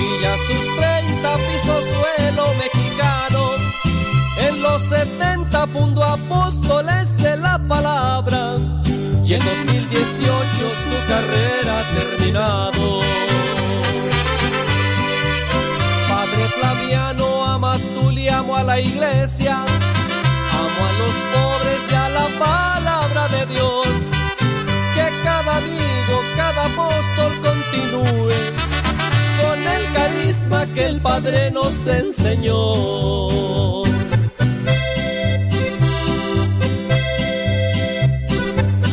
y ya sus 30 pisos suelo mexicano. En los 70 punto apóstoles de la palabra y en 2018 su carrera ha terminado. Padre Flaviano, ama tú y amo a la iglesia, amo a los pobres y a la palabra de Dios. Que cada amigo, cada apóstol continúe carisma que el Padre nos enseñó.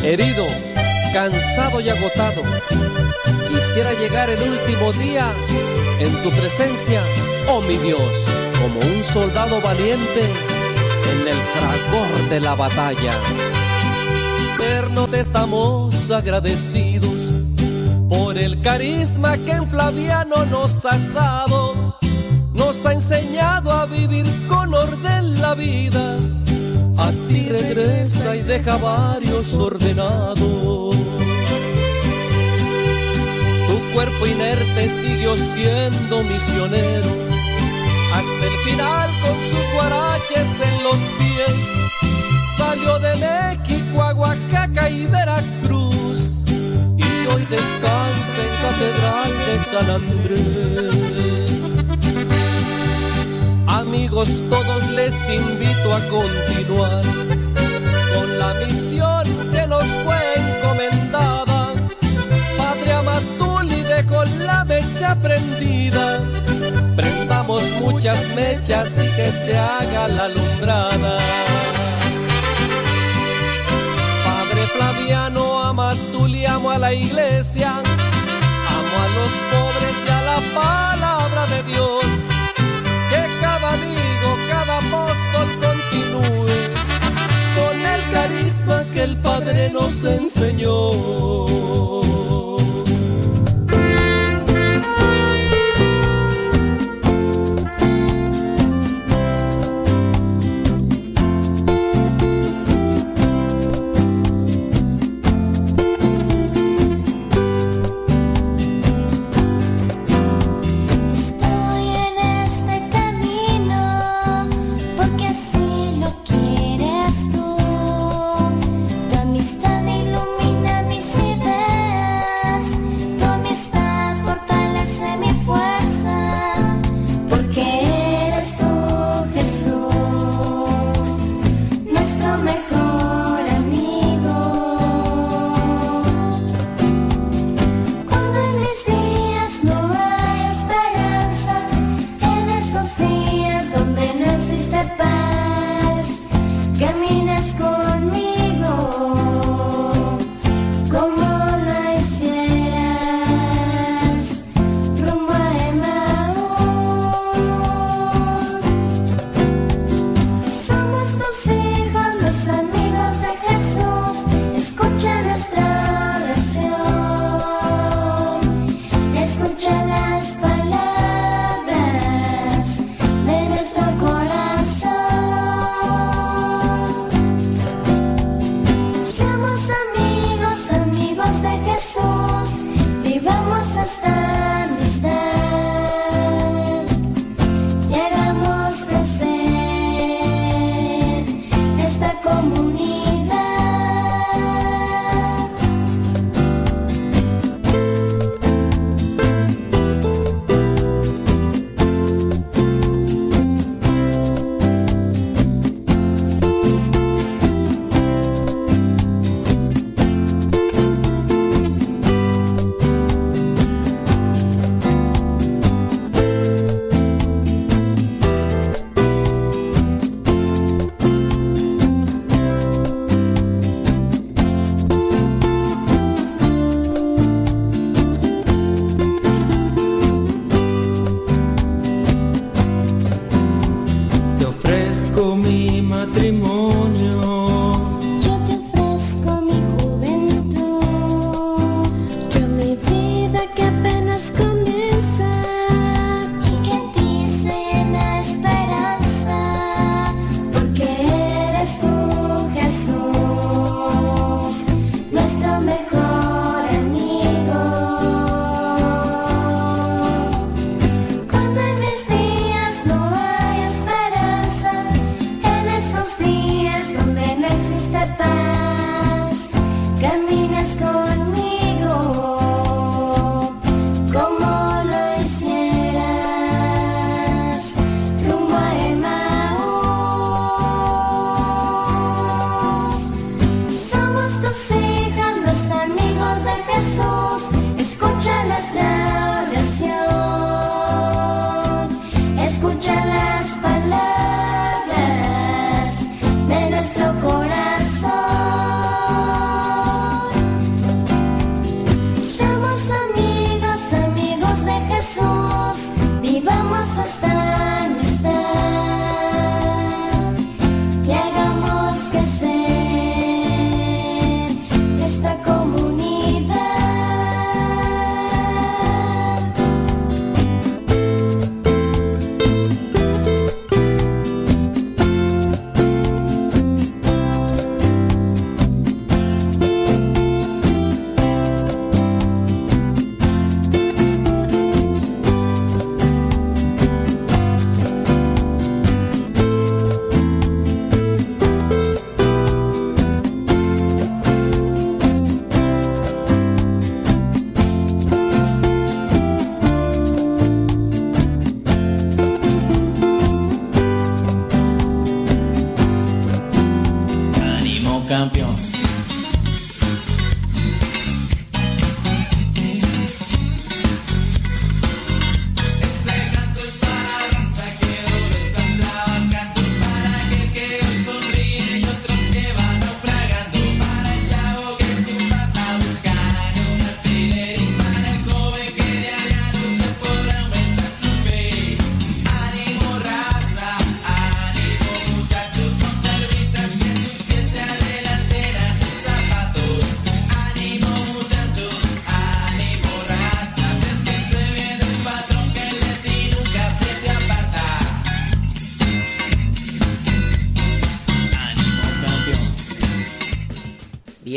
Herido, cansado y agotado, quisiera llegar el último día en tu presencia, oh mi Dios, como un soldado valiente en el fragor de la batalla. Eterno te estamos agradecidos por el carisma que en Flaviano nos has dado. Nos ha enseñado a vivir con orden la vida. A ti regresa y deja varios ordenados. Tu cuerpo inerte siguió siendo misionero hasta el final con sus guaraches en los pies. Salió de México a Oaxaca y Veracruz hoy descansa en Catedral de San Andrés. Amigos, todos les invito a continuar con la misión que nos fue encomendada. Padre Amatuli dejó la mecha prendida. Prendamos muchas mechas y que se haga la alumbrada. Padre Flaviano, Amatuli, amo a la iglesia. Amo a los pobres y a la palabra de Dios. Que cada amigo, cada apóstol continúe con el carisma que el Padre nos enseñó.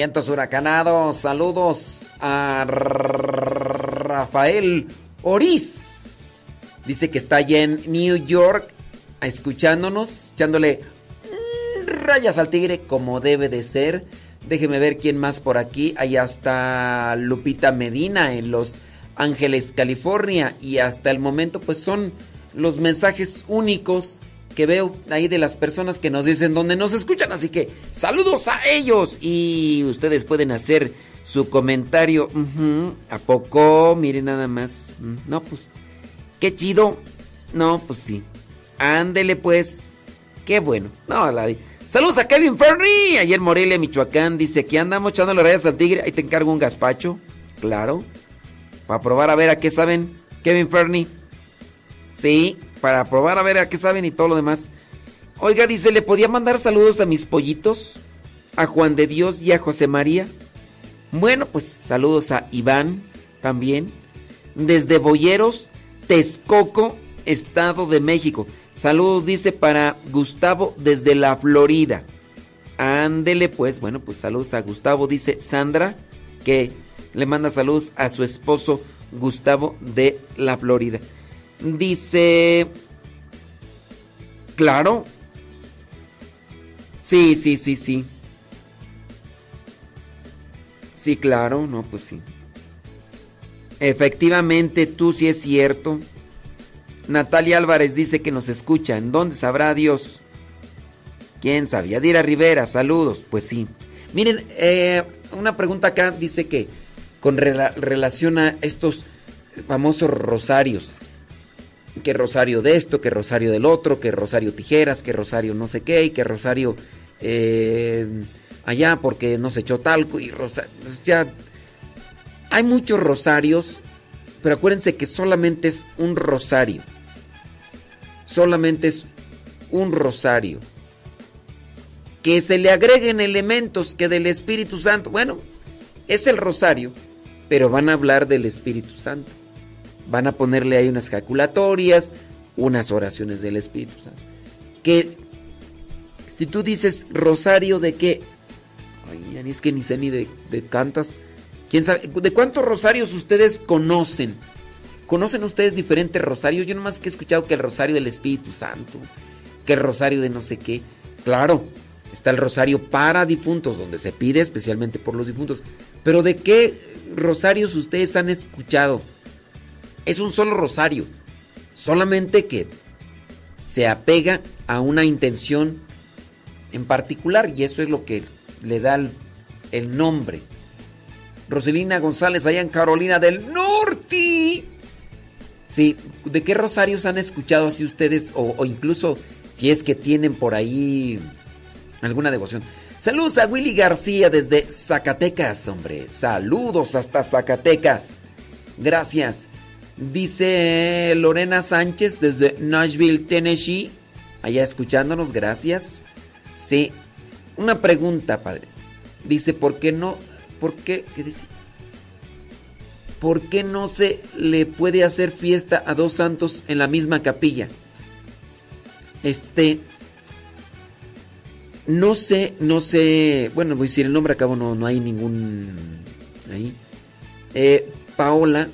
Vientos huracanados, saludos a Rafael Oriz. Dice que está allá en New York escuchándonos, echándole rayas al tigre como debe de ser. Déjeme ver quién más por aquí. Allá está Lupita Medina en Los Ángeles, California. Y hasta el momento pues son los mensajes únicos que veo ahí de las personas que nos dicen dónde nos escuchan. Así que saludos a ellos y ustedes pueden hacer su comentario. ¿A poco? Miren nada más. Mm, no, pues, qué chido. No, pues sí. Ándele pues. Qué bueno. No, la Saludos a Kevin Fernie. Ayer Morelia, Michoacán. Dice que andamos echando las rayas al tigre. Ahí te encargo un gazpacho. Claro. Para probar a ver a qué saben. Kevin Fernie. Sí para probar a ver a qué saben y todo lo demás. Oiga, dice, ¿le podía mandar saludos a mis pollitos? A Juan de Dios y a José María. Bueno, pues saludos a Iván también. Desde Boyeros, Texcoco, Estado de México. Saludos, dice, para Gustavo desde la Florida. Ándele, pues, bueno, pues saludos a Gustavo, dice Sandra, que le manda saludos a su esposo Gustavo de la Florida. Dice... Claro. Sí, sí, sí, sí. Sí, claro, no, pues sí. Efectivamente, tú sí es cierto. Natalia Álvarez dice que nos escucha. ¿En dónde sabrá Dios? ¿Quién sabe? Yadira Rivera, saludos. Pues sí. Miren, eh, una pregunta acá dice que con relación a estos famosos rosarios que Rosario de esto, que Rosario del otro, que Rosario Tijeras, que Rosario no sé qué, y que Rosario eh, allá porque no se echó talco y Rosario. O sea, hay muchos rosarios, pero acuérdense que solamente es un rosario. Solamente es un rosario. Que se le agreguen elementos que del Espíritu Santo. Bueno, es el rosario, pero van a hablar del Espíritu Santo. Van a ponerle ahí unas calculatorias, unas oraciones del Espíritu Santo. Que si tú dices rosario de qué, ay, es que ni sé ni de, de cantas. ¿Quién sabe? ¿De cuántos rosarios ustedes conocen? ¿Conocen ustedes diferentes rosarios? Yo nomás que he escuchado que el rosario del Espíritu Santo, que el rosario de no sé qué. Claro, está el rosario para difuntos, donde se pide especialmente por los difuntos. Pero ¿de qué rosarios ustedes han escuchado? Es un solo rosario, solamente que se apega a una intención en particular y eso es lo que le da el, nombre. Roselina González, allá en Carolina del Norte. Sí, ¿de qué rosarios han escuchado así ustedes? O, o, incluso si es que tienen por ahí alguna devoción. Saludos a Willy García desde Zacatecas, hombre. Saludos hasta Zacatecas. Gracias. Dice Lorena Sánchez desde Nashville, Tennessee. Allá escuchándonos, gracias. Sí. Una pregunta, padre. Dice, ¿por qué no? ¿Por qué? ¿Qué dice? ¿Por qué no se le puede hacer fiesta a dos santos en la misma capilla? Este. No sé, no sé. Bueno, voy a decir el nombre, acabo no, no hay ningún. Ahí. Eh, Paola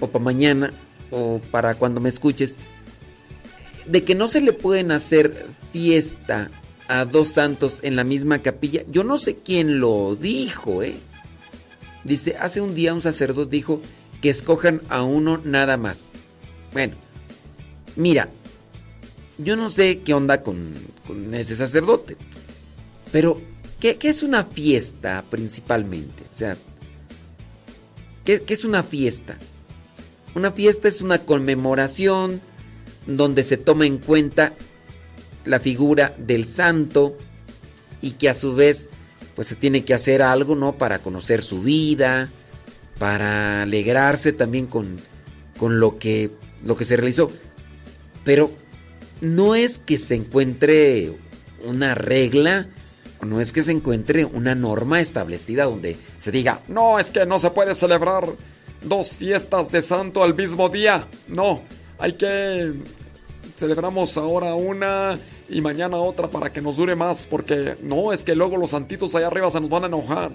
o para mañana o para cuando me escuches, de que no se le pueden hacer fiesta a dos santos en la misma capilla. Yo no sé quién lo dijo, ¿eh? Dice, hace un día un sacerdote dijo que escojan a uno nada más. Bueno, mira, yo no sé qué onda con, ese sacerdote, pero ¿qué, es una fiesta principalmente? O sea, ¿qué, qué es una fiesta? Una fiesta es una conmemoración donde se toma en cuenta la figura del santo y que a su vez pues se tiene que hacer algo, ¿no? Para conocer su vida, para alegrarse también con, con lo, que, lo que se realizó. Pero no es que se encuentre una regla, no es que se encuentre una norma establecida donde se diga, no, es que no se puede celebrar dos fiestas de santo al mismo día. No, hay que celebramos ahora una y mañana otra para que nos dure más, porque no, es que luego los santitos allá arriba se nos van a enojar.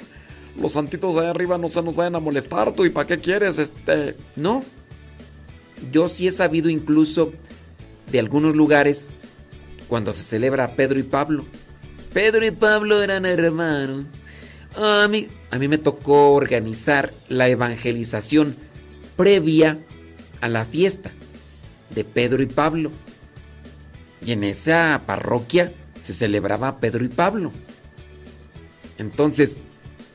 los santitos de arriba no se nos vayan a molestar, tú, ¿y para qué quieres? Este. No. Yo sí he sabido incluso de algunos lugares cuando se celebra Pedro y Pablo. Pedro y Pablo eran hermanos. A mí, a mí me tocó organizar la evangelización previa a la fiesta de Pedro y Pablo. Y en esa parroquia se celebraba Pedro y Pablo. Entonces,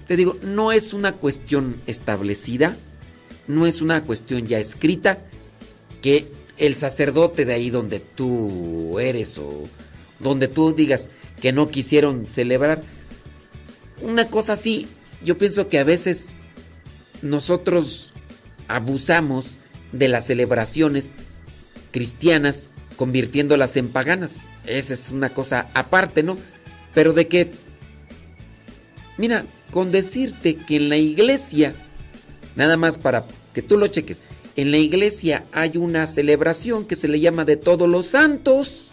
te digo, no es una cuestión establecida, no es una cuestión ya escrita, que el sacerdote de ahí donde tú eres o donde tú digas que no quisieron celebrar, una cosa así, yo pienso que a veces nosotros abusamos de las celebraciones cristianas convirtiéndolas en paganas. Esa es una cosa aparte, ¿no? Pero de que, mira, con decirte que en la iglesia, nada más para que tú lo cheques, en la iglesia hay una celebración que se le llama de todos los santos.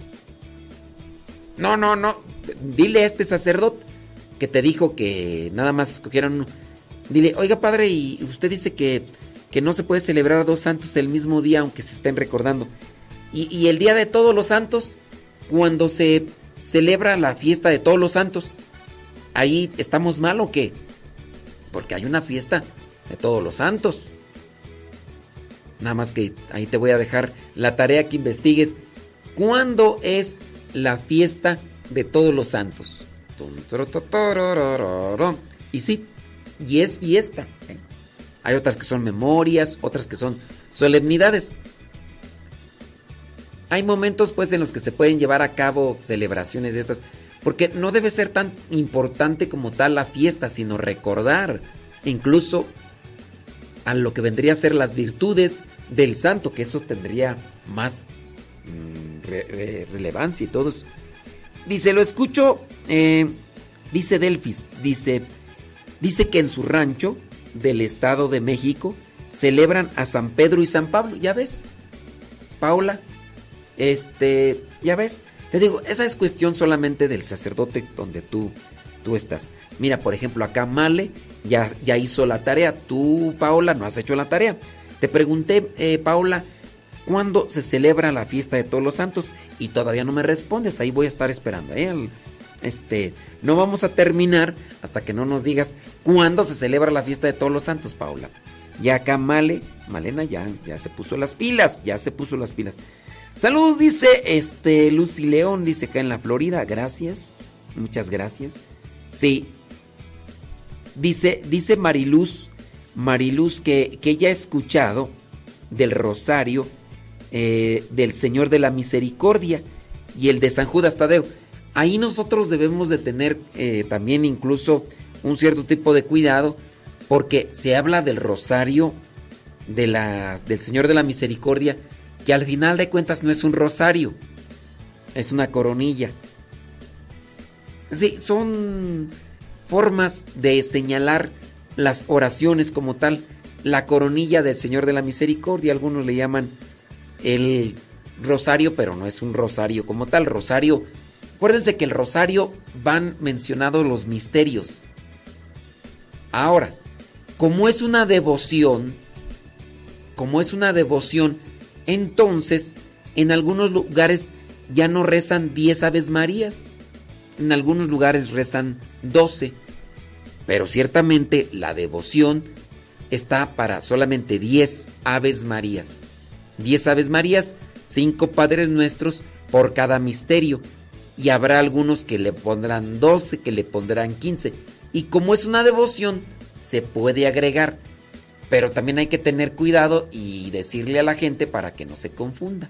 No, no, no. Dile a este sacerdote que te dijo que nada más escogieron. Dile, oiga padre, y usted dice que, que no se puede celebrar a dos santos el mismo día, aunque se estén recordando. Y, y el día de todos los santos, cuando se celebra la fiesta de todos los santos, ahí estamos mal o qué? Porque hay una fiesta de todos los santos. Nada más que ahí te voy a dejar la tarea que investigues. ¿Cuándo es la fiesta de todos los santos? Y sí, y es fiesta. Hay otras que son memorias, otras que son solemnidades. Hay momentos pues en los que se pueden llevar a cabo celebraciones de estas, porque no debe ser tan importante como tal la fiesta, sino recordar incluso a lo que vendría a ser las virtudes del santo, que eso tendría más mm, re- re- relevancia y todos. Dice, lo escucho, eh, dice Delfis, dice, dice que en su rancho del Estado de México celebran a San Pedro y San Pablo, ¿ya ves? Paula, este, ya ves, te digo, esa es cuestión solamente del sacerdote donde tú, tú estás. Mira, por ejemplo, acá Male ya, ya hizo la tarea, tú, Paola, no has hecho la tarea. Te pregunté, eh, Paola, ¿cuándo se celebra la fiesta de todos los santos? Y todavía no me respondes, ahí voy a estar esperando. ¿eh? Este, no vamos a terminar hasta que no nos digas cuándo se celebra la fiesta de todos los santos, Paula. Ya acá Male, Malena ya, ya se puso las pilas, ya se puso las pilas. Saludos, dice este Lucy León, dice acá en la Florida, gracias, muchas gracias. Sí, dice, dice Mariluz, Mariluz que, que ella ha escuchado del rosario eh, del Señor de la Misericordia y el de San Judas Tadeo. Ahí nosotros debemos de tener eh, también incluso un cierto tipo de cuidado porque se habla del rosario del Señor de la Misericordia que al final de cuentas no es un rosario, es una coronilla. Sí, son formas de señalar las oraciones como tal. La coronilla del Señor de la Misericordia, algunos le llaman el rosario, pero no es un rosario como tal. Rosario, acuérdense que el rosario van mencionados los misterios. Ahora, como es una devoción, como es una devoción, entonces en algunos lugares ya no rezan 10 Aves Marías, en algunos lugares rezan 12, pero ciertamente la devoción está para solamente 10 Aves Marías. 10 Aves Marías, 5 Padres Nuestros por cada misterio. Y habrá algunos que le pondrán 12, que le pondrán 15. Y como es una devoción, se puede agregar. Pero también hay que tener cuidado y decirle a la gente para que no se confunda.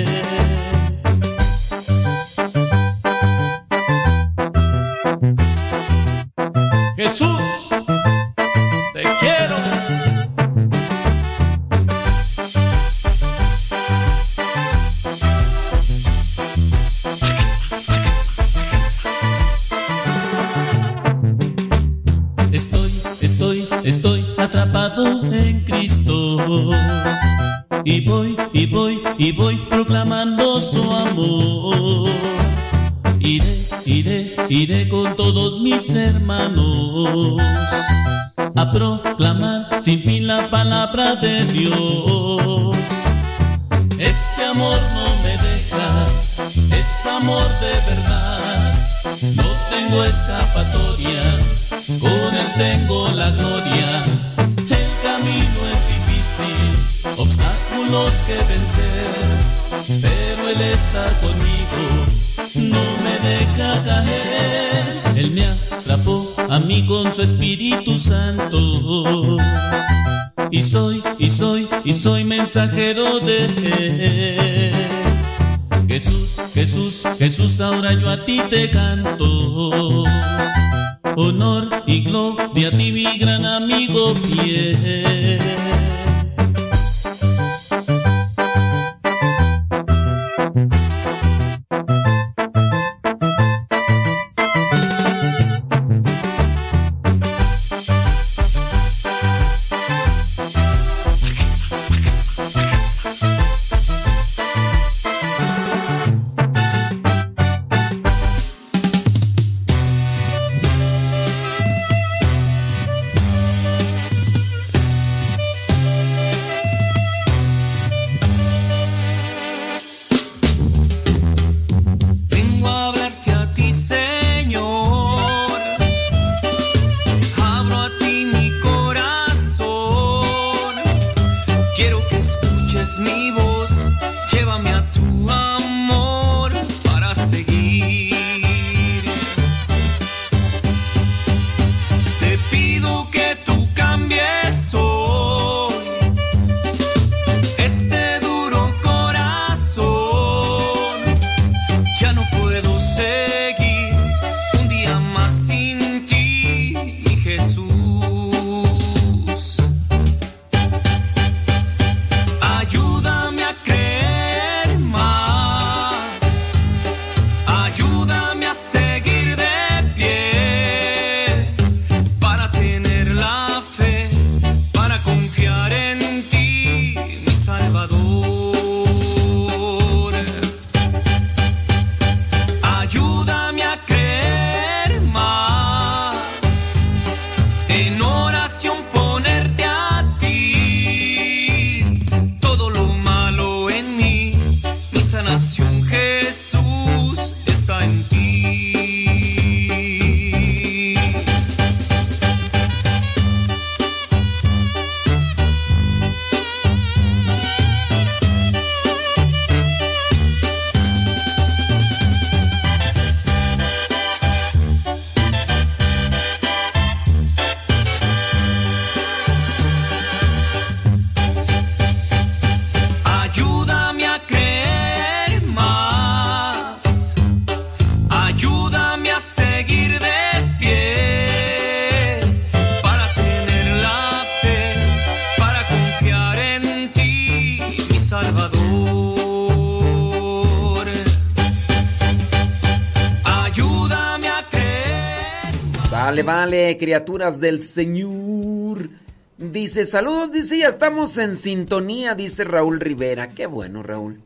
Mis mensajero de. Jesús, Jesús, Jesús, ahora yo a ti te canto. Honor y gloria a ti, mi gran amigo fiel. Criaturas del Señor. Dice, saludos, dice, ya estamos en sintonía, dice Raúl Rivera. Qué bueno, Raúl.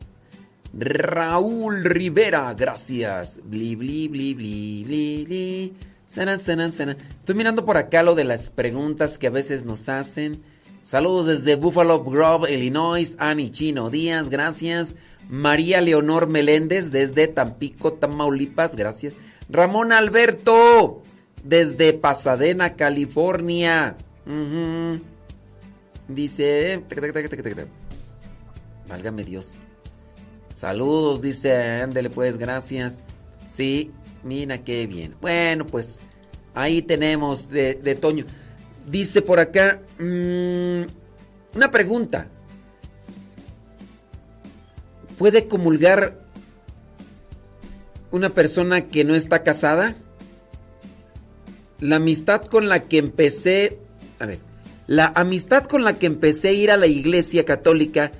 Raúl Rivera, gracias. Bli, bli, bli, bli, bli, bli. Estoy mirando por acá lo de las preguntas que a veces nos hacen. Saludos desde Buffalo Grove, Illinois. Annie Chino Díaz, gracias. María Leonor Meléndez desde Tampico, Tamaulipas, gracias. Ramón Alberto desde Pasadena, California. Dice... Válgame Dios. Saludos, dice, ándele pues, gracias. Sí, mira qué bien. Bueno, pues ahí tenemos de, de Toño. Dice por acá, mm, una pregunta. ¿Puede comulgar una persona que no está casada? La amistad con la que empecé, a ver, la amistad con la que empecé a ir a la iglesia católica,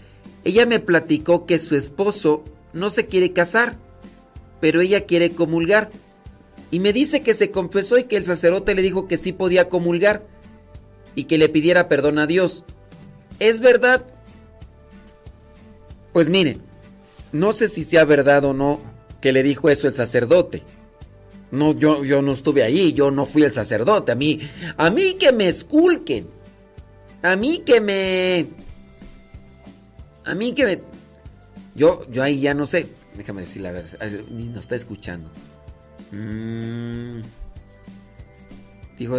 ella me platicó que su esposo no se quiere casar, pero ella quiere comulgar. Y me dice que se confesó y que el sacerdote le dijo que sí podía comulgar y que le pidiera perdón a Dios. ¿Es verdad? Pues miren, no sé si sea verdad o no que le dijo eso el sacerdote. No, yo, yo no estuve ahí, yo no fui el sacerdote. A mí, a mí que me esculquen. A mí que me. A mí que me. Yo, yo ahí ya no sé. Déjame decir la verdad. Ay, Ni nos está escuchando. Mm. Dijo.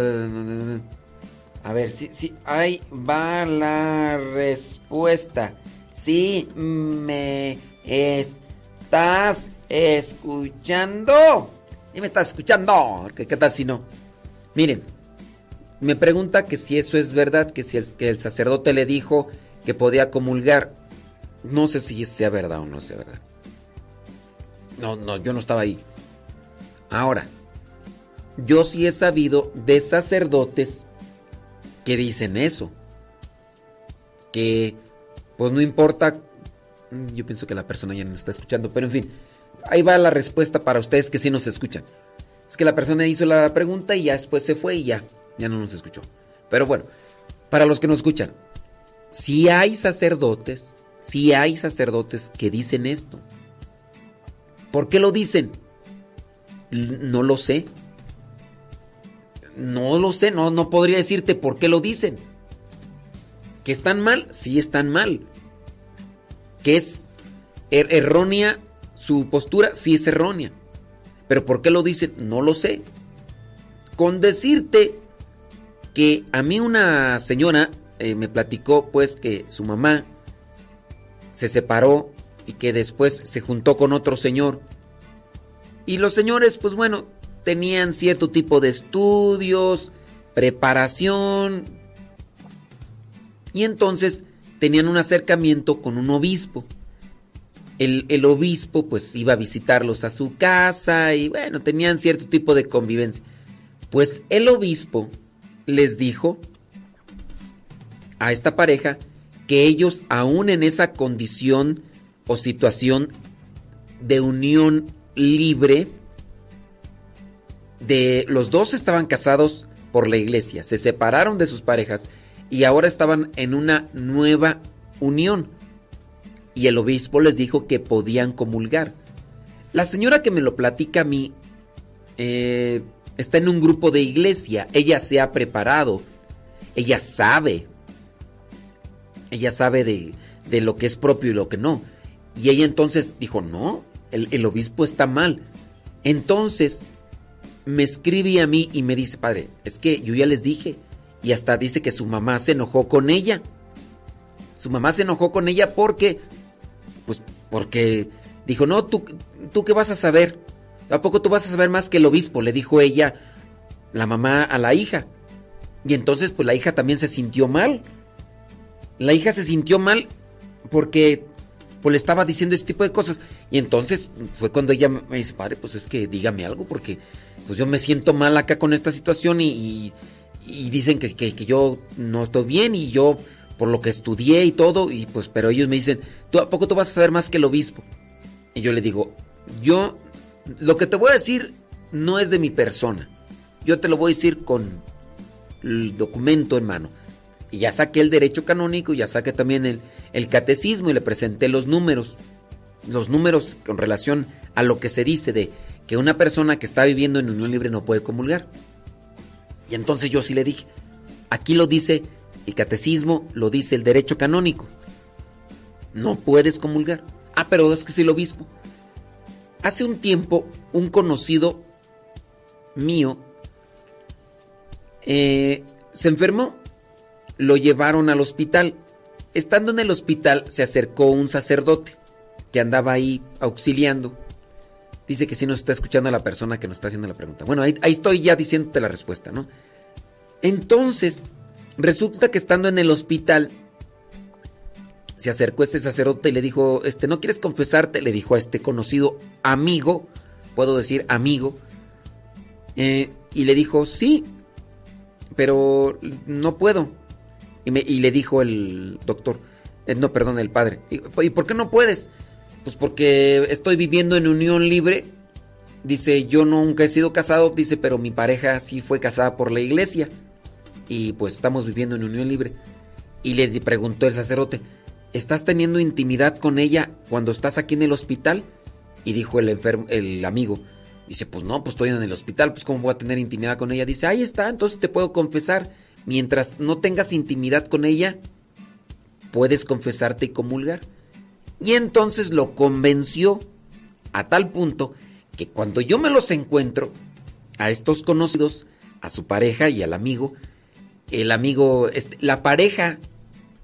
A ver, sí, sí. Ahí va la respuesta. Sí, me estás escuchando. Y me estás escuchando. ¿Qué, tal si no? Miren, me pregunta que si eso es verdad, que si el, el sacerdote le dijo que podía comulgar. No sé si sea verdad o no sea verdad. No, no, yo no estaba ahí. Ahora, yo sí he sabido de sacerdotes que dicen eso. Que, pues no importa. Yo pienso que la persona ya no está escuchando, pero en fin, ahí va la respuesta para ustedes que sí nos escuchan. Es que la persona hizo la pregunta y ya después se fue y ya, ya no nos escuchó. Pero bueno, para los que nos escuchan, si hay sacerdotes, si hay sacerdotes que dicen esto. ¿Por qué lo dicen? No lo sé. No lo sé, no, no podría decirte por qué lo dicen. ¿Que están mal? Sí están mal. ¿Que es er- errónea su postura? Sí es errónea. Pero ¿por qué lo dicen? No lo sé. Con decirte que a mí una señora eh, me platicó pues que su mamá se separó y que después se juntó con otro señor. Y los señores pues bueno, tenían cierto tipo de estudios, preparación. Y entonces tenían un acercamiento con un obispo. El, el obispo pues iba a visitarlos a su casa y bueno, tenían cierto tipo de convivencia. Pues el obispo les dijo a esta pareja que ellos aún en esa condición o situación de unión libre, de los dos estaban casados por la iglesia, se separaron de sus parejas y ahora estaban en una nueva unión. Y el obispo les dijo que podían comulgar. La señora que me lo platica a mí eh, está en un grupo de iglesia, ella se ha preparado, ella sabe, ella sabe de, de lo que es propio y lo que no. Y ella entonces dijo, no, el, el obispo está mal. Entonces me escribe a mí y me dice, padre, es que yo ya les dije. Y hasta dice que su mamá se enojó con ella. Su mamá se enojó con ella porque, pues, porque dijo, no, tú, tú qué vas a saber. ¿A poco tú vas a saber más que el obispo? Le dijo ella, la mamá a la hija. Y entonces, pues la hija también se sintió mal. La hija se sintió mal porque pues le estaba diciendo ese tipo de cosas. Y entonces fue cuando ella me dice, padre, pues es que dígame algo porque pues yo me siento mal acá con esta situación y, y, y dicen que, que, que yo no estoy bien y yo por lo que estudié y todo, y pues pero ellos me dicen, ¿tú a poco tú vas a saber más que el obispo? Y yo le digo, yo lo que te voy a decir no es de mi persona. yo te lo voy a decir con el documento en mano. Y ya saqué el derecho canónico, ya saqué también el, el catecismo y le presenté los números. Los números con relación a lo que se dice de que una persona que está viviendo en unión libre no puede comulgar. Y entonces yo sí le dije, aquí lo dice el catecismo, lo dice el derecho canónico. No puedes comulgar. Ah, pero es que es el obispo. Hace un tiempo, un conocido mío eh, se enfermó. Lo llevaron al hospital. Estando en el hospital, se acercó un sacerdote que andaba ahí auxiliando. Dice que sí nos está escuchando la persona que nos está haciendo la pregunta. Bueno, ahí, ahí estoy ya diciéndote la respuesta, ¿no? Entonces, resulta que estando en el hospital, se acercó este sacerdote y le dijo, este, ¿no quieres confesarte? Le dijo a este conocido amigo, puedo decir amigo, eh, y le dijo, sí, pero no puedo. Y, me- y le dijo el doctor, eh, no, perdón, el padre, ¿y, y por qué no puedes? Pues porque estoy viviendo en unión libre. Dice, yo nunca he sido casado, dice, pero mi pareja sí fue casada por la iglesia. Y pues estamos viviendo en unión libre. Y le preguntó el sacerdote, ¿estás teniendo intimidad con ella cuando estás aquí en el hospital? Y dijo el enfermo, el amigo, dice, pues no, pues estoy en el hospital, pues cómo voy a tener intimidad con ella. Dice, ahí está, entonces te puedo confesar. Mientras no tengas intimidad con ella, puedes confesarte y comulgar. Y entonces lo convenció a tal punto que cuando yo me los encuentro, a estos conocidos, a su pareja y al amigo, el amigo, este, la pareja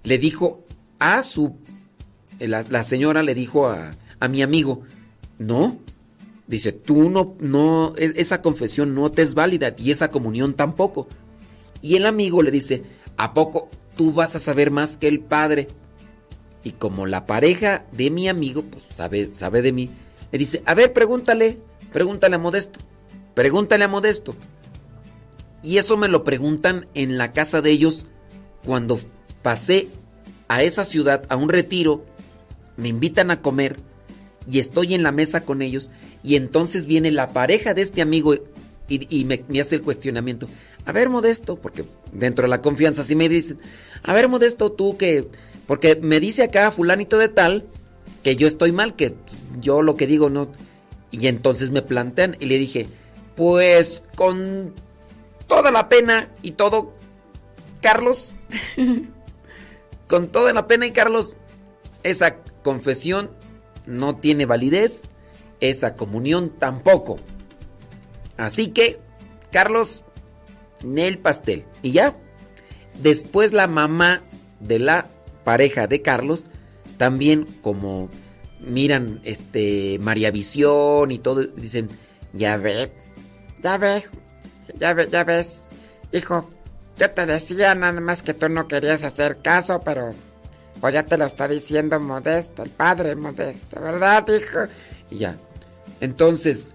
le dijo a su, la, la señora le dijo a, a mi amigo, no, dice, tú no, no, e- esa confesión no te es válida y esa comunión tampoco. Y el amigo le dice, ¿a poco tú vas a saber más que el padre? Y como la pareja de mi amigo, pues sabe, sabe de mí, le dice, a ver, pregúntale, pregúntale a Modesto, pregúntale a Modesto. Y eso me lo preguntan en la casa de ellos cuando pasé a esa ciudad, a un retiro, me invitan a comer y estoy en la mesa con ellos y entonces viene la pareja de este amigo y, me, me hace el cuestionamiento. A ver, Modesto, porque dentro de la confianza sí me dicen, a ver, Modesto, tú que, porque me dice acá fulanito de tal que yo estoy mal, que yo lo que digo no... Y entonces me plantean y le dije, pues con toda la pena y todo, Carlos, con toda la pena y Carlos, esa confesión no tiene validez, esa comunión tampoco. Así que, Carlos, el pastel. Y ya, después la mamá de la pareja de Carlos, también como miran este María Visión y todo, dicen, ya ve, Ya ves, ya, ya ves, hijo, yo te decía nada más que tú no querías hacer caso, pero pues ya te lo está diciendo Modesto, el padre Modesto, ¿verdad, hijo? y ya. Entonces,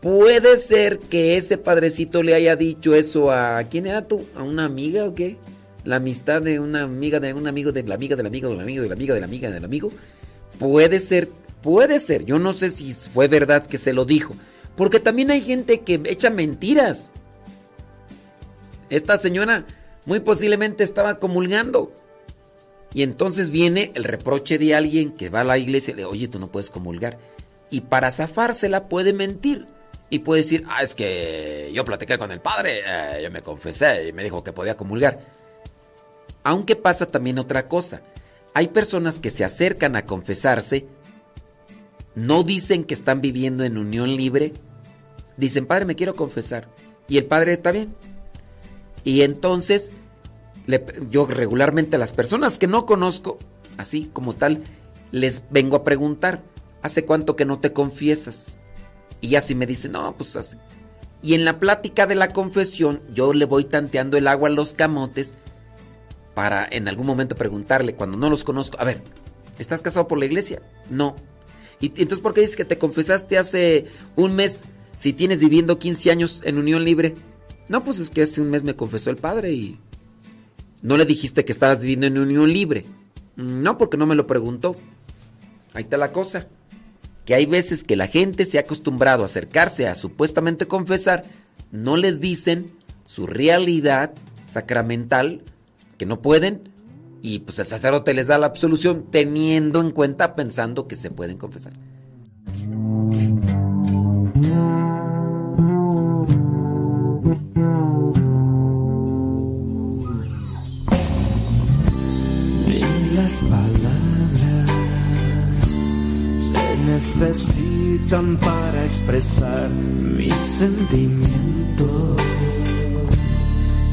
puede ser que ese padrecito le haya dicho eso a quién era tú, a una amiga o qué? La amistad de una amiga de un amigo de la amiga del amigo del amigo de la amiga de la amiga del amigo. Puede ser, puede ser. Yo no sé si fue verdad que se lo dijo, porque también hay gente que echa mentiras. Esta señora muy posiblemente estaba comulgando. Y entonces viene el reproche de alguien que va a la iglesia y le oye, tú no puedes comulgar. Y para zafársela puede mentir. Y puede decir, ah, es que yo platiqué con el padre, eh, yo me confesé y me dijo que podía comulgar. Aunque pasa también otra cosa. Hay personas que se acercan a confesarse, no dicen que están viviendo en unión libre, dicen, padre, me quiero confesar. Y el padre está bien. Y entonces, le- yo regularmente a las personas que no conozco, así como tal, les vengo a preguntar, ¿hace cuánto que no te confiesas? Y ya si me dicen, no, pues así. Y en la plática de la confesión, yo le voy tanteando el agua a los camotes para en algún momento preguntarle, cuando no los conozco, a ver, ¿estás casado por la iglesia? No. ¿Y entonces por qué dices que te confesaste hace un mes si tienes viviendo 15 años en unión libre? No, pues es que hace un mes me confesó el padre y no le dijiste que estabas viviendo en unión libre. "Mm, No, porque no me lo preguntó. Ahí está la cosa. Que hay veces que la gente se ha acostumbrado a acercarse a supuestamente confesar no les dicen su realidad sacramental, que no pueden, y pues el sacerdote les da la absolución teniendo en cuenta, pensando que se pueden confesar. Las palabras se necesitan para expresar mis sentimientos.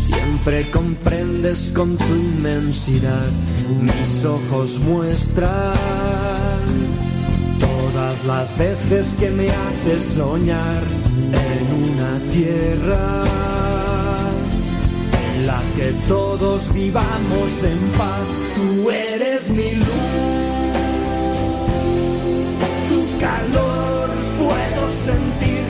Siempre comprendes con tu inmensidad, mis ojos muestran todas las veces que me haces soñar en una tierra en la que todos vivamos en paz. Tú eres mi luz, tu calor puedo sentir,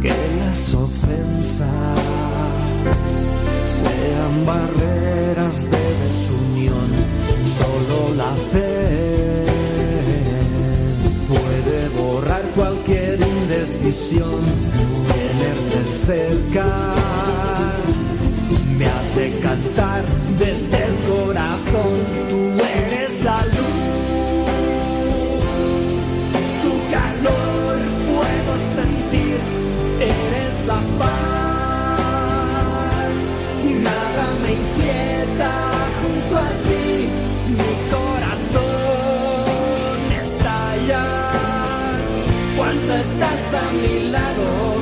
que las ofensas sean barreras de desunión. Solo la fe puede borrar cualquier indecisión. Tenerte cerca me hace cantar desde el corazón. Tú eres la luz, Nada me inquieta junto a ti, mi corazón estalla cuando estás a mi lado.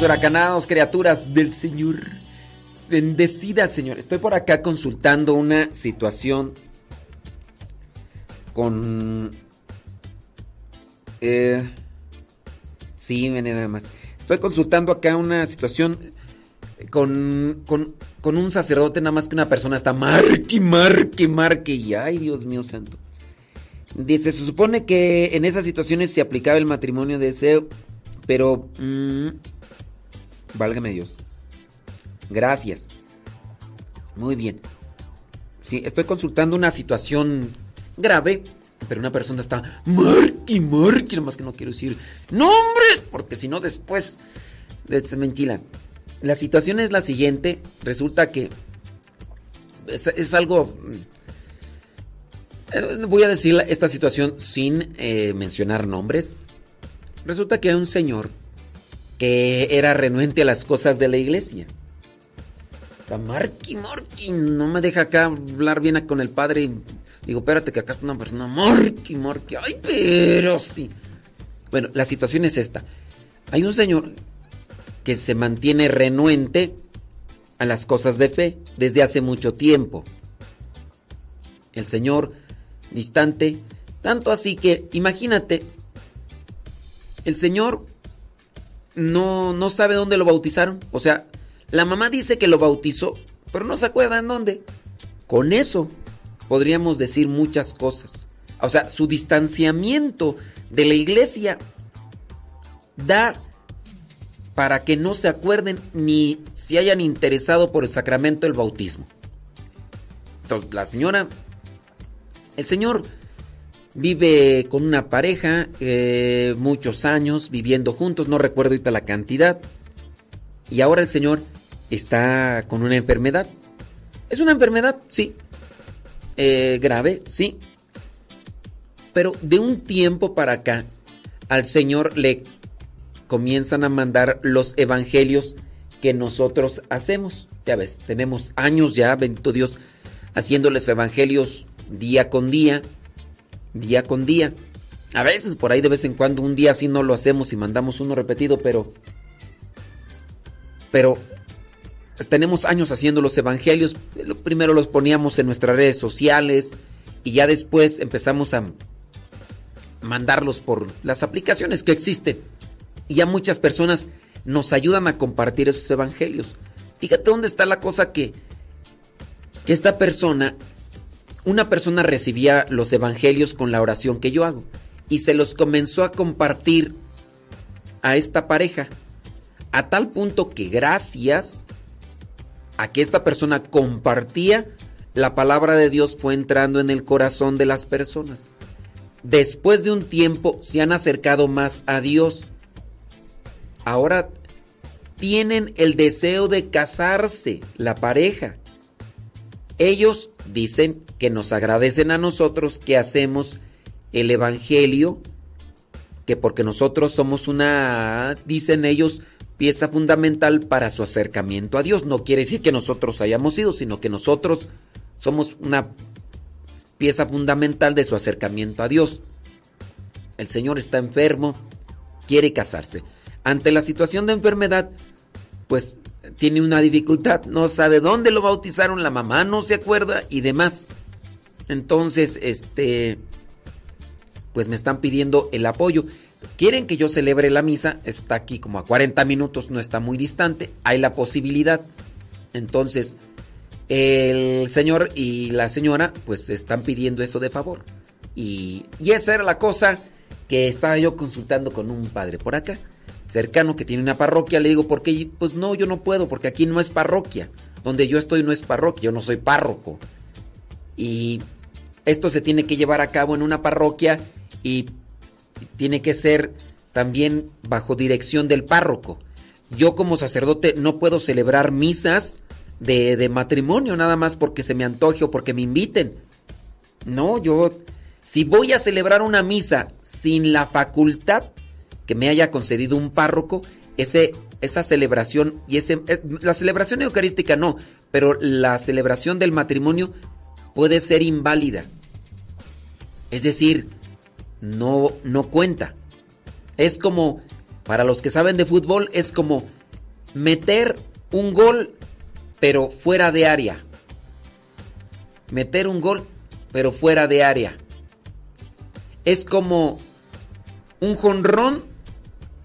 Huracanados, criaturas del Señor. Bendecida al Señor. Estoy por acá consultando una situación con... Eh, sí, ven nada más. Estoy consultando acá una situación con, con, con un sacerdote, nada más que una persona está marque, marque, marque. Y ay, Dios mío santo. Dice, se supone que en esas situaciones se aplicaba el matrimonio de deseo, pero... mm, válgame Dios. Gracias. Muy bien. Sí, estoy consultando una situación grave, pero una persona está marque, marque, nomás que no quiero decir nombres, porque si no después eh, se me enchilan. La situación es la siguiente, resulta que es, algo... eh, Voy a decir esta situación sin eh, mencionar nombres. Resulta que hay un señor que era renuente a las cosas de la iglesia. Está Marky, no me deja acá hablar bien con el padre. digo, espérate que acá está una persona. Marky, Marky, ay, pero sí. Bueno, la situación es esta. Hay un señor que se mantiene renuente a las cosas de fe desde hace mucho tiempo. El señor distante, tanto así que, imagínate, el señor no, no sabe dónde lo bautizaron. O sea, la mamá dice que lo bautizó, pero no se acuerda en dónde. Con eso podríamos decir muchas cosas. O sea, su distanciamiento de la iglesia da para que no se acuerden ni se hayan interesado por el sacramento del bautismo. Entonces, la señora, el señor vive con una pareja, eh, muchos años viviendo juntos, no recuerdo ahorita la cantidad, y ahora el señor está con una enfermedad. Es una enfermedad, sí. Eh, grave, sí. Pero de un tiempo para acá, al señor le comienzan a mandar los evangelios que nosotros hacemos. Ya ves, tenemos años ya, bendito Dios, haciéndoles evangelios día con día, día con día. A veces por ahí de vez en cuando un día sí no lo hacemos y mandamos uno repetido, pero pero tenemos años haciendo los evangelios. Primero los poníamos en nuestras redes sociales y ya después empezamos a mandarlos por las aplicaciones que existen. Y ya muchas personas nos ayudan a compartir esos evangelios. Fíjate dónde está la cosa que, que esta persona, una persona recibía los evangelios con la oración que yo hago y se los comenzó a compartir a esta pareja. A tal punto que gracias a que esta persona compartía, la palabra de Dios fue entrando en el corazón de las personas. Después de un tiempo se han acercado más a Dios. Ahora tienen el deseo de casarse, la pareja. Ellos dicen que nos agradecen a nosotros que hacemos el Evangelio, que porque nosotros somos una, dicen ellos, pieza fundamental para su acercamiento a Dios. No quiere decir que nosotros hayamos sido, sino que nosotros somos una pieza fundamental de su acercamiento a Dios. El Señor está enfermo, quiere casarse. Ante la situación de enfermedad, pues tiene una dificultad, no sabe dónde lo bautizaron, la mamá no se acuerda y demás. Entonces, este, pues me están pidiendo el apoyo. Quieren que yo celebre la misa, está aquí como a 40 minutos, no está muy distante, hay la posibilidad. Entonces, el señor y la señora pues están pidiendo eso de favor. Y, y esa era la cosa que estaba yo consultando con un padre por acá, cercano que tiene una parroquia. Le digo, ¿por qué? Pues no, yo no puedo, porque aquí no es parroquia. Donde yo estoy no es parroquia, yo no soy párroco. Y esto se tiene que llevar a cabo en una parroquia y tiene que ser también bajo dirección del párroco. Yo como sacerdote no puedo celebrar misas de, de matrimonio nada más porque se me antoje o porque me inviten. No, yo si voy a celebrar una misa sin la facultad que me haya concedido un párroco, ese, esa celebración y ese, eh, la celebración eucarística no, pero la celebración del matrimonio puede ser inválida. Es decir, no, no cuenta. Es como Para los que saben de fútbol es como meter un gol pero fuera de área. Meter un gol pero fuera de área. Es como un jonrón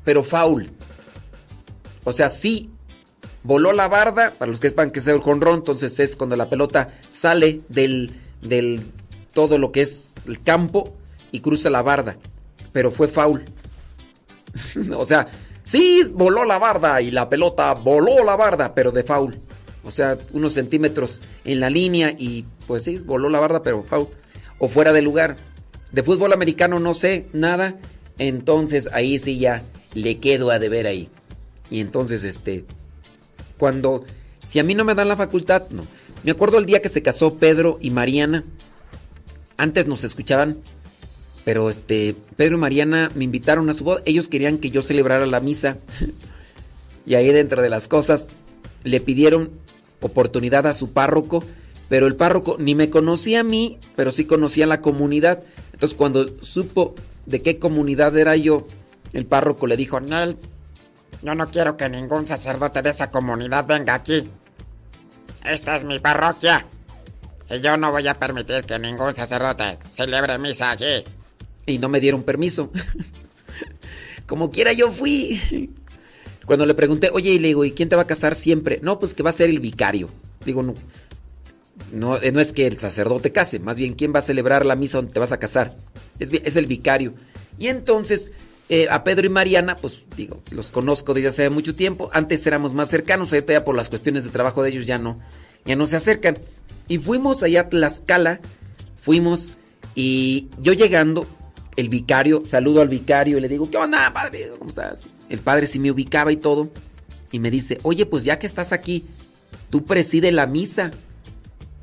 pero foul. O sea, sí voló la barda, para los que sepan que es el jonrón, entonces es cuando la pelota sale del, del todo lo que es el campo y cruza la barda, pero fue foul. o sea, sí voló la barda y la pelota voló la barda, pero de foul. O sea, unos centímetros en la línea y pues sí, voló la barda, pero foul. O fuera de lugar. De fútbol americano no sé nada, entonces ahí sí ya le quedo a deber ahí. Y entonces, este, cuando, si a mí no me dan la facultad, no. Me acuerdo el día que se casó Pedro y Mariana. Antes nos escuchaban, pero este, Pedro y Mariana me invitaron a su boda. Ellos querían que yo celebrara la misa. y ahí dentro de las cosas le pidieron oportunidad a su párroco, pero el párroco ni me conocía a mí, pero sí conocía a la comunidad. Entonces cuando supo de qué comunidad era yo, el párroco le dijo, Nel, yo no quiero que ningún sacerdote de esa comunidad venga aquí. Esta es mi parroquia. Y yo no voy a permitir que ningún sacerdote celebre misa allí. y no me dieron permiso. Como quiera yo fui. Cuando le pregunté, oye, y le digo, ¿y quién te va a casar siempre? No, pues que va a ser el vicario. Digo, no. No, eh, es que el sacerdote case, más bien, ¿quién va a celebrar la misa donde te vas a casar? Es el vicario. Y entonces, eh, a Pedro y Mariana, pues digo, los conozco desde hace mucho tiempo. Antes éramos más cercanos, ahorita ya por las cuestiones de trabajo de ellos ya no, ya no se acercan. Y fuimos allá a Tlaxcala, fuimos y yo llegando, el vicario, saludo al vicario y le digo, ¿qué onda, padre? ¿Cómo estás? El padre sí me ubicaba y todo. Y me dice, oye, pues ya que estás aquí, tú preside la misa.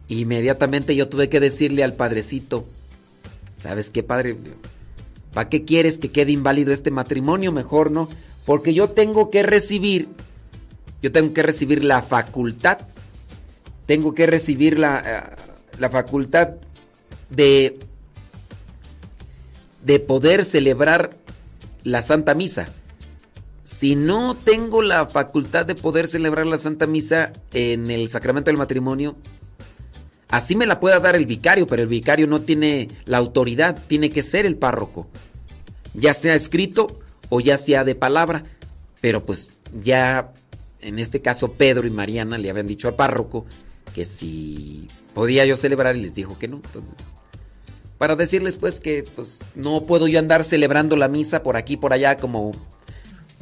Inmediatamente yo tuve que decirle al padrecito, ¿sabes qué, padre? ¿Para qué quieres que quede inválido este matrimonio? Mejor no. Porque yo tengo que recibir, yo tengo que recibir la facultad, tengo que recibir la, eh, la facultad de, de poder celebrar la Santa Misa. Si no tengo la facultad de poder celebrar la Santa Misa en el sacramento del matrimonio, así me la pueda dar el vicario, pero el vicario no tiene la autoridad, tiene que ser el párroco. Ya sea escrito o ya sea de palabra. Pero pues ya en este caso Pedro y Mariana le habían dicho al párroco que si podía yo celebrar y les dijo que no. Entonces, para decirles pues que pues no puedo yo andar celebrando la misa por aquí por allá como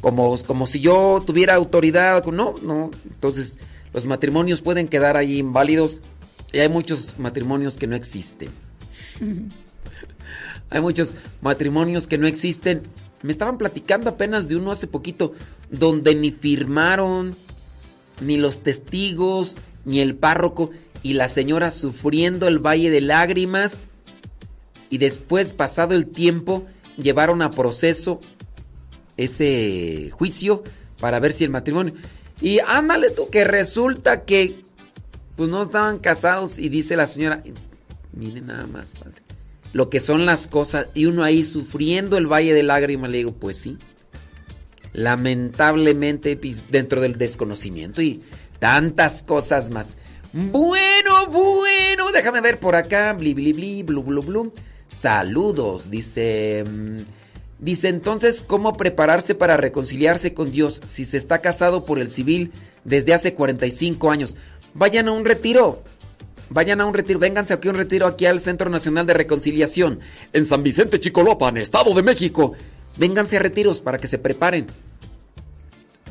como como si yo tuviera autoridad, no, no. Entonces, los matrimonios pueden quedar ahí inválidos y hay muchos matrimonios que no existen. hay muchos matrimonios que no existen. Me estaban platicando apenas de uno hace poquito donde ni firmaron ni los testigos ni el párroco y la señora sufriendo el valle de lágrimas y después pasado el tiempo llevaron a proceso ese juicio para ver si el matrimonio y ándale tú que resulta que pues no estaban casados y dice la señora miren nada más padre lo que son las cosas y uno ahí sufriendo el valle de lágrimas le digo pues sí lamentablemente pues, dentro del desconocimiento y tantas cosas más bueno bueno déjame ver por acá bli bli bli blu blu blu saludos dice mm, dice entonces cómo prepararse para reconciliarse con Dios si se está casado por el civil desde hace 45 años vayan a un retiro Vayan a un retiro, vénganse aquí a un retiro aquí al Centro Nacional de Reconciliación en San Vicente Chicolopan, Estado de México. Vénganse a retiros para que se preparen.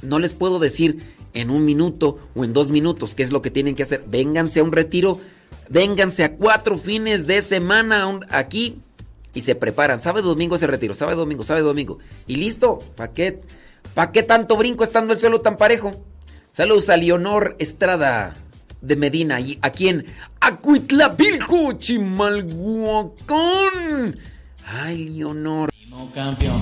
No les puedo decir en un minuto o en dos minutos qué es lo que tienen que hacer. Vénganse a un retiro, vénganse a cuatro fines de semana aquí y se preparan. Sábado, domingo ese retiro, sábado, domingo, sábado, domingo. Y listo, ¿para qué, pa' qué tanto brinco estando el suelo tan parejo? Saludos a Leonor Estrada de Medina, y aquí en Acuitlapilco, Chimalhuacán. Ay, Leonor. campeón.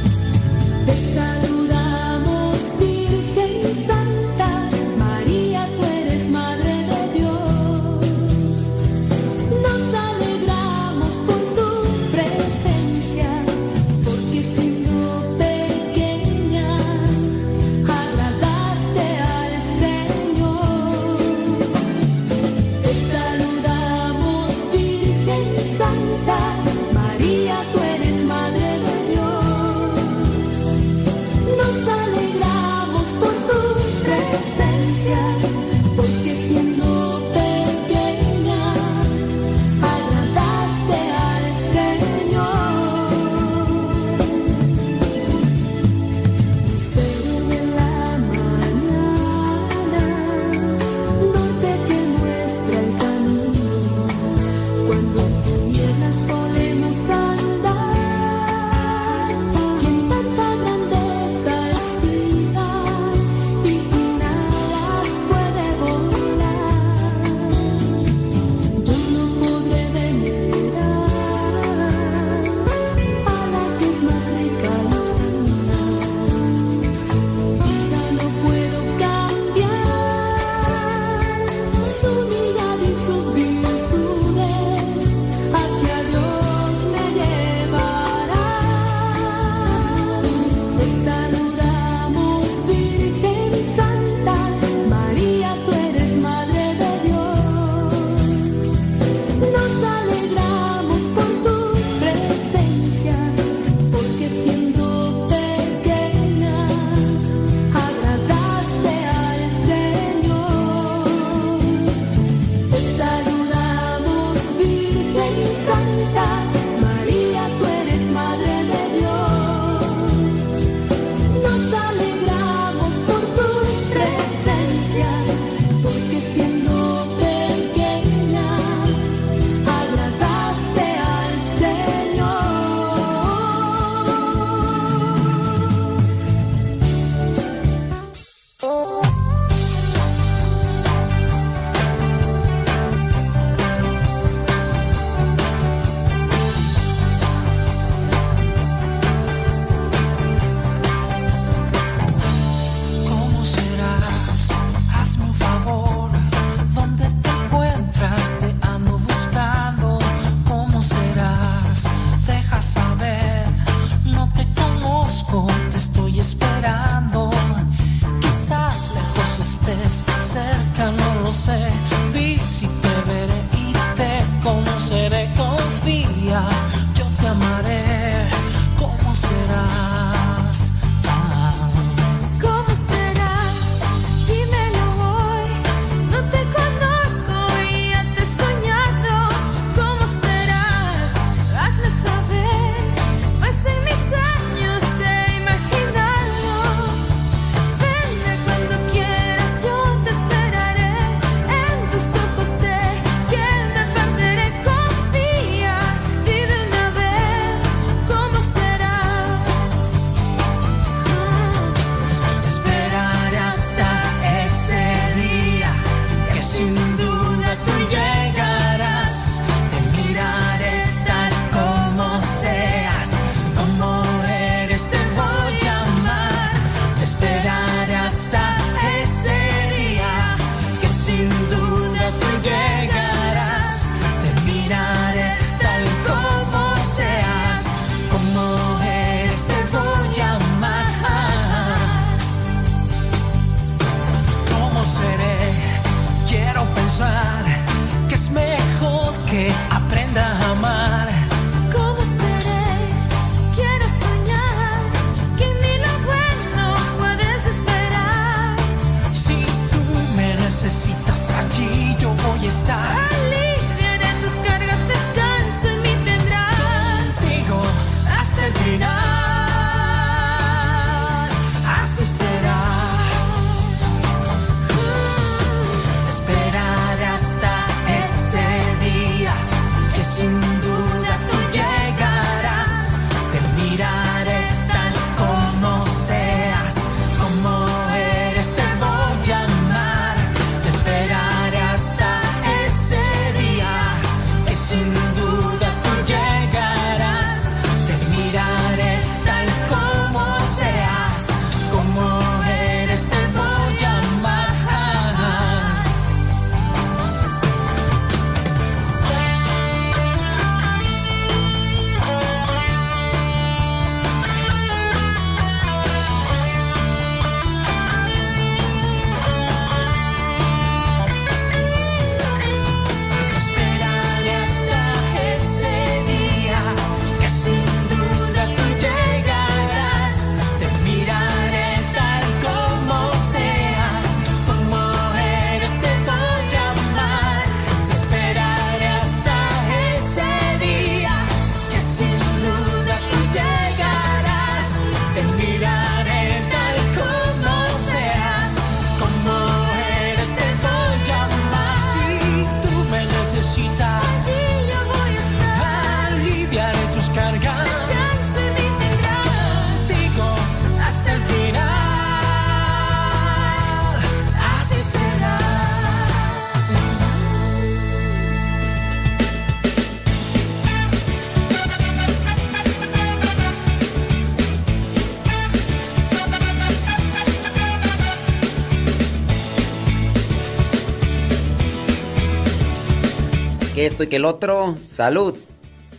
Esto y que el otro. Salud.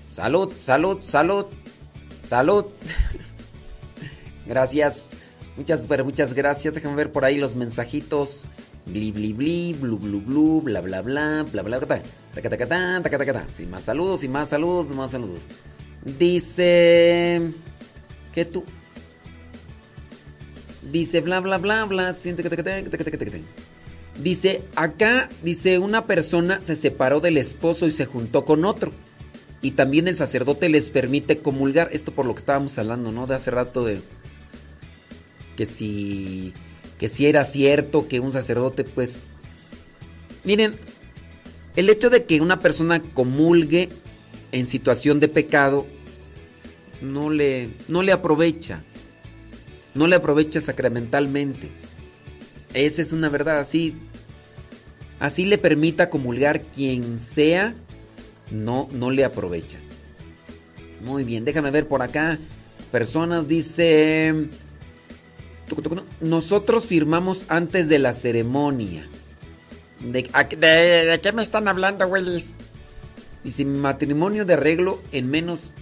Salud, salud, salud. Salud. gracias. Muchas, muchas gracias. Déjame ver por ahí los mensajitos. Bli, bli, bli, blu, blu, blu, bla, bla, bla, bla, bla, bla, tan. Sí, más saludos y más saludos, más saludos. Dice que tú. Dice bla, bla, bla, bla. Dice, acá, dice, una persona se separó del esposo y se juntó con otro. Y también el sacerdote les permite comulgar. Esto por lo que estábamos hablando, ¿no? De hace rato de... Que si... Que si era cierto que un sacerdote, pues... Miren, el hecho de que una persona comulgue en situación de pecado no le, no le aprovecha. No le aprovecha sacramentalmente. Esa es una verdad, así. Así le permita comulgar quien sea, no, no le aprovecha. Muy bien, déjame ver por acá. Personas dice. Nosotros firmamos antes de la ceremonia. De, ¿A- ¿De, de qué me están hablando, Willis? dice mi matrimonio de arreglo en menos.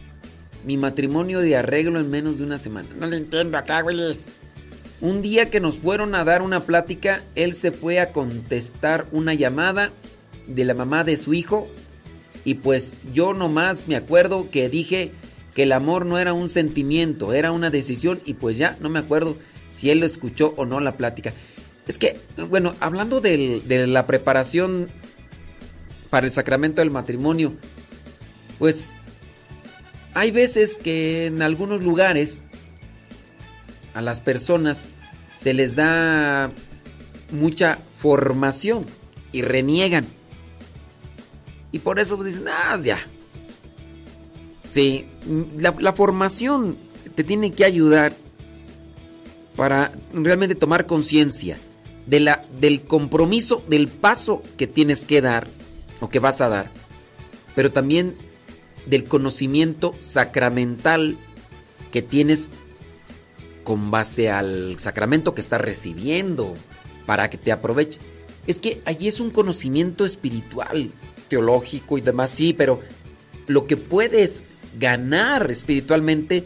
Mi matrimonio de arreglo en menos de una semana. No le entiendo acá, Willis. Un día que nos fueron a dar una plática, él se fue a contestar una llamada de la mamá de su hijo y pues yo nomás me acuerdo que dije que el amor no era un sentimiento, era una decisión y pues ya no me acuerdo si él lo escuchó o no la plática. Es que, bueno, hablando del- de la preparación para el sacramento del matrimonio, pues hay veces que en algunos lugares a las personas se les da mucha formación y reniegan. Y por eso pues, dicen, ah, ya. Sí, la, la formación te tiene que ayudar para realmente tomar conciencia de del compromiso, del paso que tienes que dar o que vas a dar, pero también del conocimiento sacramental que tienes con base al sacramento que estás recibiendo para que te aproveche. Es que allí es un conocimiento espiritual, teológico y demás, sí, pero lo que puedes ganar espiritualmente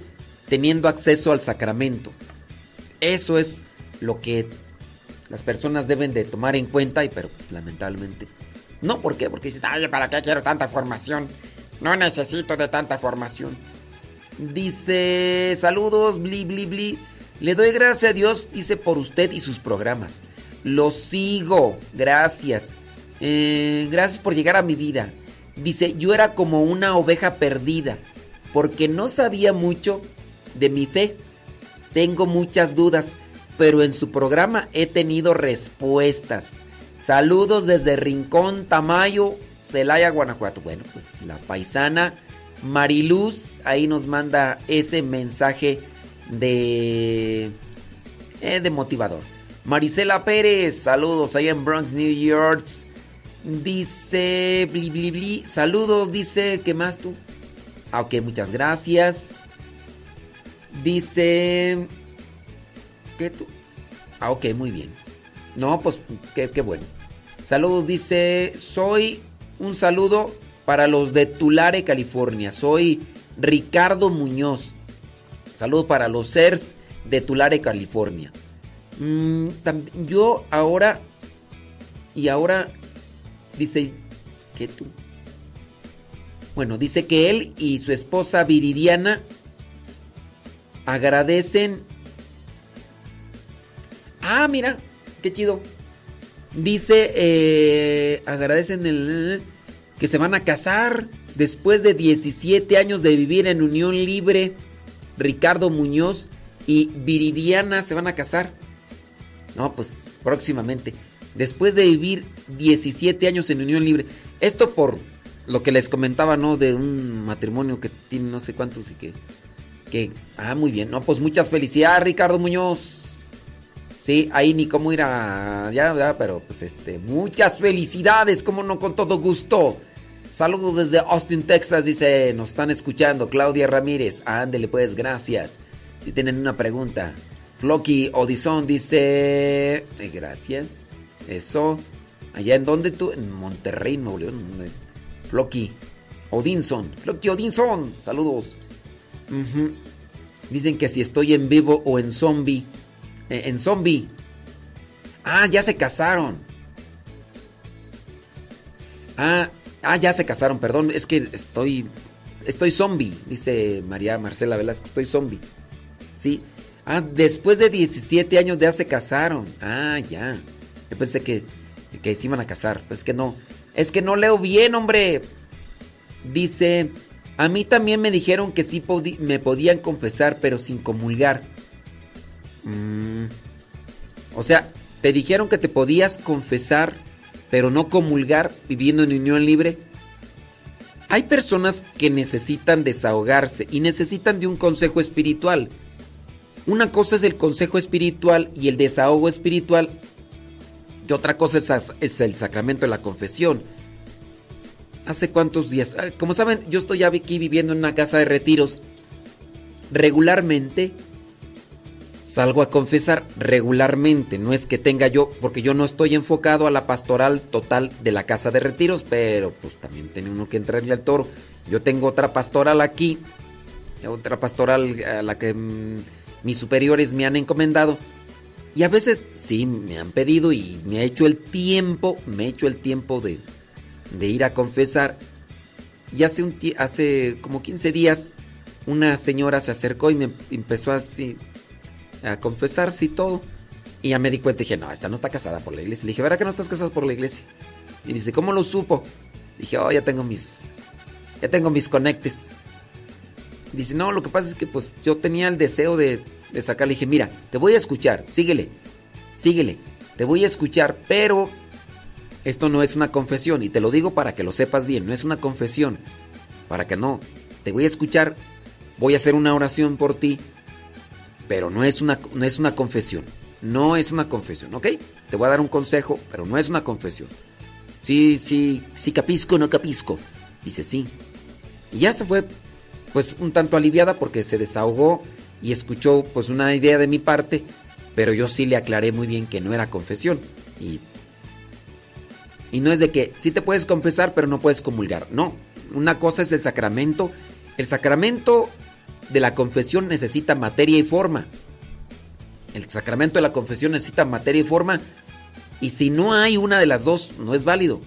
teniendo acceso al sacramento. Eso es lo que las personas deben de tomar en cuenta, y pero pues lamentablemente no, ¿por qué? Porque dicen, Ay, ¿para qué quiero tanta formación? No necesito de tanta formación. Dice, saludos, bli, bli, bli. Le doy gracias a Dios, dice, por usted y sus programas. Lo sigo, gracias. Eh, gracias por llegar a mi vida. Dice, yo era como una oveja perdida, porque no sabía mucho de mi fe. Tengo muchas dudas, pero en su programa he tenido respuestas. Saludos desde Rincón, Tamayo, Celaya, Guanajuato. Bueno, pues la paisana Mariluz ahí nos manda ese mensaje de eh, de motivador. Marisela Pérez, saludos ahí en Bronx, New York. Dice bli bli bli, saludos, dice, ¿qué más tú? Ah, ok, muchas gracias. Dice ¿Qué tú? Ah, ok, muy bien. No, pues qué, qué bueno. Saludos, dice, soy un saludo para los de Tulare, California. Soy Ricardo Muñoz. Saludos para los CERS de Tulare, California. Mm, yo ahora, y ahora, dice, ¿qué tú? Bueno, dice que él y su esposa Viridiana agradecen Ah, mira, qué chido. Dice, eh, agradecen el, que se van a casar después de 17 años de vivir en unión libre. Ricardo Muñoz y Viridiana se van a casar. No, pues próximamente. Después de vivir 17 años en unión libre. Esto por lo que les comentaba, ¿no? De un matrimonio que tiene no sé cuántos y que... que ah, muy bien. No, pues muchas felicidades, Ricardo Muñoz. Sí, ahí ni cómo ir a... Ya, ya, pero pues este... Muchas felicidades, como no, con todo gusto. Saludos desde Austin, Texas, dice, nos están escuchando. Claudia Ramírez, ándele pues, gracias. Si tienen una pregunta. Flocky Odison dice... eh, gracias. Eso. Allá en donde tú... En Monterrey, Nuevo León. Flocky Odinson. Flocky Odinson. Saludos. Dicen que si estoy en vivo o en zombie. Eh, en zombie. Ah, ya se casaron. Ah, ah, ya se casaron, perdón. Es que estoy. Estoy zombie, dice María Marcela Velasco. Estoy zombie. Sí. Ah, después de 17 años ya se casaron. Ah, ya. Yo pensé que, que se iban a casar. Pues que no. Es que no leo bien, hombre. Dice. A mí también me dijeron que sí me podían confesar, pero sin comulgar. Mm. O sea, te dijeron que te podías confesar, pero no comulgar viviendo en unión libre. Hay personas que necesitan desahogarse y necesitan de un consejo espiritual. Una cosa es el consejo espiritual y el desahogo espiritual. Y otra cosa es, el sacramento de la confesión. ¿Hace cuántos días? Ah, Como saben, yo estoy aquí viviendo en una casa de retiros. Regularmente salgo a confesar regularmente. No es que tenga yo, porque yo no estoy enfocado a la pastoral total de la casa de retiros, pero pues también tiene uno que entrarle al toro. Yo tengo otra pastoral aquí, otra pastoral a la que mm, mis superiores me han encomendado. Y a veces sí me han pedido y me ha hecho el tiempo, me he hecho el tiempo de, ir a confesar. Y hace, hace como 15 días una señora se acercó y me empezó así a confesarse y todo. Y ya me di cuenta y dije, no, esta no está casada por la iglesia. Le dije, ¿verdad que no estás casada por la iglesia? Y dice, ¿cómo lo supo? Dije, oh, ya tengo mis, ya tengo mis conectes. Dice, no, lo que pasa es que pues yo tenía el deseo de, de sacar. Le dije, mira, te voy a escuchar, síguele, síguele, te voy a escuchar, pero esto no es una confesión. Y te lo digo para que lo sepas bien, no es una confesión. Para que no, te voy a escuchar, voy a hacer una oración por ti, pero no es una, no es una confesión. No es una confesión, ¿ok? Te voy a dar un consejo, pero no es una confesión. Sí, sí, sí, capisco, no capisco. Dice, sí. Y ya se fue, pues, un tanto aliviada porque se desahogó y escuchó, pues, una idea de mi parte, pero yo sí le aclaré muy bien que no era confesión. Y, y no es de que sí te puedes confesar, pero no puedes comulgar. No, una cosa es el sacramento. El sacramento de la confesión necesita materia y forma. El sacramento de la confesión necesita materia y forma. Y si no hay una de las dos, no es válido.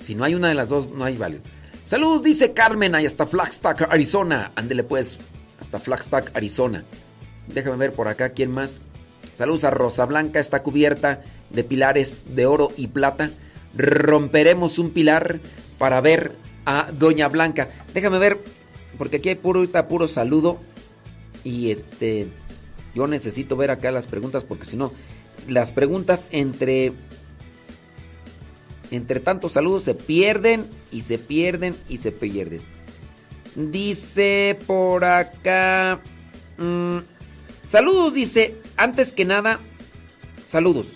Si no hay una de las dos, no hay válido. Saludos, dice Carmen, ahí hasta Flagstaff, Arizona. Ándele pues, hasta Flagstaff, Arizona. Déjame ver por acá quién más. Saludos a Rosa Blanca, está cubierta de pilares de oro y plata. Romperemos un pilar para ver a Doña Blanca. Déjame ver, porque aquí hay puro, puro saludo. Y este, yo necesito ver acá las preguntas, porque si no, las preguntas entre entre tantos saludos se pierden y se pierden y se pierden. Dice por acá. mm, saludos, dice. Antes que nada, saludos.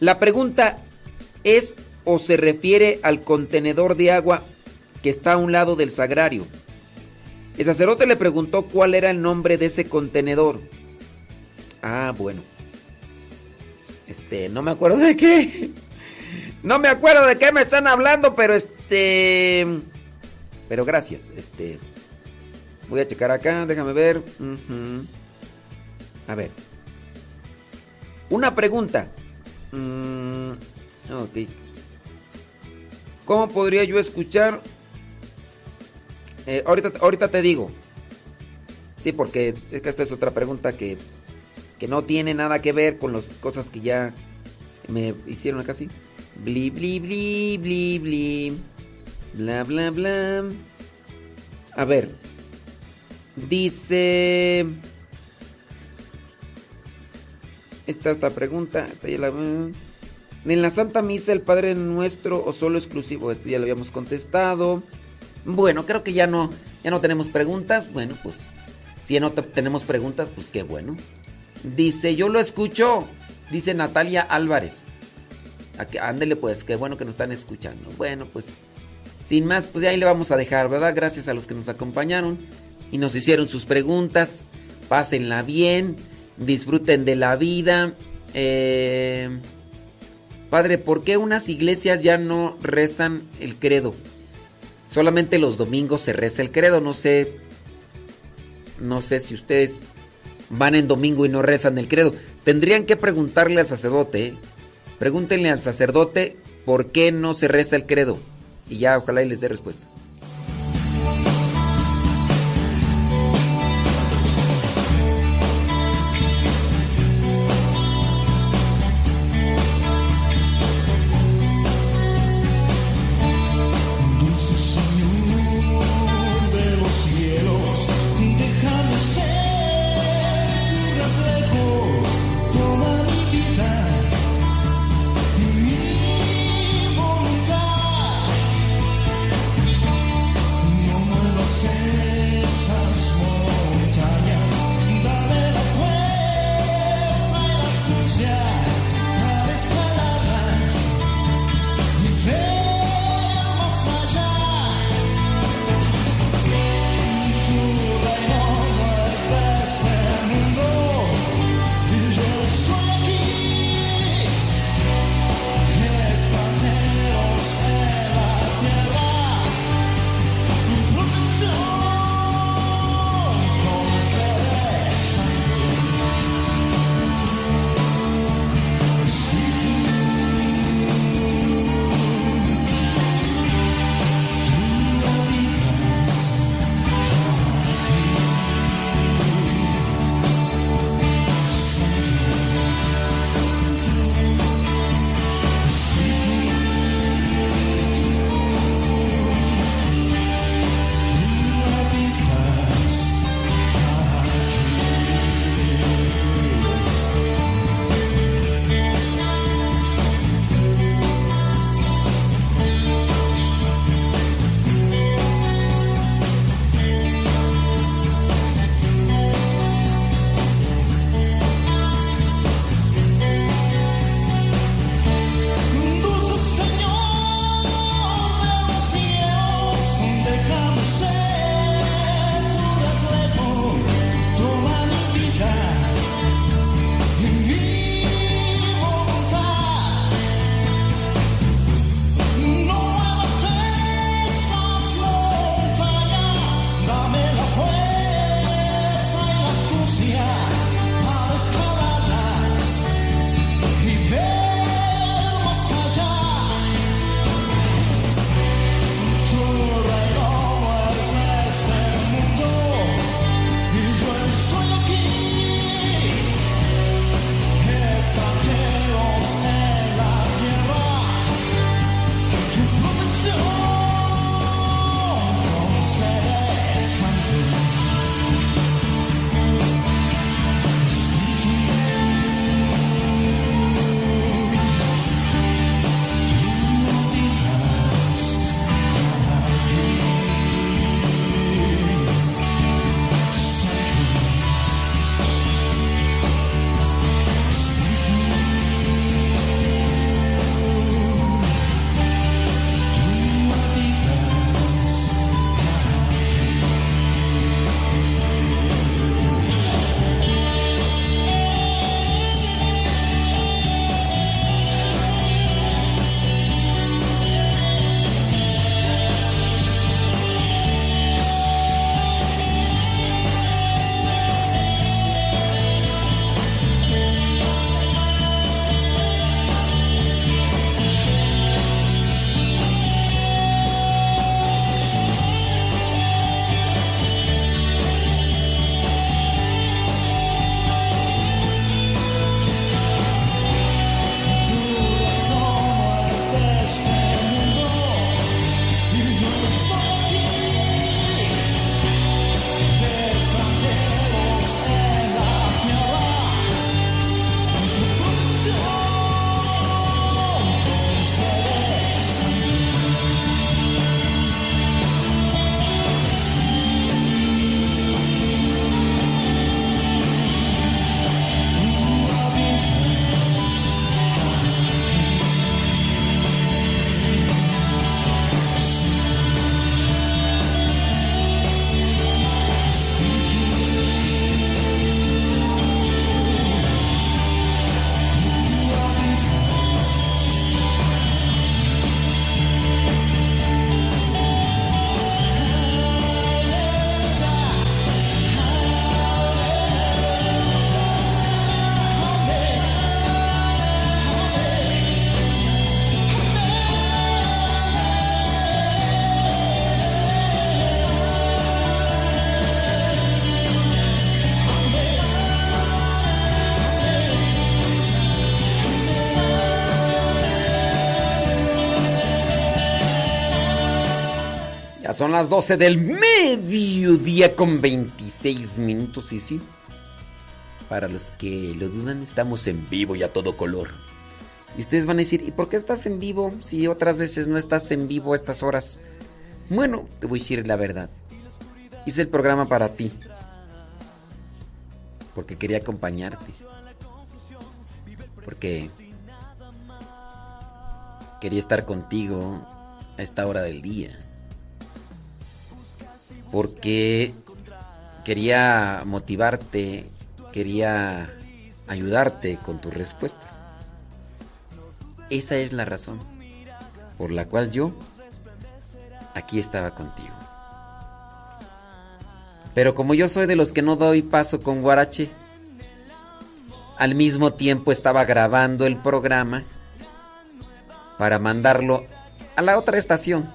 La pregunta es o se refiere al contenedor de agua que está a un lado del sagrario. El sacerdote le preguntó cuál era el nombre de ese contenedor. Ah, bueno. Este, no me acuerdo de qué. No me acuerdo de qué me están hablando, pero este. Pero gracias. Este. Voy a checar acá, déjame ver. A ver. Una pregunta. Mm, ok. ¿Cómo podría yo escuchar? Eh, ahorita, ahorita te digo. Sí, porque es que esta es otra pregunta que, que no tiene nada que ver con las cosas que ya me hicieron acá, sí. Bli, bli, bli, bli, bli. Bla, bla, bla. A ver. Dice... Esta otra pregunta. esta ya En la Santa Misa el Padre Nuestro o solo exclusivo. Esto ya lo habíamos contestado. Bueno, creo que ya no, ya no tenemos preguntas. Bueno, pues si ya no te- tenemos preguntas, pues qué bueno. Dice, yo lo escucho. Dice Natalia Álvarez. Ándele pues, qué bueno que nos están escuchando. Bueno, pues sin más, pues ahí le vamos a dejar, ¿verdad? Gracias a los que nos acompañaron y nos hicieron sus preguntas. Pásenla bien, disfruten de la vida. Eh, padre, ¿por qué unas iglesias ya no rezan el credo? Solamente los domingos se reza el credo, no sé. No sé si ustedes van en domingo y no rezan el credo. Tendrían que preguntarle al sacerdote. ¿eh? Pregúntenle al sacerdote por qué no se reza el credo. Y ya, ojalá y les dé respuesta. Son las 12 del mediodía con 26 minutos, y sí. Para los que lo dudan, estamos en vivo y a todo color. Y ustedes van a decir, ¿y por qué estás en vivo si otras veces no estás en vivo a estas horas? Bueno, te voy a decir la verdad. Hice el programa para ti. Porque quería acompañarte. Porque quería estar contigo a esta hora del día. Porque quería motivarte, quería ayudarte con tus respuestas. Esa es la razón por la cual yo aquí estaba contigo. Pero como yo soy de los que no doy paso con Guarache, al mismo tiempo estaba grabando el programa para mandarlo a la otra estación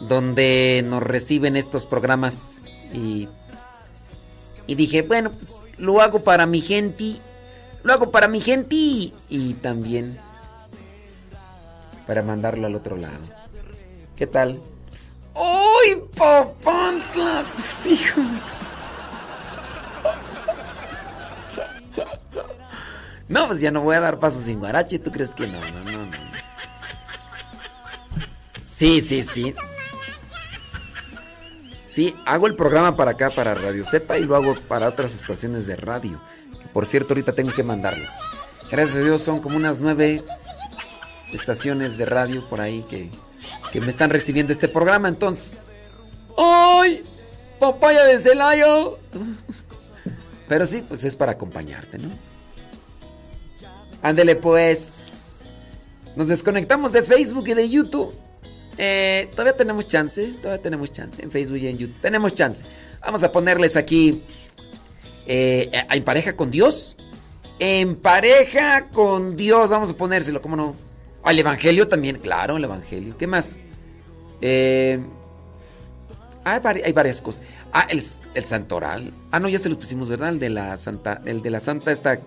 donde nos reciben estos programas y, y dije, bueno, pues lo hago para mi gente, lo hago para mi gente y, y también para mandarlo al otro lado. ¿Qué tal? ¡Uy, papantla! Hijo. No, pues ya no voy a dar paso sin guarache, ¿tú crees que no? No, no, no. Sí, sí, sí. Sí, hago el programa para acá, para Radio Cepa, y lo hago para otras estaciones de radio. Por cierto, ahorita tengo que mandarlos. Gracias a Dios son como unas nueve estaciones de radio por ahí que, que me están recibiendo este programa. Entonces, ¡ay! ¡Papaya de Celayo! Pero sí, pues es para acompañarte, ¿no? Ándele pues. Nos desconectamos de Facebook y de YouTube. Eh, todavía tenemos chance, todavía tenemos chance en Facebook y en YouTube. Tenemos chance. Vamos a ponerles aquí eh, en pareja con Dios. En pareja con Dios, vamos a ponérselo, ¿cómo no? Al Evangelio también, claro, el Evangelio. ¿Qué más? Eh, hay, hay varias cosas. Ah, el, el santoral. Ah, no, ya se los pusimos, ¿verdad? El de la santa, el de la santa está.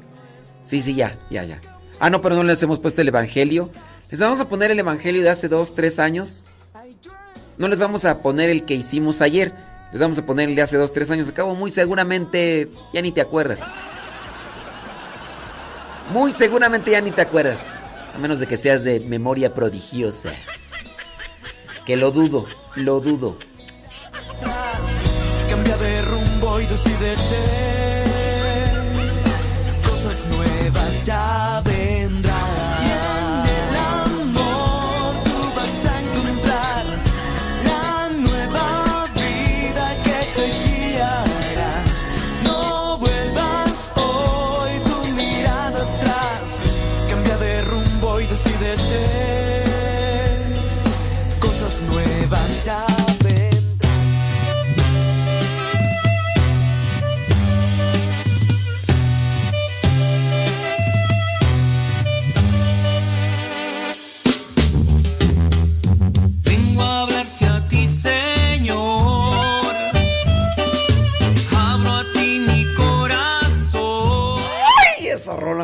Sí, sí, ya, ya, ya. Ah, no, pero no les hemos puesto el Evangelio. Les vamos a poner el Evangelio de hace dos, tres años. No les vamos a poner el que hicimos ayer. Les vamos a poner el de hace dos, tres años. Acabo muy seguramente ya ni te acuerdas. Muy seguramente ya ni te acuerdas. A menos de que seas de memoria prodigiosa. Que lo dudo, lo dudo. Cambia de rumbo y decídete. Cosas nuevas ya vendrán.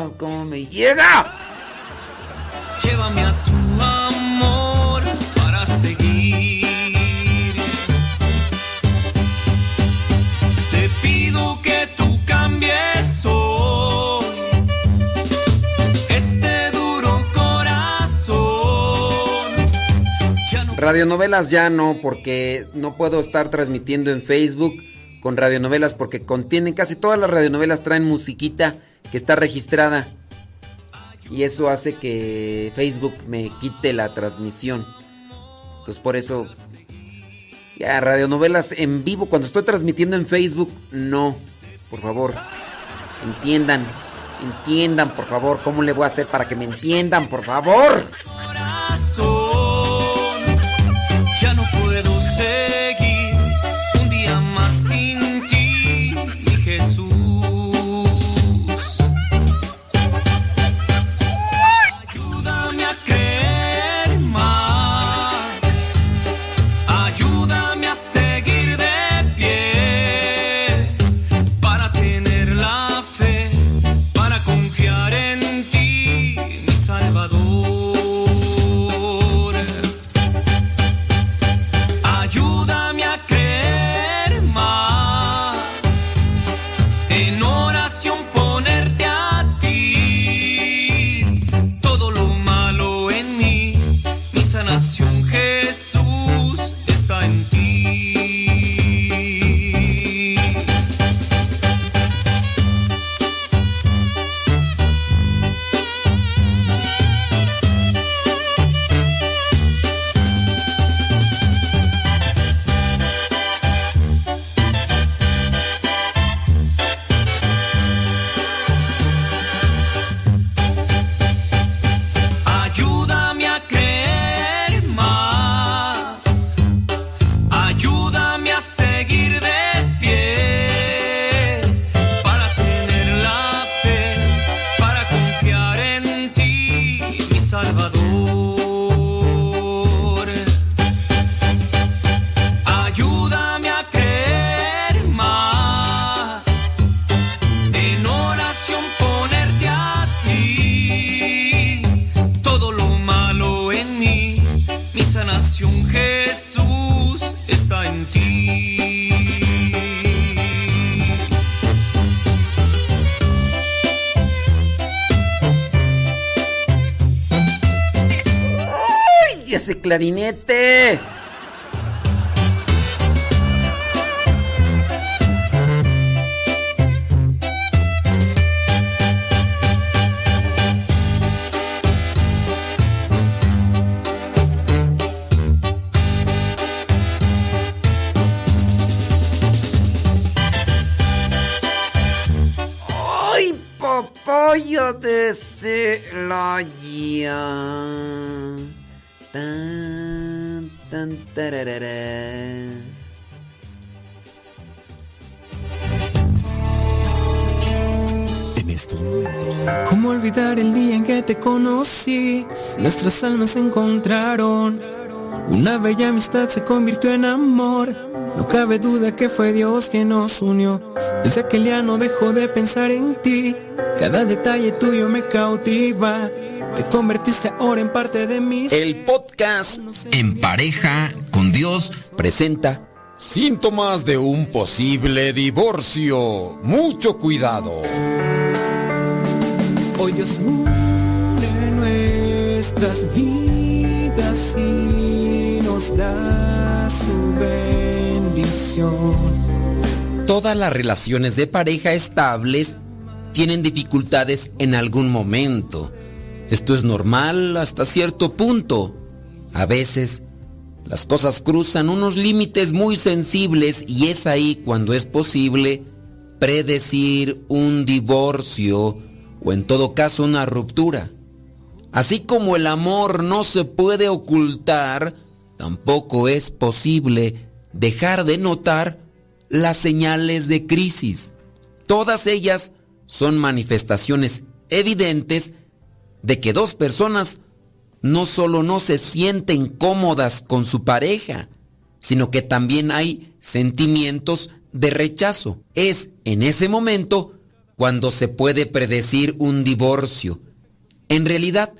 Rola, cómo me llega. Llévame a tu amor para seguir. Te pido que tú cambies hoy este duro corazón. Radionovelas ya no, porque no puedo estar transmitiendo en Facebook con radionovelas porque contienen casi todas las radionovelas traen musiquita que está registrada. Y eso hace que Facebook me quite la transmisión. Entonces por eso ya radionovelas en vivo cuando estoy transmitiendo en Facebook no. Por favor, entiendan, entiendan, por favor, cómo le voy a hacer para que me entiendan, por favor. corazón. Ya no puedo seguir ese clarinete! ¡Ay, papaya de Celaya! Tan. En estos momentos. ¿Cómo olvidar el día en que te conocí? Nuestras almas se encontraron. Una bella amistad se convirtió en amor. No cabe duda que fue Dios quien nos unió. Desde aquel día no dejo de pensar en ti. Cada detalle tuyo me cautiva. Te convertiste ahora en parte de mí. El podcast En pareja con Dios presenta Síntomas de un posible divorcio. Mucho cuidado. Hoy Dios une nuestras vidas y nos da su bendición. Todas las relaciones de pareja estables tienen dificultades en algún momento. Esto es normal hasta cierto punto. A veces las cosas cruzan unos límites muy sensibles y es ahí cuando es posible predecir un divorcio o en todo caso una ruptura. Así como el amor no se puede ocultar, tampoco es posible dejar de notar las señales de crisis. Todas ellas son manifestaciones evidentes de que dos personas no solo no se sienten cómodas con su pareja, sino que también hay sentimientos de rechazo. Es en ese momento cuando se puede predecir un divorcio. En realidad,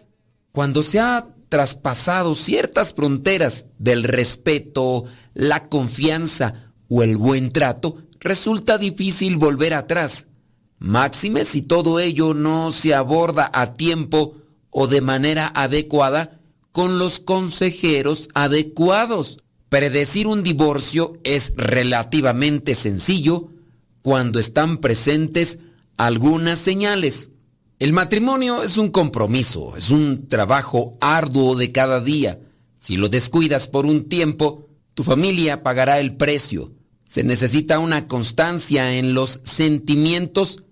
cuando se ha traspasado ciertas fronteras del respeto, la confianza o el buen trato, resulta difícil volver atrás. Máxime si todo ello no se aborda a tiempo o de manera adecuada con los consejeros adecuados. Predecir un divorcio es relativamente sencillo cuando están presentes algunas señales. El matrimonio es un compromiso, es un trabajo arduo de cada día. Si lo descuidas por un tiempo, tu familia pagará el precio. Se necesita una constancia en los sentimientos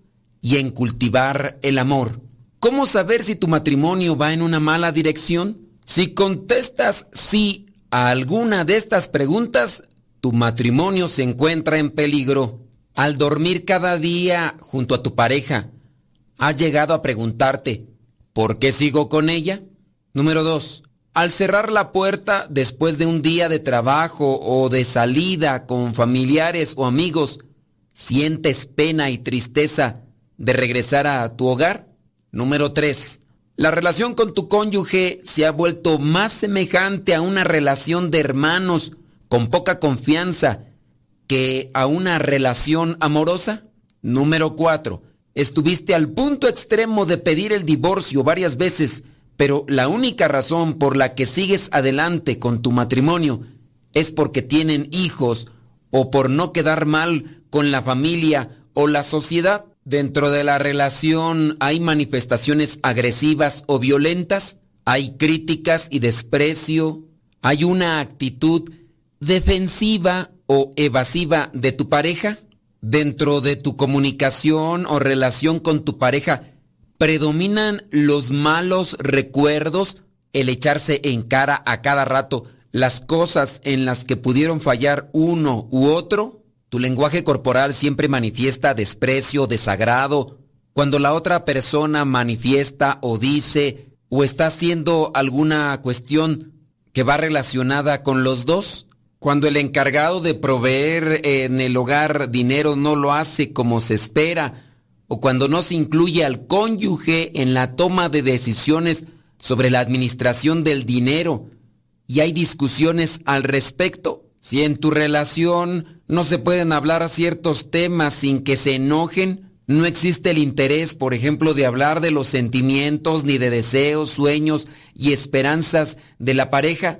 y en cultivar el amor. ¿Cómo saber si tu matrimonio va en una mala dirección? Si contestas sí a alguna de estas preguntas, tu matrimonio se encuentra en peligro. Al dormir cada día junto a tu pareja, ¿has llegado a preguntarte, ¿por qué sigo con ella? Número 2. Al cerrar la puerta después de un día de trabajo o de salida con familiares o amigos, ¿sientes pena y tristeza de regresar a tu hogar? Número 3. La relación con tu cónyuge se ha vuelto más semejante a una relación de hermanos con poca confianza que a una relación amorosa. Número 4. Estuviste al punto extremo de pedir el divorcio varias veces, pero la única razón por la que sigues adelante con tu matrimonio es porque tienen hijos o por no quedar mal con la familia o la sociedad. Dentro de la relación hay manifestaciones agresivas o violentas, hay críticas y desprecio, hay una actitud defensiva o evasiva de tu pareja. Dentro de tu comunicación o relación con tu pareja, predominan los malos recuerdos, el echarse en cara a cada rato las cosas en las que pudieron fallar uno u otro. Tu lenguaje corporal siempre manifiesta desprecio, desagrado. Cuando la otra persona manifiesta o dice ¿O está haciendo alguna cuestión que va relacionada con los dos? Cuando el encargado de proveer en el hogar dinero no lo hace como se espera, o cuando no se incluye al cónyuge en la toma de decisiones sobre la administración del dinero, y hay discusiones al respecto, si en tu relación no se pueden hablar ciertos temas sin que se enojen, no existe el interés, por ejemplo, de hablar de los sentimientos, ni de deseos, sueños y esperanzas de la pareja,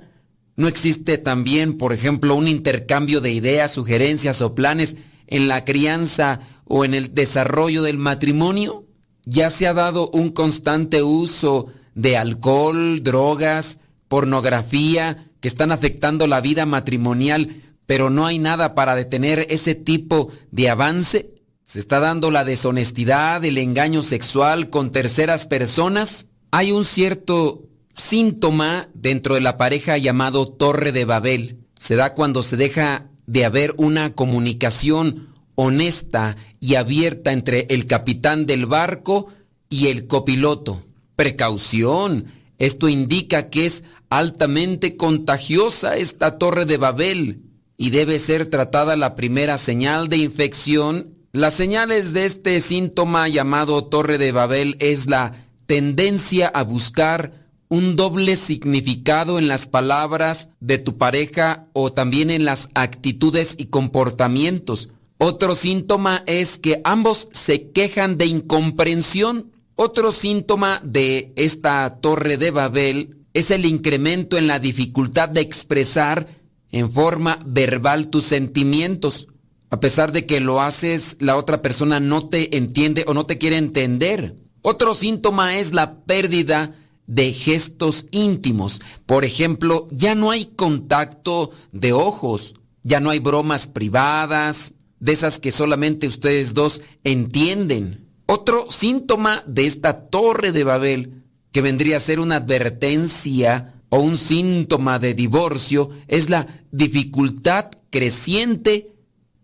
no existe también, por ejemplo, un intercambio de ideas, sugerencias o planes en la crianza o en el desarrollo del matrimonio. Ya se ha dado un constante uso de alcohol, drogas, pornografía, que están afectando la vida matrimonial, pero no hay nada para detener ese tipo de avance. Se está dando la deshonestidad, el engaño sexual con terceras personas. Hay un cierto síntoma dentro de la pareja llamado Torre de Babel. Se da cuando se deja de haber una comunicación honesta y abierta entre el capitán del barco y el copiloto. Precaución, esto indica que es altamente contagiosa esta torre de Babel y debe ser tratada la primera señal de infección. Las señales de este síntoma llamado torre de Babel es la tendencia a buscar un doble significado en las palabras de tu pareja o también en las actitudes y comportamientos. Otro síntoma es que ambos se quejan de incomprensión. Otro síntoma de esta torre de Babel es el incremento en la dificultad de expresar en forma verbal tus sentimientos. A pesar de que lo haces, la otra persona no te entiende o no te quiere entender. Otro síntoma es la pérdida de gestos íntimos. Por ejemplo, ya no hay contacto de ojos, ya no hay bromas privadas, de esas que solamente ustedes dos entienden. Otro síntoma de esta torre de Babel, que vendría a ser una advertencia o un síntoma de divorcio, es la dificultad creciente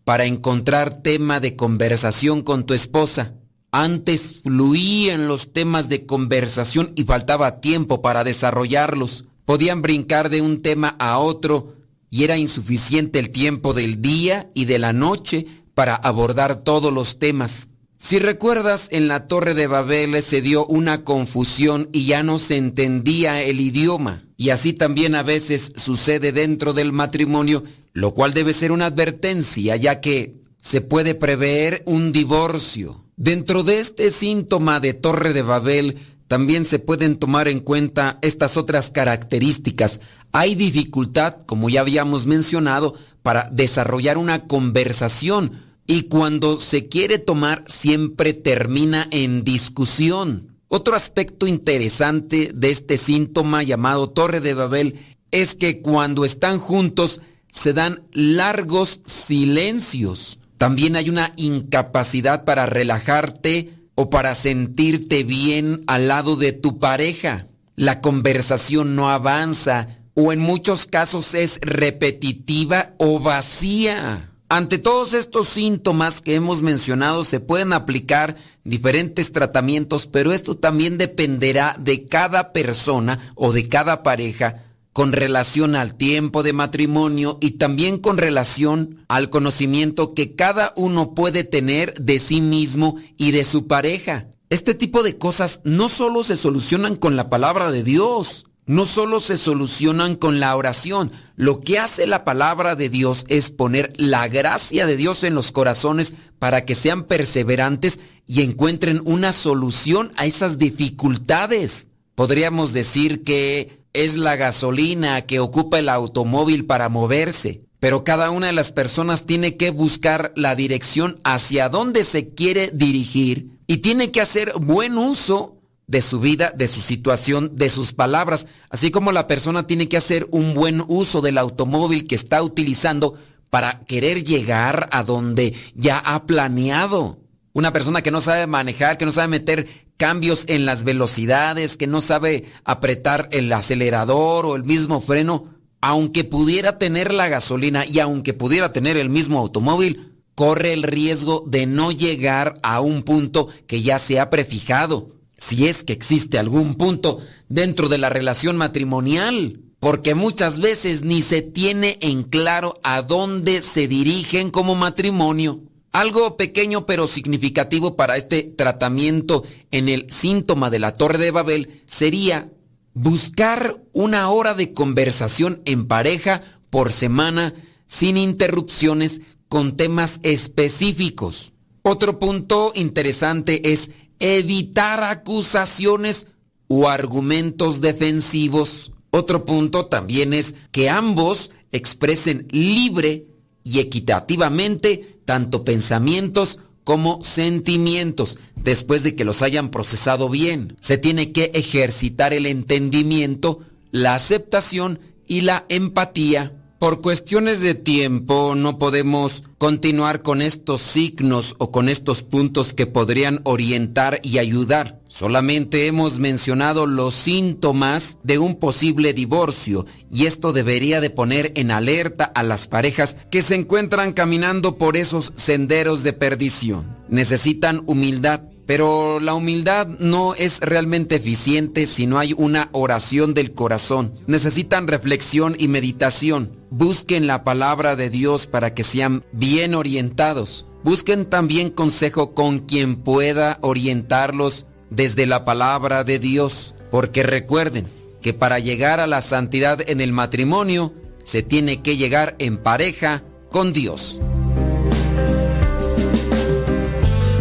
para encontrar tema de conversación con tu esposa. Antes fluían los temas de conversación y faltaba tiempo para desarrollarlos. Podían brincar de un tema a otro y era insuficiente el tiempo del día y de la noche para abordar todos los temas. Si recuerdas, en la torre de Babel se dio una confusión y ya no se entendía el idioma. Y así también a veces sucede dentro del matrimonio, lo cual debe ser una advertencia, ya que se puede prever un divorcio. Dentro de este síntoma de torre de Babel, también se pueden tomar en cuenta estas otras características. Hay dificultad, como ya habíamos mencionado, para desarrollar una conversación y cuando se quiere tomar siempre termina en discusión. Otro aspecto interesante de este síntoma llamado Torre de Babel es que cuando están juntos se dan largos silencios. También hay una incapacidad para relajarte o para sentirte bien al lado de tu pareja. La conversación no avanza o en muchos casos es repetitiva o vacía. Ante todos estos síntomas que hemos mencionado se pueden aplicar diferentes tratamientos, pero esto también dependerá de cada persona o de cada pareja con relación al tiempo de matrimonio y también con relación al conocimiento que cada uno puede tener de sí mismo y de su pareja. Este tipo de cosas no solo se solucionan con la palabra de Dios, no solo se solucionan con la oración, lo que hace la palabra de Dios es poner la gracia de Dios en los corazones para que sean perseverantes y encuentren una solución a esas dificultades. Podríamos decir que es la gasolina que ocupa el automóvil para moverse, pero cada una de las personas tiene que buscar la dirección hacia dónde se quiere dirigir y tiene que hacer buen uso de su vida, de su situación, de sus palabras, así como la persona tiene que hacer un buen uso del automóvil que está utilizando para querer llegar a donde ya ha planeado. Una persona que no sabe manejar, que no sabe meter cambios en las velocidades, que no sabe apretar el acelerador o el mismo freno, aunque pudiera tener la gasolina y aunque pudiera tener el mismo automóvil, corre el riesgo de no llegar a un punto que ya se ha prefijado si es que existe algún punto dentro de la relación matrimonial, porque muchas veces ni se tiene en claro a dónde se dirigen como matrimonio. Algo pequeño pero significativo para este tratamiento en el síntoma de la Torre de Babel sería buscar una hora de conversación en pareja por semana sin interrupciones con temas específicos. Otro punto interesante es evitar acusaciones o argumentos defensivos. Otro punto también es que ambos expresen libre y equitativamente tanto pensamientos como sentimientos después de que los hayan procesado bien. Se tiene que ejercitar el entendimiento, la aceptación y la empatía. Por cuestiones de tiempo no podemos continuar con estos signos o con estos puntos que podrían orientar y ayudar. Solamente hemos mencionado los síntomas de un posible divorcio y esto debería de poner en alerta a las parejas que se encuentran caminando por esos senderos de perdición. Necesitan humildad, pero la humildad no es realmente eficiente si no hay una oración del corazón. Necesitan reflexión y meditación. Busquen la palabra de Dios para que sean bien orientados. Busquen también consejo con quien pueda orientarlos desde la palabra de Dios. Porque recuerden que para llegar a la santidad en el matrimonio se tiene que llegar en pareja con Dios.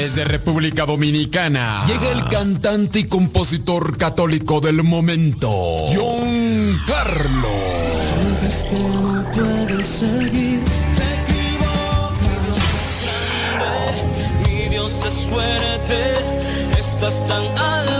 Desde República Dominicana llega el cantante y compositor católico del momento, John Carlos. Dios es fuerte, estás tan alto,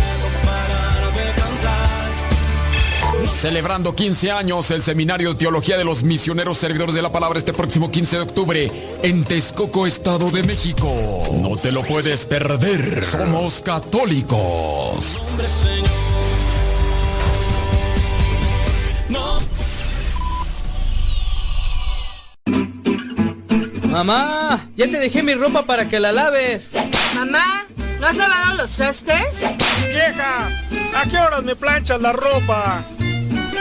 Celebrando 15 años el Seminario de Teología de los Misioneros Servidores de la Palabra este próximo 15 de octubre en Texcoco, Estado de México. No te lo puedes perder. Somos católicos. Mamá, ya te dejé mi ropa para que la laves. Mamá, ¿no has lavado los trastes? Vieja, ¿a qué horas me planchas la ropa?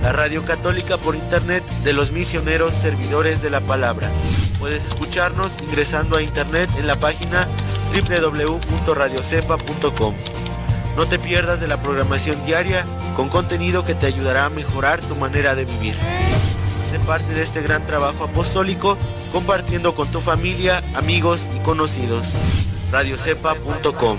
La radio católica por internet de los misioneros servidores de la palabra. Puedes escucharnos ingresando a internet en la página www.radiocepa.com. No te pierdas de la programación diaria con contenido que te ayudará a mejorar tu manera de vivir. Sé parte de este gran trabajo apostólico compartiendo con tu familia, amigos y conocidos. radiocepa.com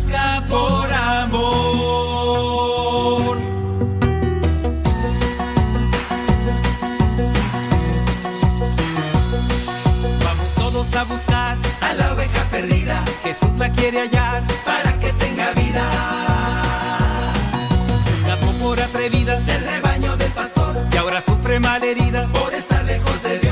por amor. Vamos todos a buscar a la oveja perdida. Jesús la quiere hallar para que tenga vida. Se escapó por atrevida del rebaño del pastor y ahora sufre malherida por estar lejos de Dios.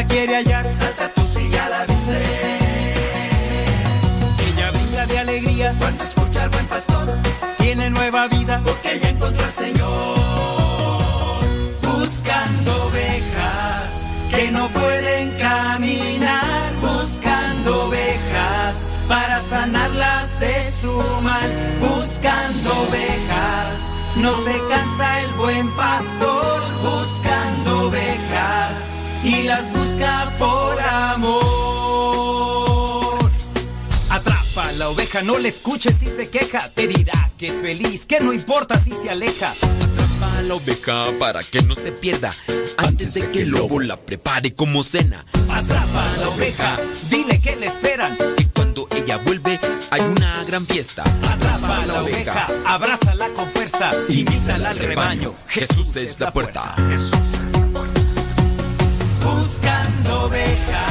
La quiere hallar. Salta tú si ya la viste. Ella brinda de alegría cuando escucha al buen pastor. Tiene nueva vida porque ella encontró al Señor. Buscando ovejas que no pueden caminar. Buscando ovejas para sanarlas de su mal. Buscando ovejas. No se cansa el buen pastor las busca por amor. Atrapa la oveja, no le escuches si se queja. Te dirá que es feliz, que no importa si se aleja. Atrapa la oveja para que no se pierda antes de que el lobo la prepare como cena. Atrapa la oveja, dile que le esperan. Y cuando ella vuelve hay una gran fiesta. Atrapa la oveja, abrázala con fuerza, invítala al rebaño. Jesús es la puerta. Buscando ovejas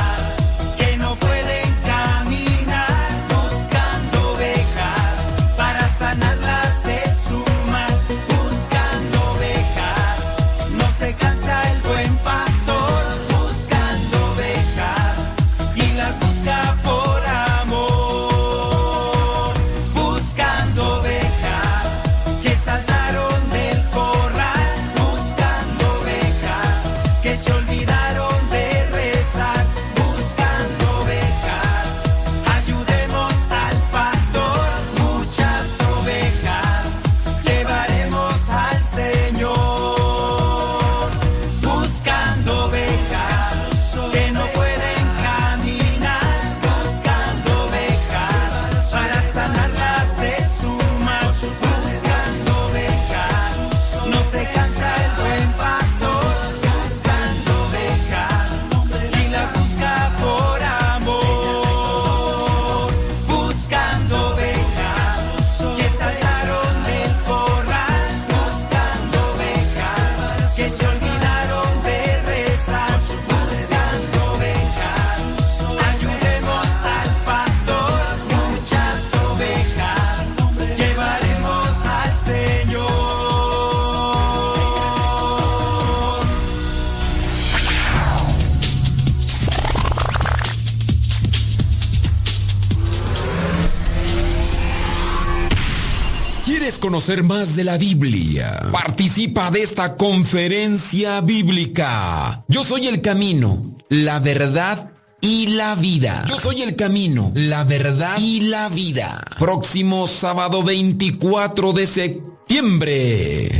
conocer más de la Biblia? Participa de esta conferencia bíblica. Yo soy el camino, la verdad y la vida. Yo soy el camino, la verdad y la vida. Próximo sábado 24 de septiembre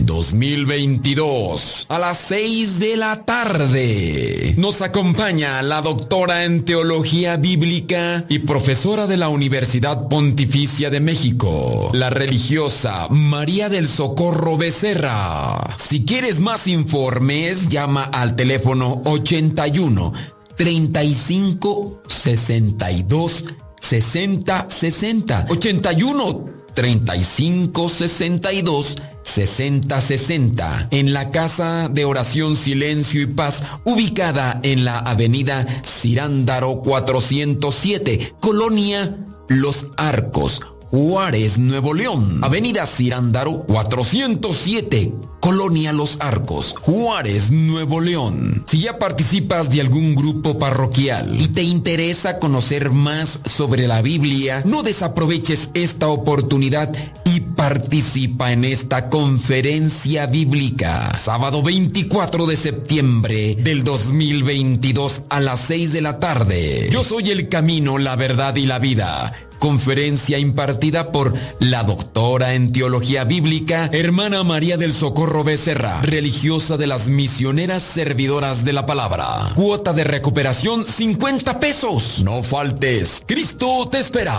2022 a las 6 de la tarde. Nos acompaña la doctora en teología bíblica y profesora de la Universidad Pontificia de México, la religiosa María del Socorro Becerra. Si quieres más informes, llama al teléfono 81 35 62 60 60 81 35 62 60 60 en la Casa de Oración Silencio y Paz ubicada en la Avenida Cirándaro 407 Colonia Los Arcos Juárez, Nuevo León. Avenida Cirándaro 407, Colonia Los Arcos, Juárez, Nuevo León. Si ya participas de algún grupo parroquial y te interesa conocer más sobre la Biblia, no desaproveches esta oportunidad y participa en esta conferencia bíblica. Sábado 24 de septiembre del 2022 a las 6 de la tarde. Yo soy el camino, la verdad y la vida conferencia impartida por la doctora en teología bíblica, hermana María del Socorro Becerra, religiosa de las misioneras servidoras de la palabra. Cuota de recuperación 50 pesos. No faltes, Cristo te espera.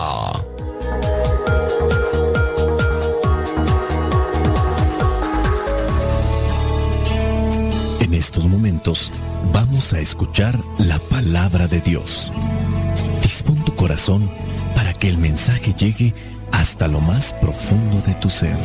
En estos momentos vamos a escuchar la palabra de Dios. Dispón tu corazón para que el mensaje llegue hasta lo más profundo de tu ser.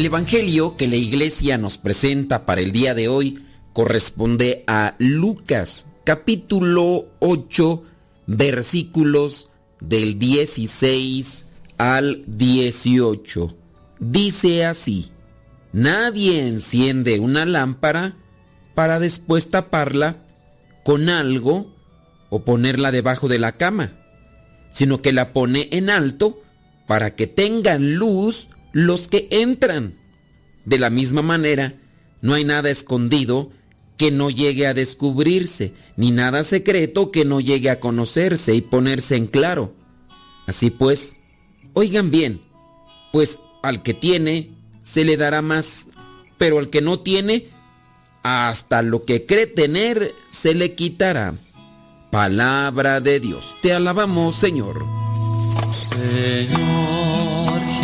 El Evangelio que la iglesia nos presenta para el día de hoy corresponde a Lucas capítulo 8 versículos del 16 al 18. Dice así, nadie enciende una lámpara para después taparla con algo o ponerla debajo de la cama, sino que la pone en alto para que tengan luz los que entran. De la misma manera, no hay nada escondido que no llegue a descubrirse, ni nada secreto que no llegue a conocerse y ponerse en claro. Así pues, oigan bien, pues al que tiene se le dará más, pero al que no tiene, hasta lo que cree tener se le quitará. Palabra de Dios. Te alabamos, Señor. Señor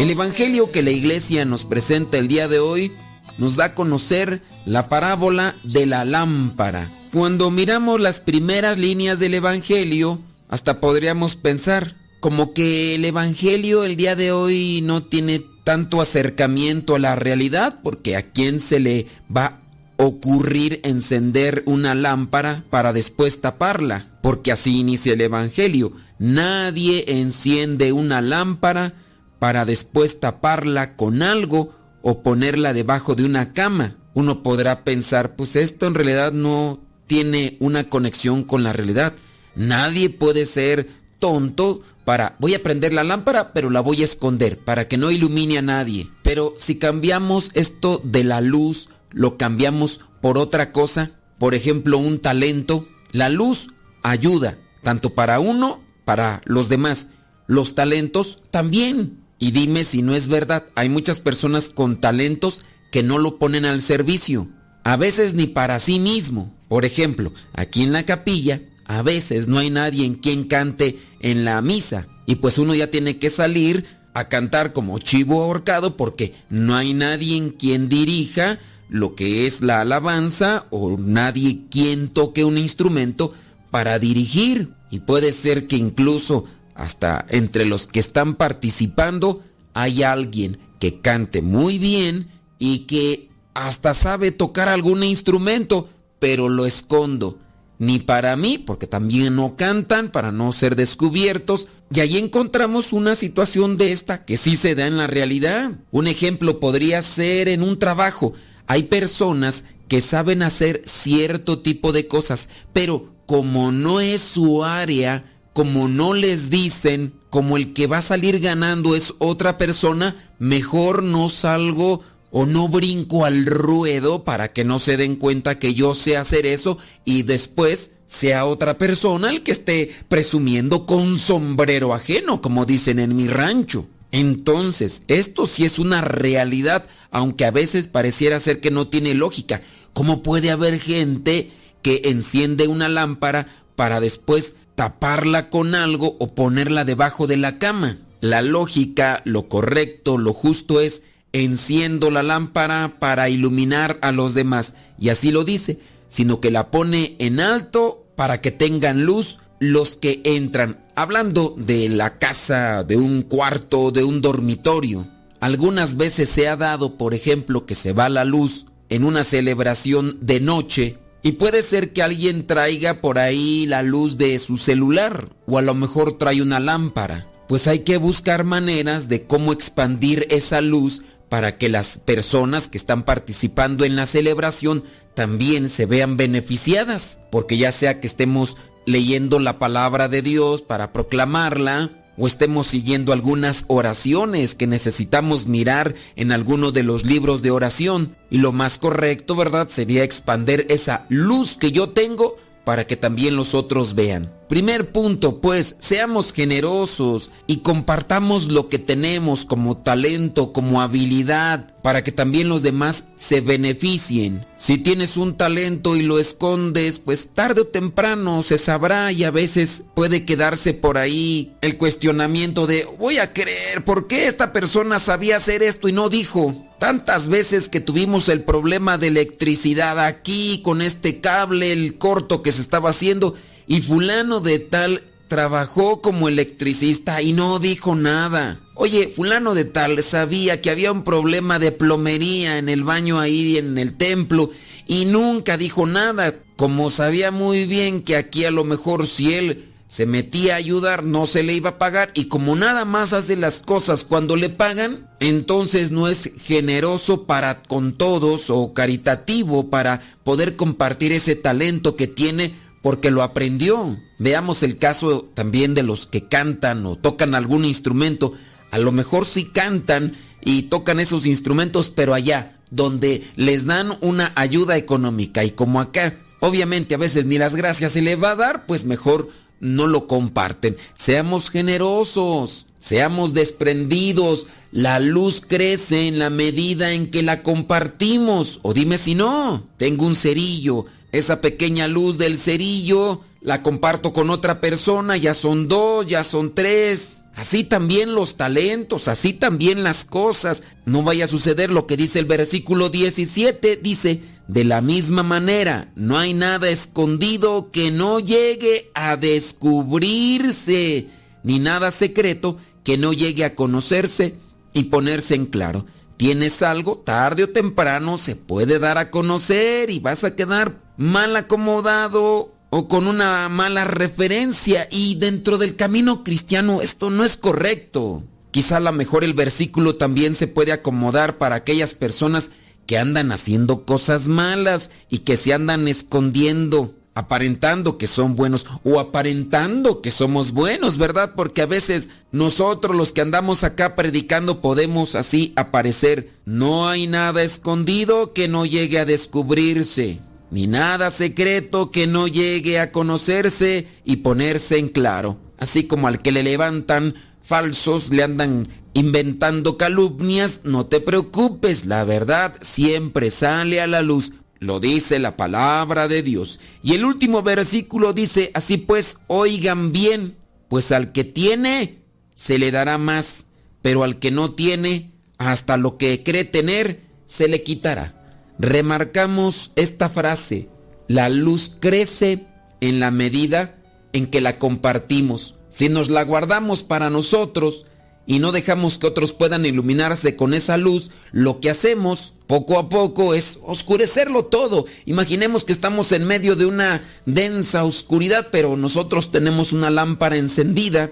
El Evangelio que la iglesia nos presenta el día de hoy nos da a conocer la parábola de la lámpara. Cuando miramos las primeras líneas del Evangelio, hasta podríamos pensar como que el Evangelio el día de hoy no tiene tanto acercamiento a la realidad, porque a quién se le va a ocurrir encender una lámpara para después taparla, porque así inicia el Evangelio. Nadie enciende una lámpara para después taparla con algo o ponerla debajo de una cama. Uno podrá pensar, pues esto en realidad no tiene una conexión con la realidad. Nadie puede ser tonto para voy a prender la lámpara, pero la voy a esconder para que no ilumine a nadie. Pero si cambiamos esto de la luz, lo cambiamos por otra cosa, por ejemplo, un talento, la luz ayuda tanto para uno, para los demás. Los talentos también. Y dime si no es verdad, hay muchas personas con talentos que no lo ponen al servicio, a veces ni para sí mismo. Por ejemplo, aquí en la capilla, a veces no hay nadie en quien cante en la misa y pues uno ya tiene que salir a cantar como chivo ahorcado porque no hay nadie en quien dirija lo que es la alabanza o nadie quien toque un instrumento para dirigir. Y puede ser que incluso hasta entre los que están participando hay alguien que cante muy bien y que hasta sabe tocar algún instrumento, pero lo escondo. Ni para mí, porque también no cantan para no ser descubiertos. Y ahí encontramos una situación de esta que sí se da en la realidad. Un ejemplo podría ser en un trabajo. Hay personas que saben hacer cierto tipo de cosas, pero como no es su área, como no les dicen, como el que va a salir ganando es otra persona, mejor no salgo o no brinco al ruedo para que no se den cuenta que yo sé hacer eso y después sea otra persona el que esté presumiendo con sombrero ajeno, como dicen en mi rancho. Entonces, esto sí es una realidad, aunque a veces pareciera ser que no tiene lógica. ¿Cómo puede haber gente que enciende una lámpara para después taparla con algo o ponerla debajo de la cama? La lógica, lo correcto, lo justo es enciendo la lámpara para iluminar a los demás. Y así lo dice, sino que la pone en alto para que tengan luz los que entran. Hablando de la casa, de un cuarto, de un dormitorio. Algunas veces se ha dado, por ejemplo, que se va la luz en una celebración de noche y puede ser que alguien traiga por ahí la luz de su celular o a lo mejor trae una lámpara. Pues hay que buscar maneras de cómo expandir esa luz para que las personas que están participando en la celebración también se vean beneficiadas, porque ya sea que estemos leyendo la palabra de Dios para proclamarla, o estemos siguiendo algunas oraciones que necesitamos mirar en alguno de los libros de oración. Y lo más correcto, ¿verdad? Sería expander esa luz que yo tengo para que también los otros vean. Primer punto, pues, seamos generosos y compartamos lo que tenemos como talento, como habilidad, para que también los demás se beneficien. Si tienes un talento y lo escondes, pues tarde o temprano se sabrá y a veces puede quedarse por ahí el cuestionamiento de voy a creer, ¿por qué esta persona sabía hacer esto y no dijo? Tantas veces que tuvimos el problema de electricidad aquí con este cable, el corto que se estaba haciendo y fulano de tal trabajó como electricista y no dijo nada. Oye, fulano de tal sabía que había un problema de plomería en el baño ahí en el templo y nunca dijo nada, como sabía muy bien que aquí a lo mejor si él se metía a ayudar no se le iba a pagar y como nada más hace las cosas cuando le pagan, entonces no es generoso para con todos o caritativo para poder compartir ese talento que tiene porque lo aprendió. Veamos el caso también de los que cantan o tocan algún instrumento. A lo mejor sí cantan y tocan esos instrumentos, pero allá, donde les dan una ayuda económica y como acá, obviamente a veces ni las gracias se le va a dar, pues mejor no lo comparten. Seamos generosos, seamos desprendidos. La luz crece en la medida en que la compartimos. O dime si no, tengo un cerillo esa pequeña luz del cerillo la comparto con otra persona, ya son dos, ya son tres. Así también los talentos, así también las cosas. No vaya a suceder lo que dice el versículo 17, dice, de la misma manera, no hay nada escondido que no llegue a descubrirse, ni nada secreto que no llegue a conocerse y ponerse en claro. Tienes algo, tarde o temprano se puede dar a conocer y vas a quedar mal acomodado o con una mala referencia y dentro del camino cristiano esto no es correcto. Quizá a lo mejor el versículo también se puede acomodar para aquellas personas que andan haciendo cosas malas y que se andan escondiendo. aparentando que son buenos o aparentando que somos buenos, ¿verdad? Porque a veces nosotros los que andamos acá predicando podemos así aparecer. No hay nada escondido que no llegue a descubrirse, ni nada secreto que no llegue a conocerse y ponerse en claro. Así como al que le levantan falsos, le andan inventando calumnias, no te preocupes, la verdad siempre sale a la luz. Lo dice la palabra de Dios. Y el último versículo dice, así pues, oigan bien, pues al que tiene, se le dará más, pero al que no tiene, hasta lo que cree tener, se le quitará. Remarcamos esta frase, la luz crece en la medida en que la compartimos. Si nos la guardamos para nosotros, y no dejamos que otros puedan iluminarse con esa luz, lo que hacemos poco a poco es oscurecerlo todo. Imaginemos que estamos en medio de una densa oscuridad, pero nosotros tenemos una lámpara encendida.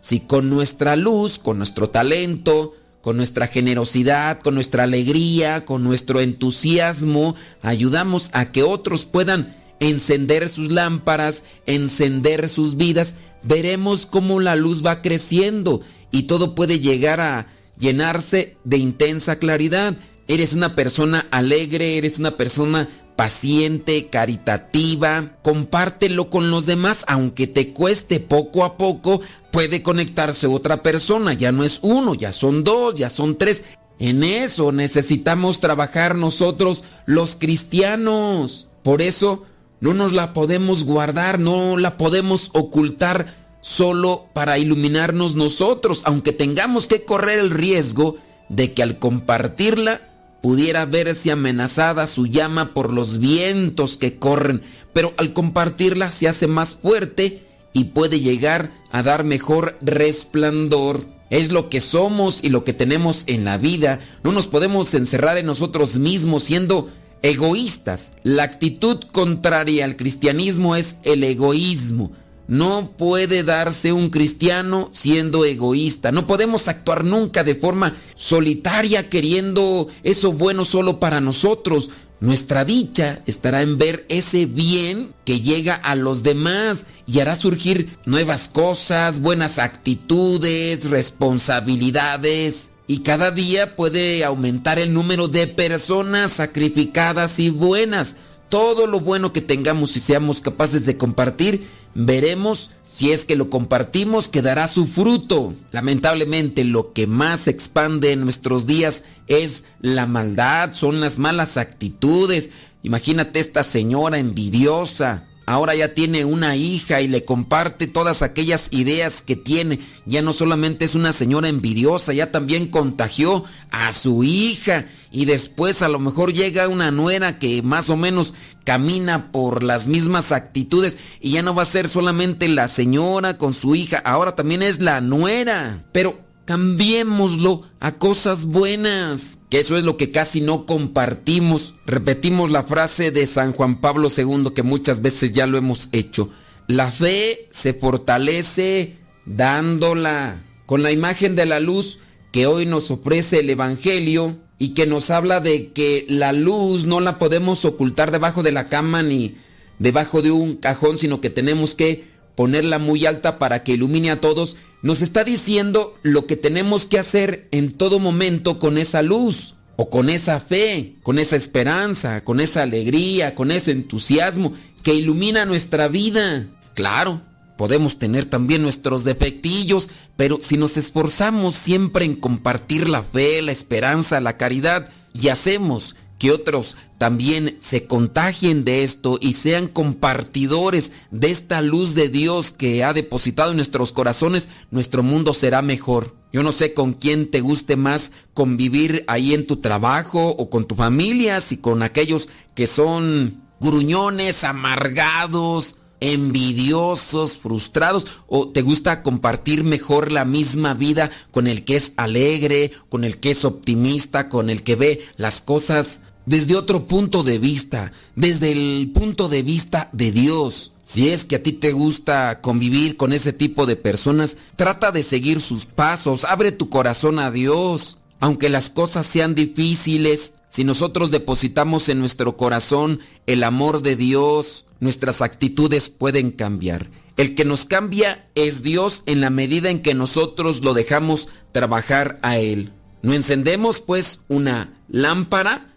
Si con nuestra luz, con nuestro talento, con nuestra generosidad, con nuestra alegría, con nuestro entusiasmo, ayudamos a que otros puedan encender sus lámparas, encender sus vidas, veremos cómo la luz va creciendo y todo puede llegar a llenarse de intensa claridad. Eres una persona alegre, eres una persona paciente, caritativa, compártelo con los demás, aunque te cueste poco a poco, puede conectarse otra persona, ya no es uno, ya son dos, ya son tres. En eso necesitamos trabajar nosotros los cristianos. Por eso no nos la podemos guardar, no la podemos ocultar solo para iluminarnos nosotros, aunque tengamos que correr el riesgo de que al compartirla pudiera verse amenazada su llama por los vientos que corren, pero al compartirla se hace más fuerte y puede llegar a dar mejor resplandor. Es lo que somos y lo que tenemos en la vida. No nos podemos encerrar en nosotros mismos siendo egoístas. La actitud contraria al cristianismo es el egoísmo. No puede darse un cristiano siendo egoísta. No podemos actuar nunca de forma solitaria queriendo eso bueno solo para nosotros. Nuestra dicha estará en ver ese bien que llega a los demás y hará surgir nuevas cosas, buenas actitudes, responsabilidades. Y cada día puede aumentar el número de personas sacrificadas y buenas. Todo lo bueno que tengamos y seamos capaces de compartir veremos si es que lo compartimos que dará su fruto. Lamentablemente lo que más se expande en nuestros días es la maldad, son las malas actitudes. Imagínate esta señora envidiosa. Ahora ya tiene una hija y le comparte todas aquellas ideas que tiene. Ya no solamente es una señora envidiosa, ya también contagió a su hija. Y después a lo mejor llega una nuera que más o menos camina por las mismas actitudes y ya no va a ser solamente la señora con su hija, ahora también es la nuera. Pero cambiémoslo a cosas buenas, que eso es lo que casi no compartimos. Repetimos la frase de San Juan Pablo II que muchas veces ya lo hemos hecho. La fe se fortalece dándola. Con la imagen de la luz que hoy nos ofrece el Evangelio, y que nos habla de que la luz no la podemos ocultar debajo de la cama ni debajo de un cajón, sino que tenemos que ponerla muy alta para que ilumine a todos, nos está diciendo lo que tenemos que hacer en todo momento con esa luz, o con esa fe, con esa esperanza, con esa alegría, con ese entusiasmo que ilumina nuestra vida. Claro, podemos tener también nuestros defectillos, pero si nos esforzamos siempre en compartir la fe, la esperanza, la caridad y hacemos que otros también se contagien de esto y sean compartidores de esta luz de Dios que ha depositado en nuestros corazones, nuestro mundo será mejor. Yo no sé con quién te guste más convivir ahí en tu trabajo o con tu familia, si con aquellos que son gruñones, amargados, envidiosos, frustrados, o te gusta compartir mejor la misma vida con el que es alegre, con el que es optimista, con el que ve las cosas desde otro punto de vista, desde el punto de vista de Dios. Si es que a ti te gusta convivir con ese tipo de personas, trata de seguir sus pasos, abre tu corazón a Dios. Aunque las cosas sean difíciles, si nosotros depositamos en nuestro corazón el amor de Dios, nuestras actitudes pueden cambiar. El que nos cambia es Dios en la medida en que nosotros lo dejamos trabajar a Él. No encendemos pues una lámpara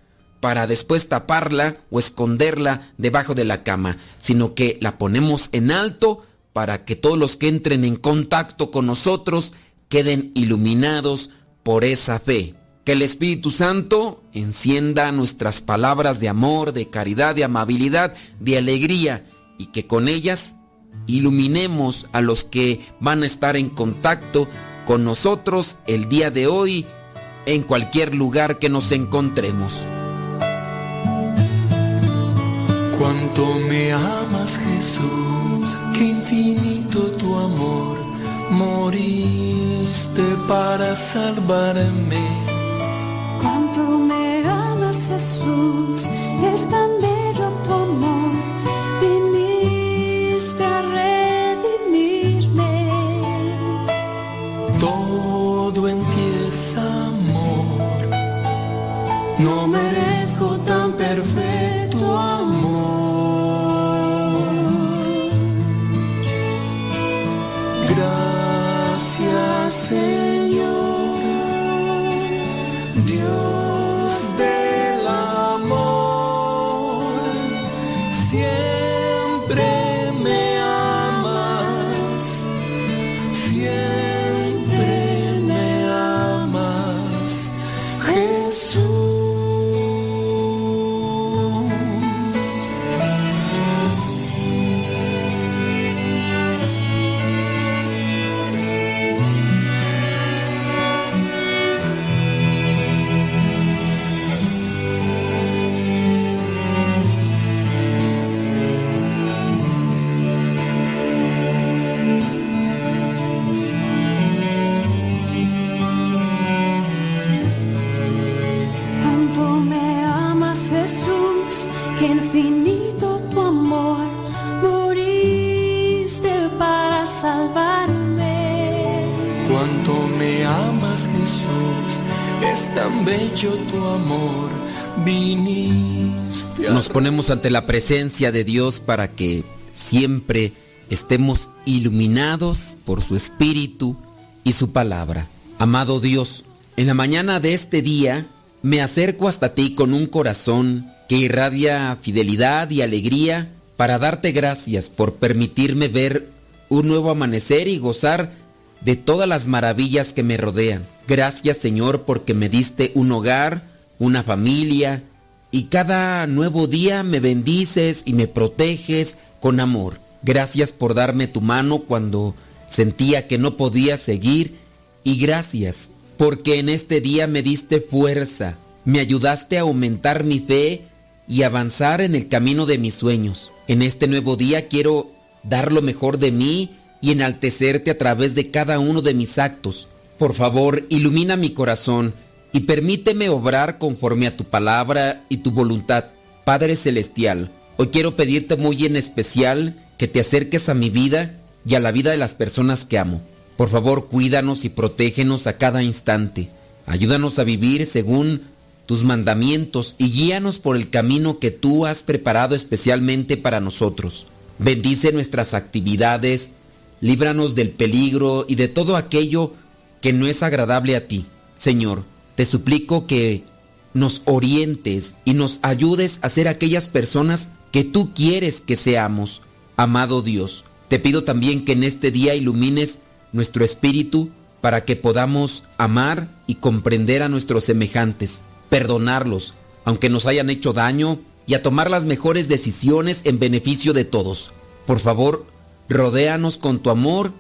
para después taparla o esconderla debajo de la cama, sino que la ponemos en alto para que todos los que entren en contacto con nosotros queden iluminados por esa fe. Que el Espíritu Santo encienda nuestras palabras de amor, de caridad, de amabilidad, de alegría y que con ellas iluminemos a los que van a estar en contacto con nosotros el día de hoy en cualquier lugar que nos encontremos. Cuánto me amas Jesús, qué infinito tu amor, moriste para salvarme. Cuánto me amas Jesús, ponemos ante la presencia de Dios para que siempre estemos iluminados por su Espíritu y su palabra. Amado Dios, en la mañana de este día me acerco hasta ti con un corazón que irradia fidelidad y alegría para darte gracias por permitirme ver un nuevo amanecer y gozar de todas las maravillas que me rodean. Gracias Señor porque me diste un hogar, una familia y cada nuevo día me bendices y me proteges con amor. Gracias por darme tu mano cuando sentía que no podía seguir y gracias porque en este día me diste fuerza, me ayudaste a aumentar mi fe y avanzar en el camino de mis sueños. En este nuevo día quiero dar lo mejor de mí y enaltecerte a través de cada uno de mis actos. Por favor, ilumina mi corazón y permíteme obrar conforme a tu palabra y tu voluntad. Padre Celestial, hoy quiero pedirte muy en especial que te acerques a mi vida y a la vida de las personas que amo. Por favor, cuídanos y protégenos a cada instante. Ayúdanos a vivir según tus mandamientos y guíanos por el camino que tú has preparado especialmente para nosotros. Bendice nuestras actividades, líbranos del peligro y de todo aquello que no es agradable a ti. Señor, te suplico que nos orientes y nos ayudes a ser aquellas personas que tú quieres que seamos. Amado Dios, te pido también que en este día ilumines nuestro espíritu para que podamos amar y comprender a nuestros semejantes, perdonarlos, aunque nos hayan hecho daño, y a tomar las mejores decisiones en beneficio de todos. Por favor, rodéanos con tu amor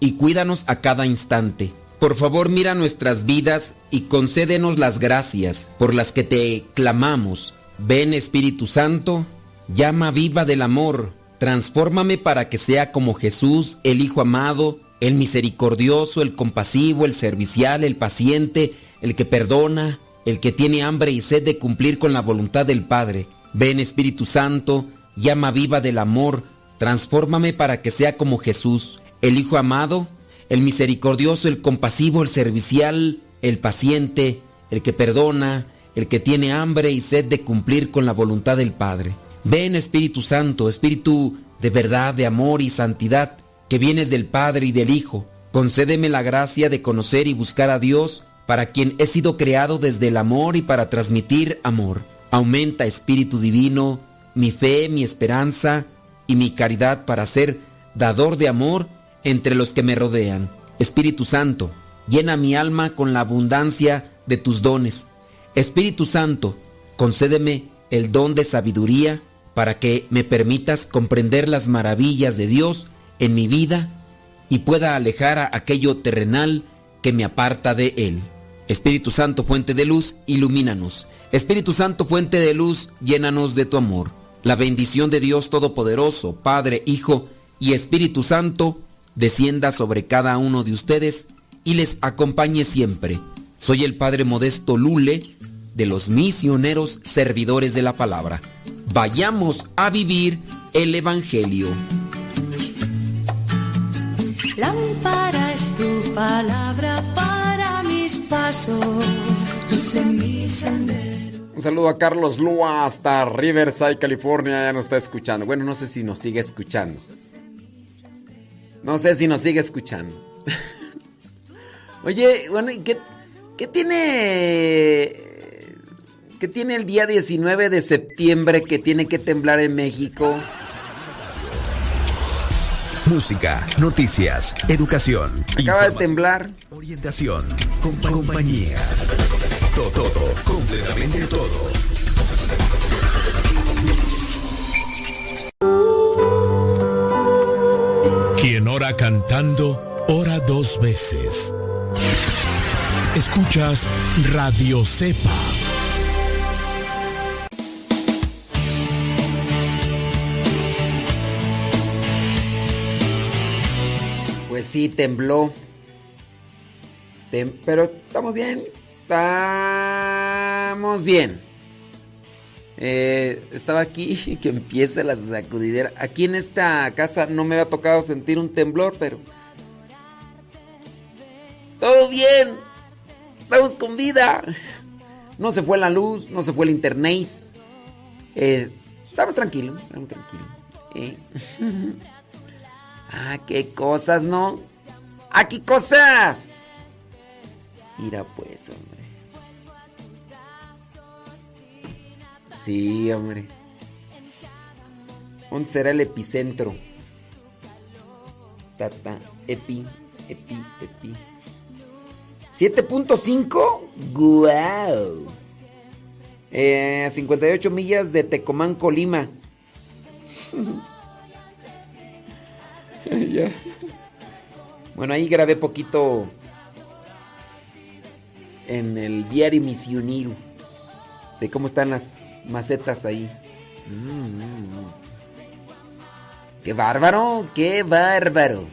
y cuídanos a cada instante. Por favor, mira nuestras vidas y concédenos las gracias por las que te clamamos. Ven Espíritu Santo, llama viva del amor, transfórmame para que sea como Jesús, el Hijo amado, el misericordioso, el compasivo, el servicial, el paciente, el que perdona, el que tiene hambre y sed de cumplir con la voluntad del Padre. Ven Espíritu Santo, llama viva del amor, transfórmame para que sea como Jesús, el Hijo amado, el misericordioso, el compasivo, el servicial, el paciente, el que perdona, el que tiene hambre y sed de cumplir con la voluntad del Padre. Ven Espíritu Santo, Espíritu de verdad, de amor y santidad, que vienes del Padre y del Hijo. Concédeme la gracia de conocer y buscar a Dios, para quien he sido creado desde el amor y para transmitir amor. Aumenta, Espíritu Divino, mi fe, mi esperanza y mi caridad para ser dador de amor entre los que me rodean. Espíritu Santo, llena mi alma con la abundancia de tus dones. Espíritu Santo, concédeme el don de sabiduría para que me permitas comprender las maravillas de Dios en mi vida y pueda alejar a aquello terrenal que me aparta de Él. Espíritu Santo, fuente de luz, ilumínanos. Espíritu Santo, fuente de luz, llénanos de tu amor. La bendición de Dios Todopoderoso, Padre, Hijo y Espíritu Santo, descienda sobre cada uno de ustedes y les acompañe siempre. Soy el Padre Modesto Lule de los misioneros servidores de la palabra. Vayamos a vivir el Evangelio. Lámpara es tu palabra para mis pasos, luz en mi sendero. Un saludo a Carlos Lua hasta Riverside, California. Ya nos está escuchando. Bueno, no sé si nos sigue escuchando. No sé si nos sigue escuchando. Oye, bueno, ¿y qué, qué tiene ¿Qué tiene el día 19 de septiembre que tiene que temblar en México? Música, noticias, educación. Acaba de temblar. Orientación, compa- compañía. Todo, todo, completamente todo. Quien ora cantando, ora dos veces. Escuchas Radio Cepa. Pues sí, tembló. Tem- pero estamos bien. Estamos bien. Eh, estaba aquí que empieza la sacudidera. Aquí en esta casa no me había tocado sentir un temblor, pero. Todo bien. Estamos con vida. No se fue la luz, no se fue el internet. Eh, estaba tranquilo, estaba tranquilo. Eh. Ah, qué cosas, ¿no? ¡Ah, qué cosas! Mira pues. Sí, hombre. ¿Dónde será el epicentro? Tata, epi, epi, epi. ¿7.5? ¡Guau! Eh, a 58 millas de Tecomán, Colima. Ya. Bueno, ahí grabé poquito en el diario misionero de cómo están las macetas ahí. ¡Qué bárbaro! ¡Qué bárbaro!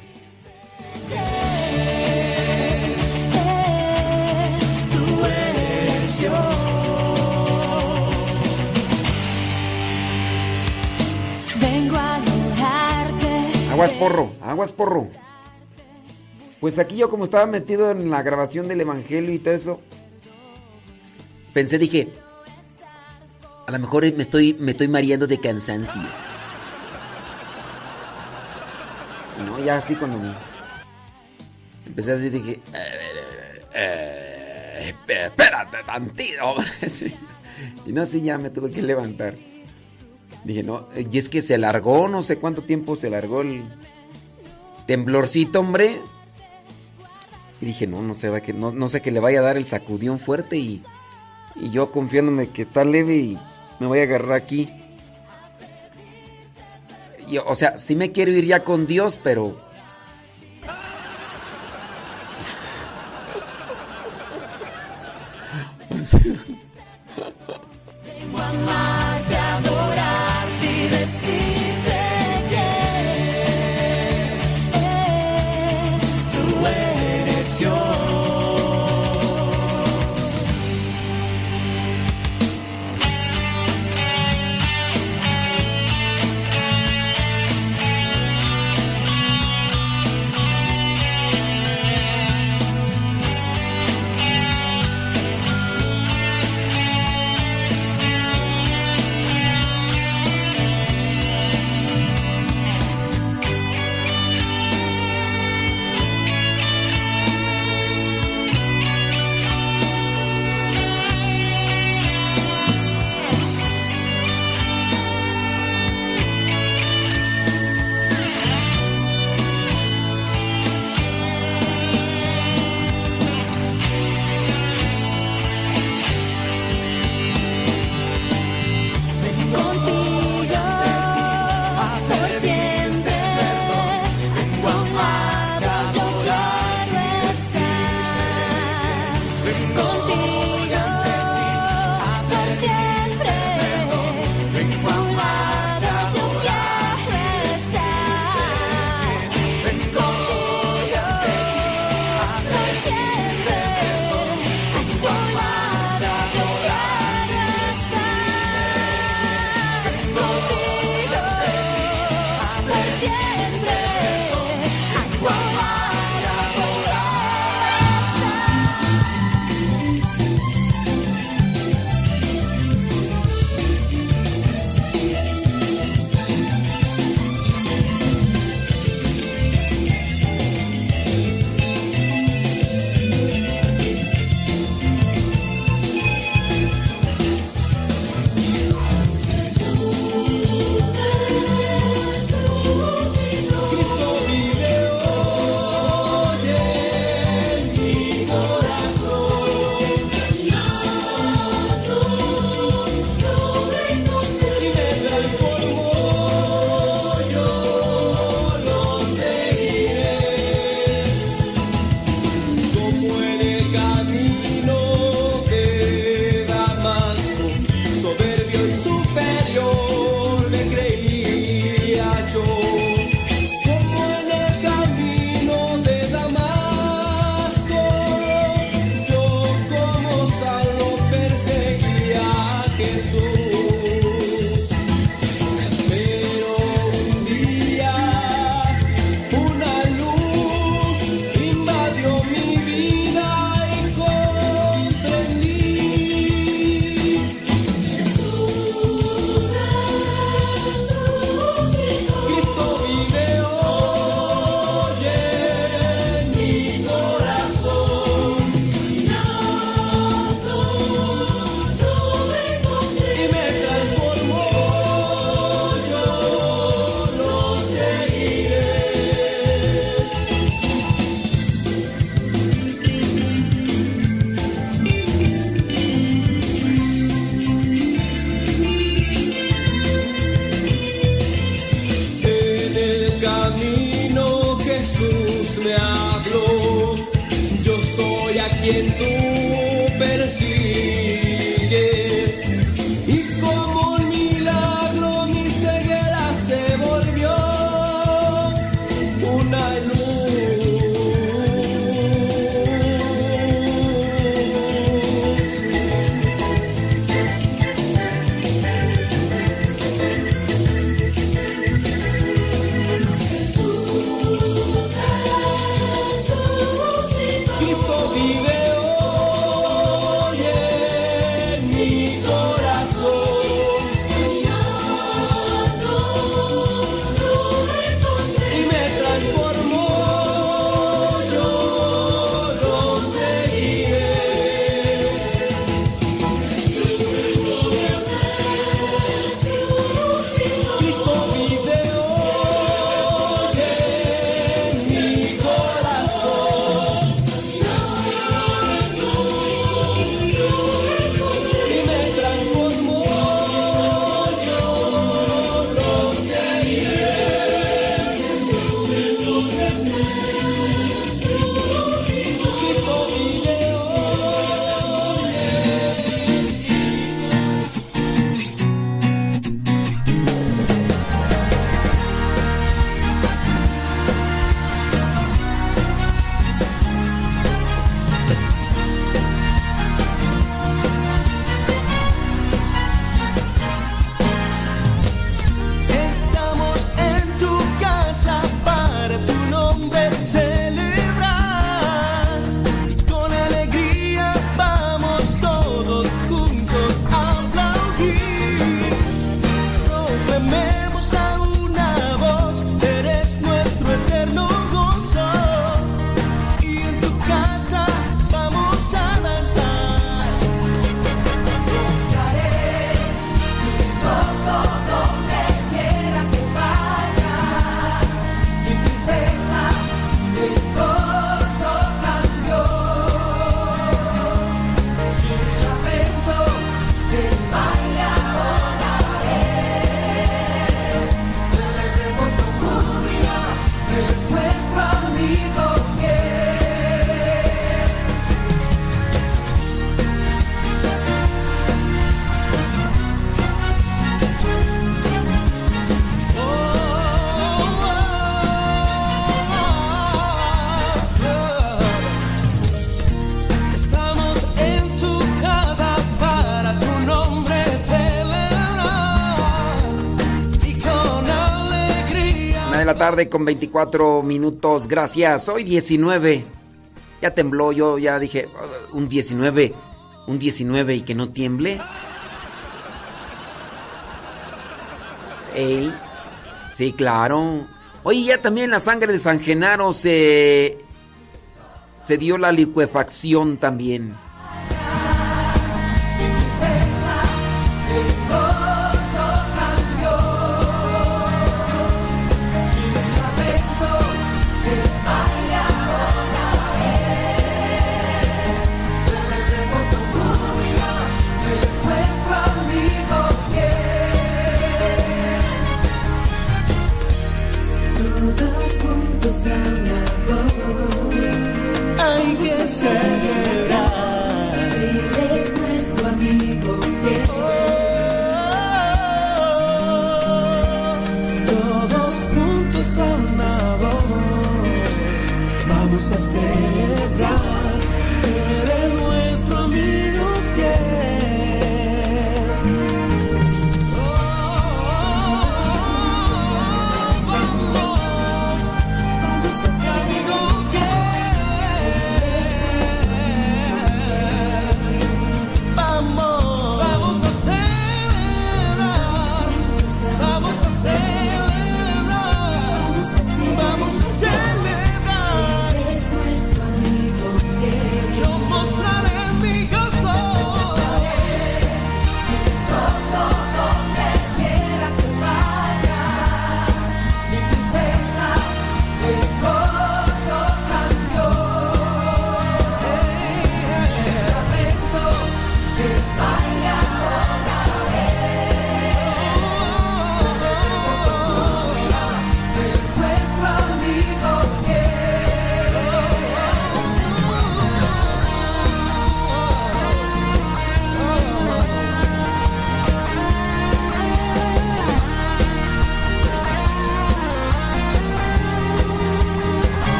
Aguas porro, aguas porro. Pues aquí yo como estaba metido en la grabación del Evangelio y todo eso, pensé, dije, a lo mejor me estoy, me estoy mareando de cansancio. No, ya así cuando. Empecé así, dije, "Eh, eh, eh, espérate tantito. Y no, sí, ya me tuve que levantar. Dije, no, y es que se alargó, no sé cuánto tiempo se alargó el temblorcito, hombre. Y dije, no, no sé, va que, no, no sé que le vaya a dar el sacudión fuerte y, y yo confiándome que está leve y me voy a agarrar aquí. Y, o sea, sí me quiero ir ya con Dios, pero... tarde con 24 minutos. Gracias. Hoy 19. Ya tembló. Yo ya dije, "Uh, un 19. Un 19 y que no tiemble. Ey. Sí, claro. Oye, ya también la sangre de San Genaro se. Se dio la licuefacción también.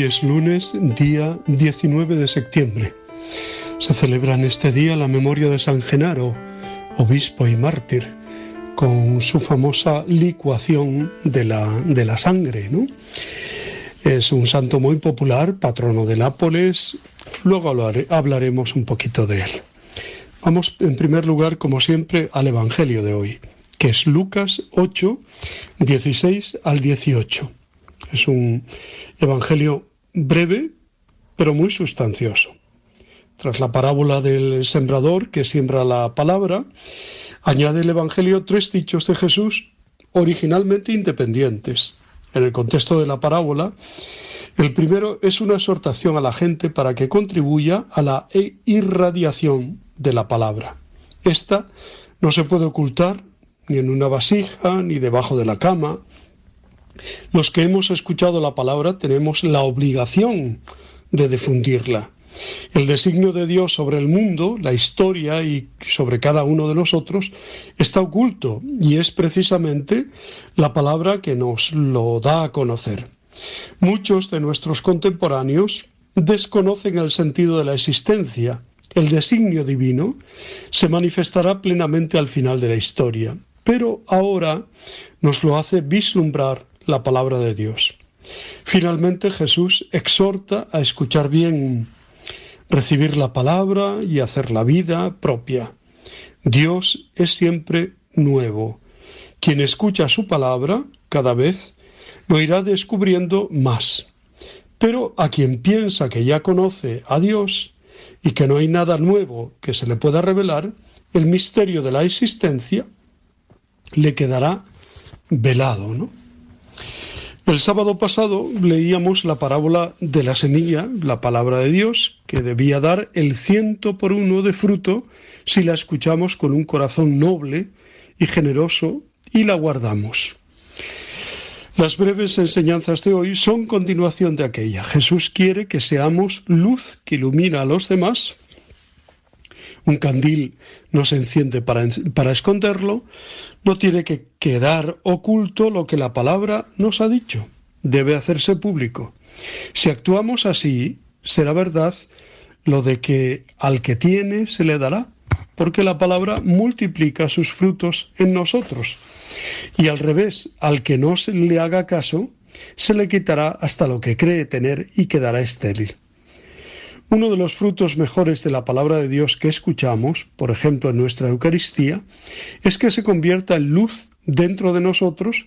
Hoy es lunes, día 19 de septiembre. Se celebra en este día la memoria de San Genaro, obispo y mártir, con su famosa licuación de la, de la sangre. ¿no? Es un santo muy popular, patrono de Nápoles. Luego hablare- hablaremos un poquito de él. Vamos en primer lugar, como siempre, al Evangelio de hoy, que es Lucas 8, 16 al 18. Es un Evangelio breve, pero muy sustancioso. Tras la parábola del sembrador que siembra la palabra, añade el Evangelio tres dichos de Jesús originalmente independientes. En el contexto de la parábola, el primero es una exhortación a la gente para que contribuya a la irradiación de la palabra. Esta no se puede ocultar ni en una vasija ni debajo de la cama. Los que hemos escuchado la palabra tenemos la obligación de difundirla. El designio de Dios sobre el mundo, la historia y sobre cada uno de nosotros está oculto y es precisamente la palabra que nos lo da a conocer. Muchos de nuestros contemporáneos desconocen el sentido de la existencia. El designio divino se manifestará plenamente al final de la historia, pero ahora nos lo hace vislumbrar la palabra de Dios. Finalmente Jesús exhorta a escuchar bien, recibir la palabra y hacer la vida propia. Dios es siempre nuevo. Quien escucha su palabra cada vez lo irá descubriendo más. Pero a quien piensa que ya conoce a Dios y que no hay nada nuevo que se le pueda revelar, el misterio de la existencia le quedará velado, ¿no? El sábado pasado leíamos la parábola de la semilla, la palabra de Dios, que debía dar el ciento por uno de fruto si la escuchamos con un corazón noble y generoso y la guardamos. Las breves enseñanzas de hoy son continuación de aquella. Jesús quiere que seamos luz que ilumina a los demás. Un candil no se enciende para, para esconderlo, no tiene que quedar oculto lo que la palabra nos ha dicho. Debe hacerse público. Si actuamos así, será verdad lo de que al que tiene se le dará, porque la palabra multiplica sus frutos en nosotros. Y al revés, al que no se le haga caso, se le quitará hasta lo que cree tener y quedará estéril. Uno de los frutos mejores de la palabra de Dios que escuchamos, por ejemplo en nuestra Eucaristía, es que se convierta en luz dentro de nosotros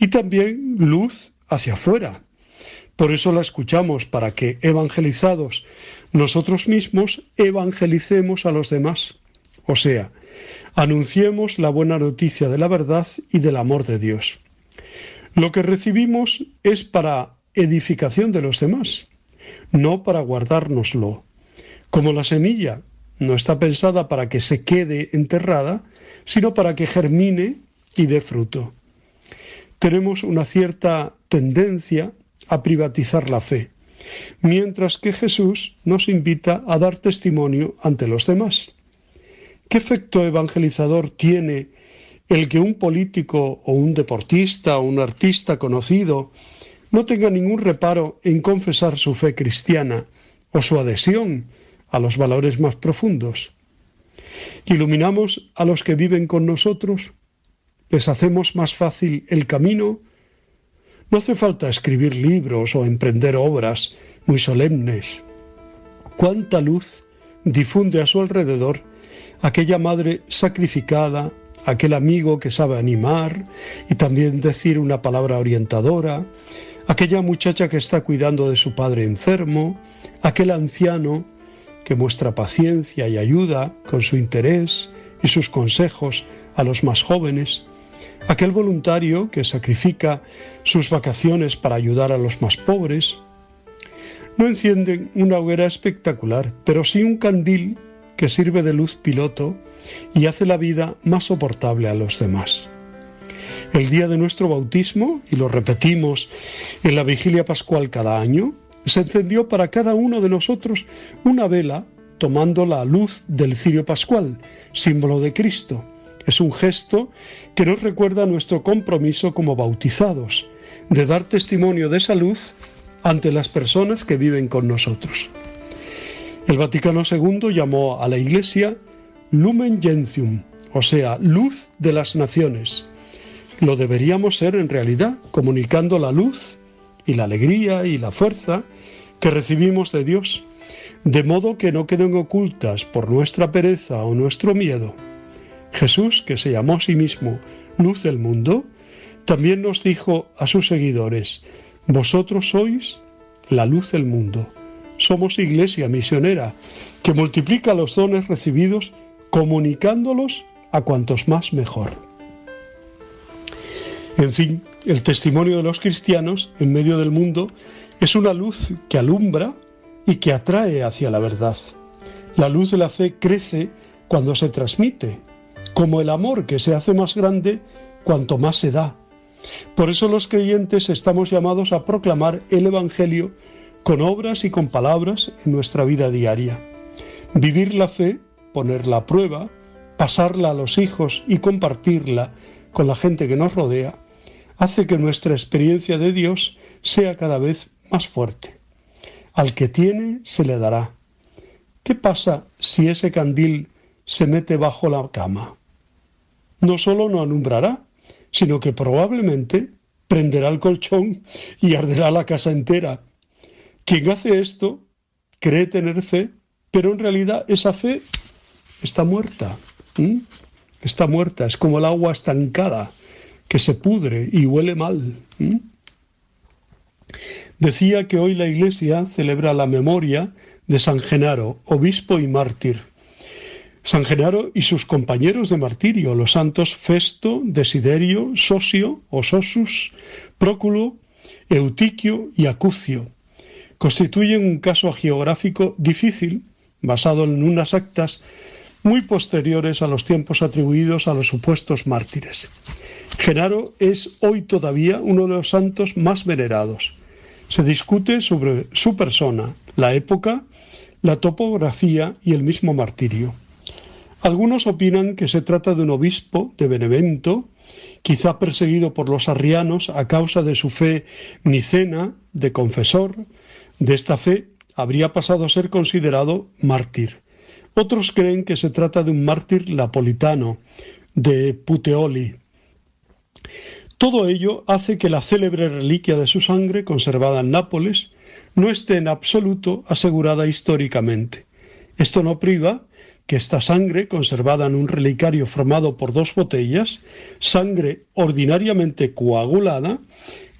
y también luz hacia afuera. Por eso la escuchamos, para que, evangelizados nosotros mismos, evangelicemos a los demás. O sea, anunciemos la buena noticia de la verdad y del amor de Dios. Lo que recibimos es para edificación de los demás no para guardárnoslo. Como la semilla no está pensada para que se quede enterrada, sino para que germine y dé fruto. Tenemos una cierta tendencia a privatizar la fe, mientras que Jesús nos invita a dar testimonio ante los demás. ¿Qué efecto evangelizador tiene el que un político o un deportista o un artista conocido no tenga ningún reparo en confesar su fe cristiana o su adhesión a los valores más profundos. Iluminamos a los que viven con nosotros, les hacemos más fácil el camino. No hace falta escribir libros o emprender obras muy solemnes. ¿Cuánta luz difunde a su alrededor aquella madre sacrificada, aquel amigo que sabe animar y también decir una palabra orientadora, aquella muchacha que está cuidando de su padre enfermo, aquel anciano que muestra paciencia y ayuda con su interés y sus consejos a los más jóvenes, aquel voluntario que sacrifica sus vacaciones para ayudar a los más pobres, no encienden una hoguera espectacular, pero sí un candil que sirve de luz piloto y hace la vida más soportable a los demás. El día de nuestro bautismo, y lo repetimos en la vigilia pascual cada año, se encendió para cada uno de nosotros una vela tomando la luz del cirio pascual, símbolo de Cristo. Es un gesto que nos recuerda nuestro compromiso como bautizados, de dar testimonio de esa luz ante las personas que viven con nosotros. El Vaticano II llamó a la Iglesia Lumen Gentium, o sea, luz de las naciones, lo deberíamos ser en realidad, comunicando la luz y la alegría y la fuerza que recibimos de Dios, de modo que no queden ocultas por nuestra pereza o nuestro miedo. Jesús, que se llamó a sí mismo luz del mundo, también nos dijo a sus seguidores, vosotros sois la luz del mundo. Somos iglesia misionera que multiplica los dones recibidos comunicándolos a cuantos más mejor. En fin, el testimonio de los cristianos en medio del mundo es una luz que alumbra y que atrae hacia la verdad. La luz de la fe crece cuando se transmite, como el amor que se hace más grande cuanto más se da. Por eso los creyentes estamos llamados a proclamar el Evangelio con obras y con palabras en nuestra vida diaria. Vivir la fe, ponerla a prueba, pasarla a los hijos y compartirla con la gente que nos rodea, hace que nuestra experiencia de Dios sea cada vez más fuerte. Al que tiene se le dará. ¿Qué pasa si ese candil se mete bajo la cama? No solo no alumbrará, sino que probablemente prenderá el colchón y arderá la casa entera. Quien hace esto cree tener fe, pero en realidad esa fe está muerta. Está muerta, es como el agua estancada que se pudre y huele mal. Decía que hoy la Iglesia celebra la memoria de San Genaro, obispo y mártir. San Genaro y sus compañeros de martirio, los santos Festo, Desiderio, Sosio o Sosus, Próculo, Eutiquio y Acucio, constituyen un caso geográfico difícil, basado en unas actas muy posteriores a los tiempos atribuidos a los supuestos mártires. Genaro es hoy todavía uno de los santos más venerados. Se discute sobre su persona, la época, la topografía y el mismo martirio. Algunos opinan que se trata de un obispo de Benevento, quizá perseguido por los arrianos a causa de su fe nicena, de confesor. De esta fe habría pasado a ser considerado mártir. Otros creen que se trata de un mártir napolitano, de Puteoli. Todo ello hace que la célebre reliquia de su sangre, conservada en Nápoles, no esté en absoluto asegurada históricamente. Esto no priva que esta sangre, conservada en un relicario formado por dos botellas, sangre ordinariamente coagulada,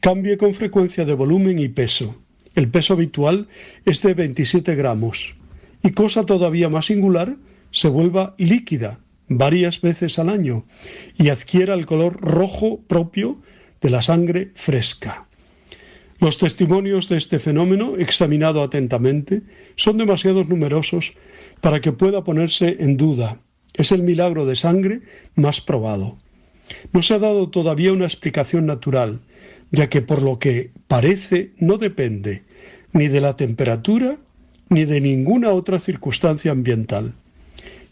cambie con frecuencia de volumen y peso. El peso habitual es de 27 gramos y, cosa todavía más singular, se vuelva líquida varias veces al año y adquiera el color rojo propio de la sangre fresca. Los testimonios de este fenómeno, examinado atentamente, son demasiado numerosos para que pueda ponerse en duda. Es el milagro de sangre más probado. No se ha dado todavía una explicación natural, ya que por lo que parece no depende ni de la temperatura ni de ninguna otra circunstancia ambiental.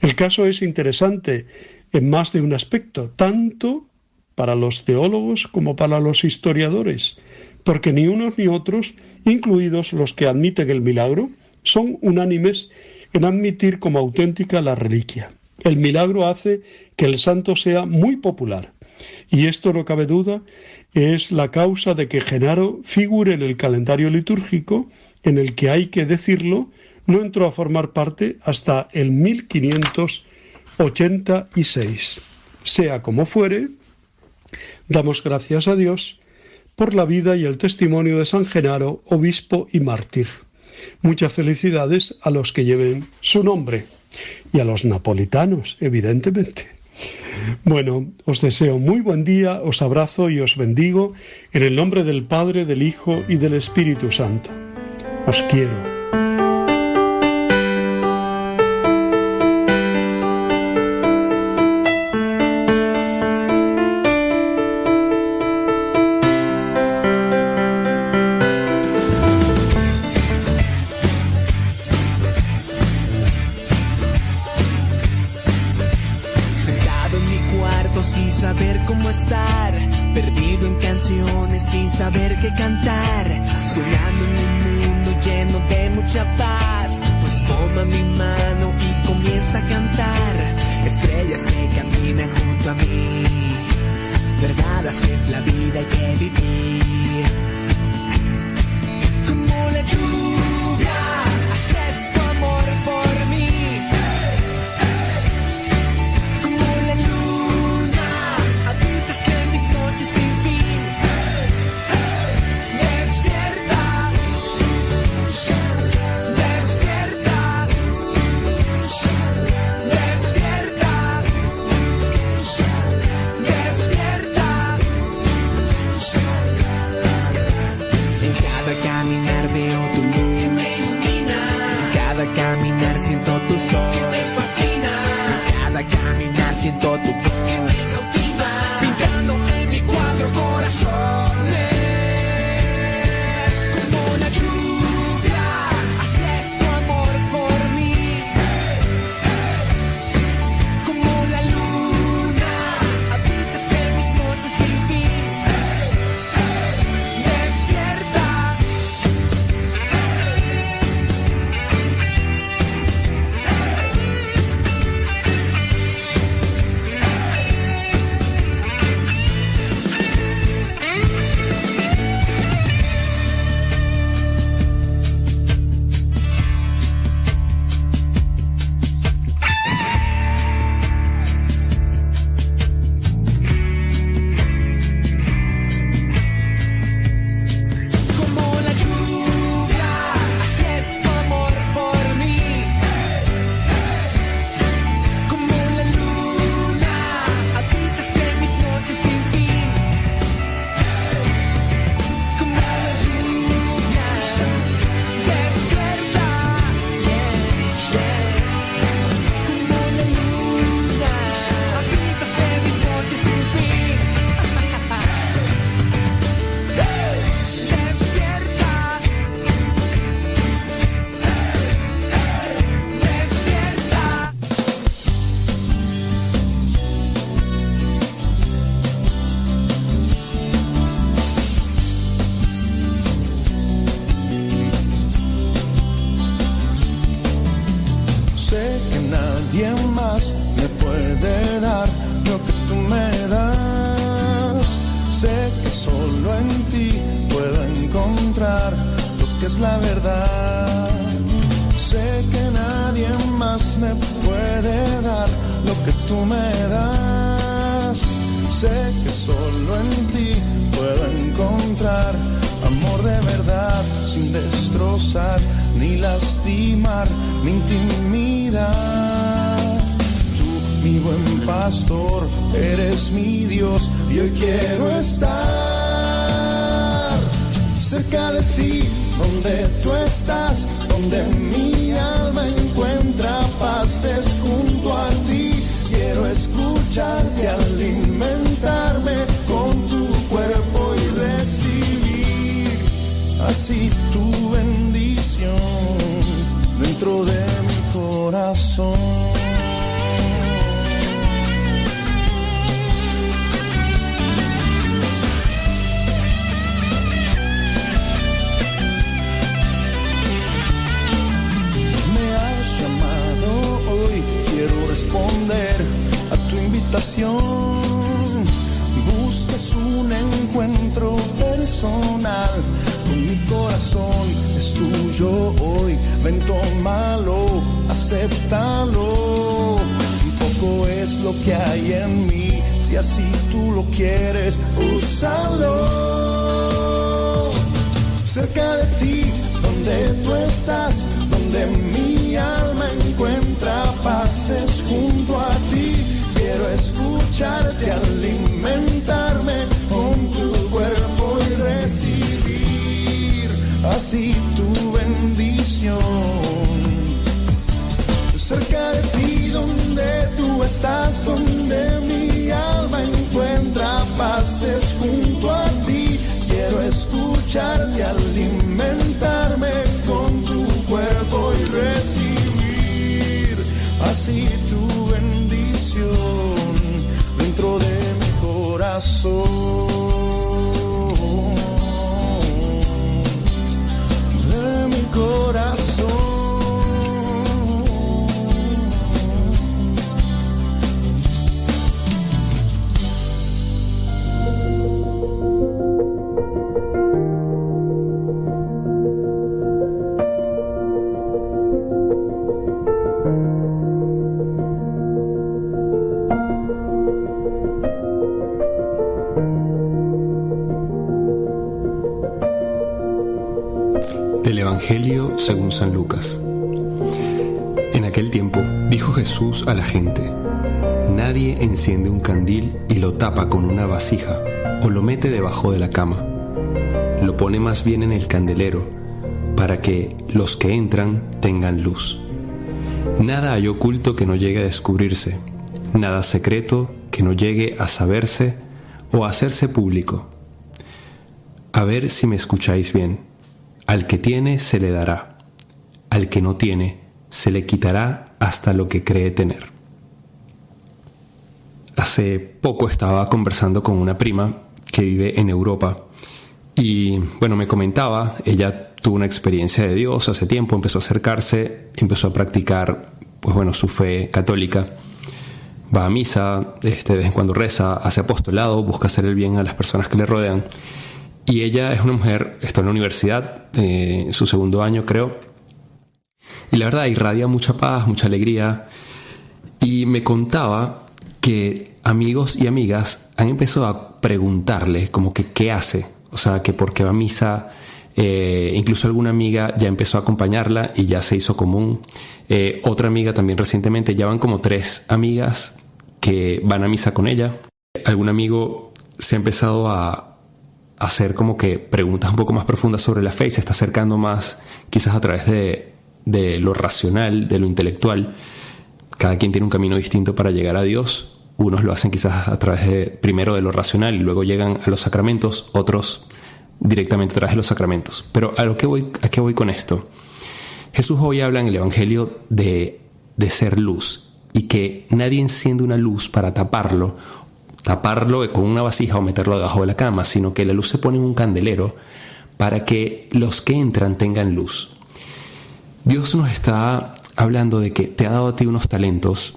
El caso es interesante en más de un aspecto, tanto para los teólogos como para los historiadores, porque ni unos ni otros, incluidos los que admiten el milagro, son unánimes en admitir como auténtica la reliquia. El milagro hace que el santo sea muy popular, y esto no cabe duda es la causa de que Genaro figure en el calendario litúrgico en el que hay que decirlo, no entró a formar parte hasta el 1586. Sea como fuere, damos gracias a Dios por la vida y el testimonio de San Genaro, obispo y mártir. Muchas felicidades a los que lleven su nombre y a los napolitanos, evidentemente. Bueno, os deseo muy buen día, os abrazo y os bendigo en el nombre del Padre, del Hijo y del Espíritu Santo. Os quiero. Más bien en el candelero para que los que entran tengan luz. Nada hay oculto que no llegue a descubrirse, nada secreto que no llegue a saberse o a hacerse público. A ver si me escucháis bien. Al que tiene se le dará, al que no tiene se le quitará hasta lo que cree tener. Hace poco estaba conversando con una prima que vive en Europa y bueno, me comentaba, ella tuvo una experiencia de Dios hace tiempo, empezó a acercarse, empezó a practicar pues bueno, su fe católica. Va a misa, este, de vez en cuando reza, hace apostolado, busca hacer el bien a las personas que le rodean. Y ella es una mujer, está en la universidad, eh, su segundo año creo, y la verdad irradia mucha paz, mucha alegría. Y me contaba que amigos y amigas han empezado a preguntarle como que qué hace, o sea, que por qué va a misa, eh, incluso alguna amiga ya empezó a acompañarla y ya se hizo común. Eh, otra amiga también recientemente, ya van como tres amigas que van a misa con ella. Algún amigo se ha empezado a hacer como que preguntas un poco más profundas sobre la fe y se está acercando más quizás a través de, de lo racional, de lo intelectual. Cada quien tiene un camino distinto para llegar a Dios. Unos lo hacen quizás a través de primero de lo racional y luego llegan a los sacramentos, otros directamente a través de los sacramentos. Pero a lo que voy, a qué voy con esto. Jesús hoy habla en el Evangelio de, de ser luz y que nadie enciende una luz para taparlo, taparlo con una vasija o meterlo debajo de la cama, sino que la luz se pone en un candelero para que los que entran tengan luz. Dios nos está hablando de que te ha dado a ti unos talentos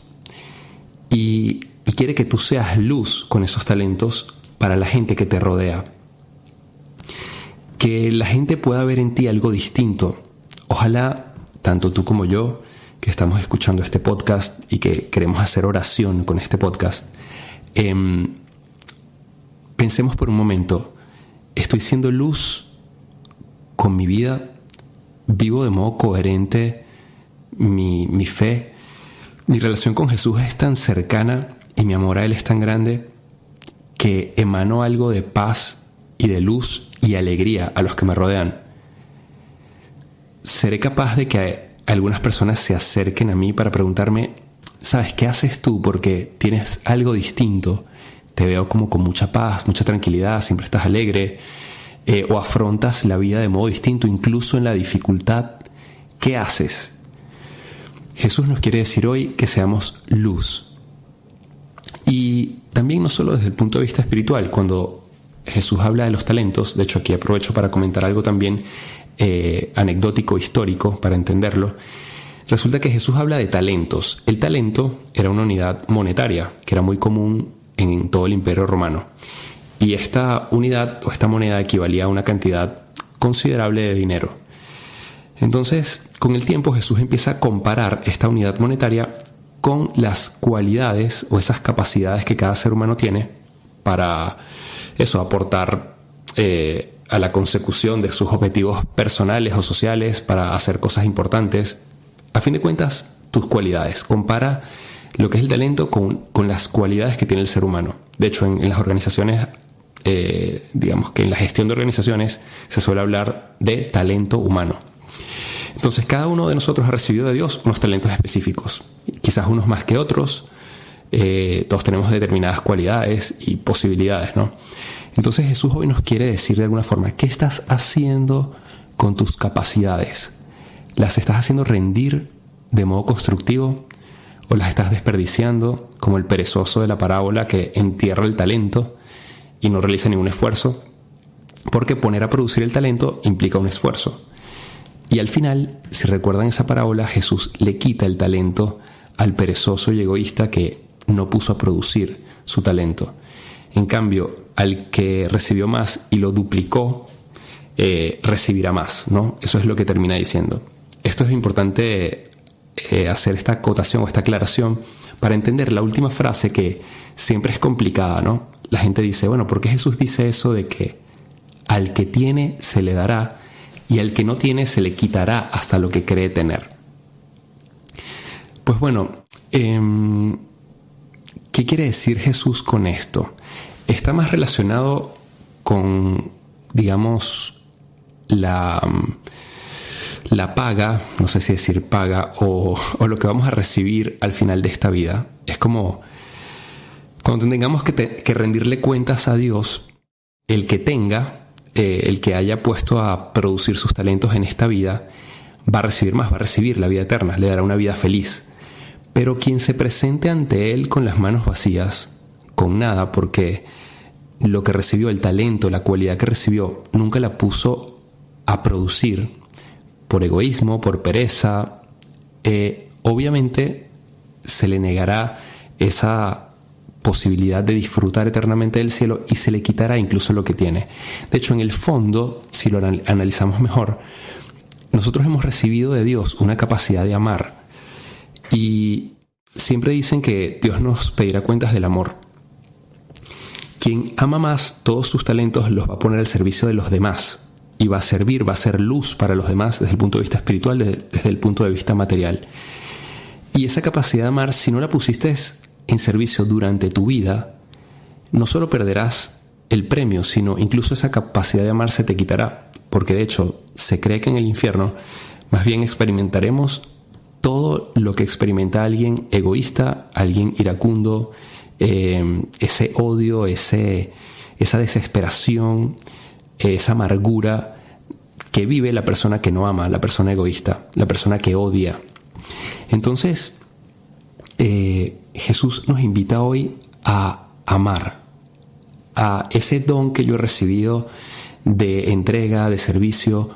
y, y quiere que tú seas luz con esos talentos para la gente que te rodea. que la gente pueda ver en ti algo distinto. Ojalá, tanto tú como yo, que estamos escuchando este podcast y que queremos hacer oración con este podcast, em, pensemos por un momento, ¿estoy siendo luz con mi vida? ¿Vivo de modo coherente mi, mi fe? ¿Mi relación con Jesús es tan cercana y mi amor a Él es tan grande que emano algo de paz y de luz y alegría a los que me rodean? ¿Seré capaz de que algunas personas se acerquen a mí para preguntarme, ¿sabes qué haces tú? Porque tienes algo distinto. Te veo como con mucha paz, mucha tranquilidad, siempre estás alegre. Eh, o afrontas la vida de modo distinto, incluso en la dificultad. ¿Qué haces? Jesús nos quiere decir hoy que seamos luz. Y también no solo desde el punto de vista espiritual, cuando Jesús habla de los talentos, de hecho aquí aprovecho para comentar algo también eh, anecdótico histórico para entenderlo, resulta que Jesús habla de talentos. El talento era una unidad monetaria que era muy común en todo el imperio romano. Y esta unidad o esta moneda equivalía a una cantidad considerable de dinero. Entonces, con el tiempo Jesús empieza a comparar esta unidad monetaria con las cualidades o esas capacidades que cada ser humano tiene para eso, aportar eh, a la consecución de sus objetivos personales o sociales, para hacer cosas importantes. A fin de cuentas, tus cualidades. Compara lo que es el talento con, las cualidades que tiene el ser humano. De hecho, en, las organizaciones, eh, digamos que en la gestión de organizaciones se suele hablar de talento humano. Entonces, cada uno de nosotros ha recibido de Dios unos talentos específicos, quizás unos más que otros. Eh, todos tenemos determinadas cualidades y posibilidades, ¿no? Entonces Jesús hoy nos quiere decir de alguna forma, ¿qué estás haciendo con tus capacidades? ¿Las estás haciendo rendir de modo constructivo o las estás desperdiciando como el perezoso de la parábola que entierra el talento y no realiza ningún esfuerzo? Porque poner a producir el talento implica un esfuerzo. Y al final, si recuerdan esa parábola, Jesús le quita el talento al perezoso y egoísta que no puso a producir su talento. En cambio, al que recibió más y lo duplicó, eh, recibirá más, ¿no? Eso es lo que termina diciendo. Esto es importante eh, hacer esta acotación o esta aclaración para entender la última frase que siempre es complicada, ¿no? La gente dice, bueno, ¿por qué Jesús dice eso de que al que tiene se le dará y al que no tiene se le quitará hasta lo que cree tener? Pues bueno, em, ¿qué quiere decir Jesús con esto? está más relacionado con, digamos, la, la paga, no sé si decir paga, o, lo que vamos a recibir al final de esta vida. Es como cuando tengamos que, rendirle cuentas a Dios, el que tenga, eh, el que haya puesto a producir sus talentos en esta vida, va a recibir más, va a recibir la vida eterna, le dará una vida feliz. Pero quien se presente ante Él con las manos vacías, con nada, porque lo que recibió, el talento, la cualidad que recibió, nunca la puso a producir por egoísmo, por pereza, eh, obviamente se le negará esa posibilidad de disfrutar eternamente del cielo y se le quitará incluso lo que tiene. De hecho, en el fondo, si lo analizamos mejor, nosotros hemos recibido de Dios una capacidad de amar y siempre dicen que Dios nos pedirá cuentas del amor. Quien ama más todos sus talentos los va a poner al servicio de los demás y va a servir, va a ser luz para los demás desde el punto de vista espiritual, desde, el punto de vista material. Y esa capacidad de amar, si no la pusiste en servicio durante tu vida, no solo perderás el premio, sino incluso esa capacidad de amar se te quitará, porque de hecho se cree que en el infierno más bien experimentaremos todo lo que experimenta alguien egoísta, alguien iracundo, eh, ese odio, ese, esa desesperación, esa amargura que vive la persona que no ama, la persona egoísta, la persona que odia. Entonces, eh, Jesús nos invita hoy a amar, a ese don que yo he recibido de entrega, de servicio,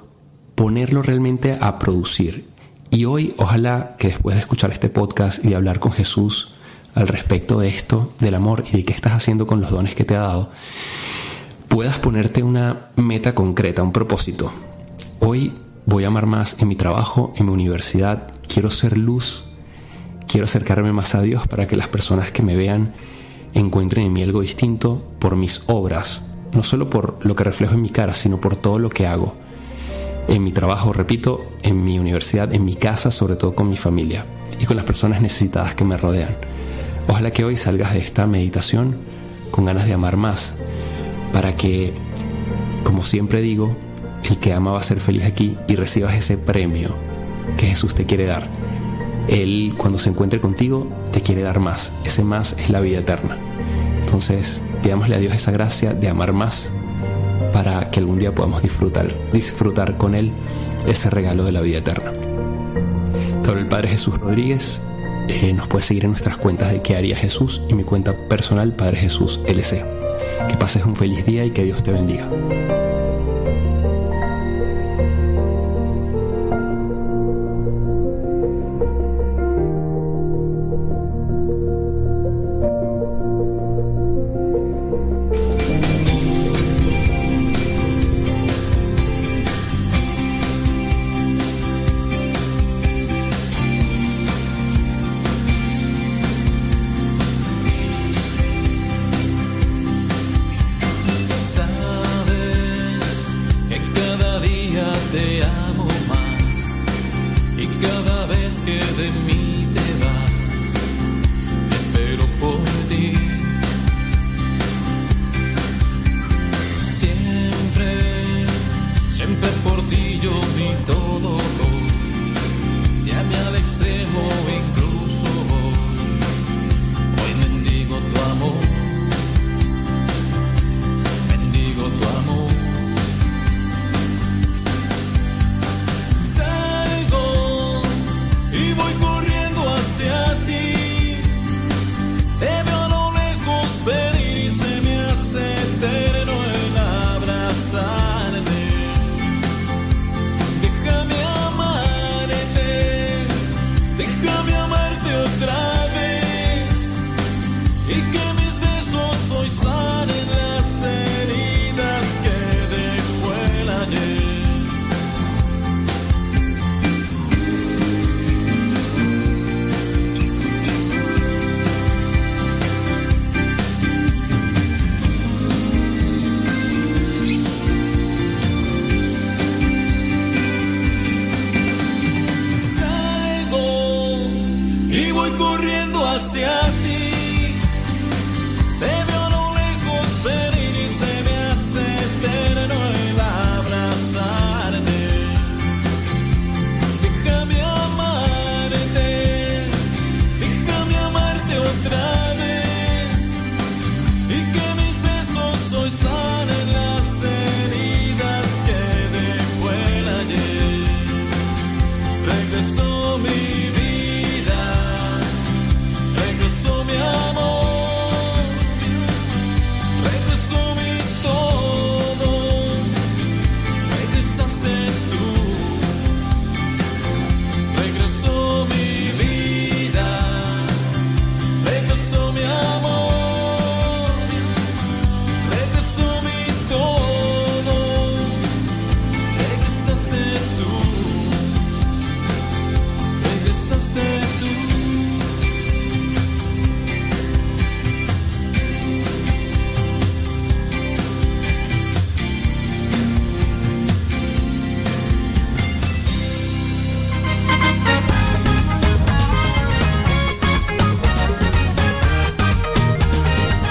ponerlo realmente a producir. Y hoy, ojalá que después de escuchar este podcast y de hablar con Jesús, al respecto de esto, del amor y de qué estás haciendo con los dones que te ha dado, puedas ponerte una meta concreta, un propósito. Hoy voy a amar más en mi trabajo, en mi universidad, quiero ser luz, quiero acercarme más a Dios para que las personas que me vean encuentren en mí algo distinto por mis obras, no solo por lo que reflejo en mi cara, sino por todo lo que hago. En mi trabajo, repito, en mi universidad, en mi casa, sobre todo con mi familia y con las personas necesitadas que me rodean. Ojalá que hoy salgas de esta meditación con ganas de amar más, para que, como siempre digo, el que ama va a ser feliz aquí y recibas ese premio que Jesús te quiere dar. Él cuando se encuentre contigo te quiere dar más. Ese más es la vida eterna. Entonces, pidámosle a Dios esa gracia de amar más para que algún día podamos disfrutar, disfrutar con Él ese regalo de la vida eterna. Te el Padre Jesús Rodríguez. Eh, nos puedes seguir en nuestras cuentas de qué haría Jesús y mi cuenta personal Padre Jesús LC. Que pases un feliz día y que Dios te bendiga.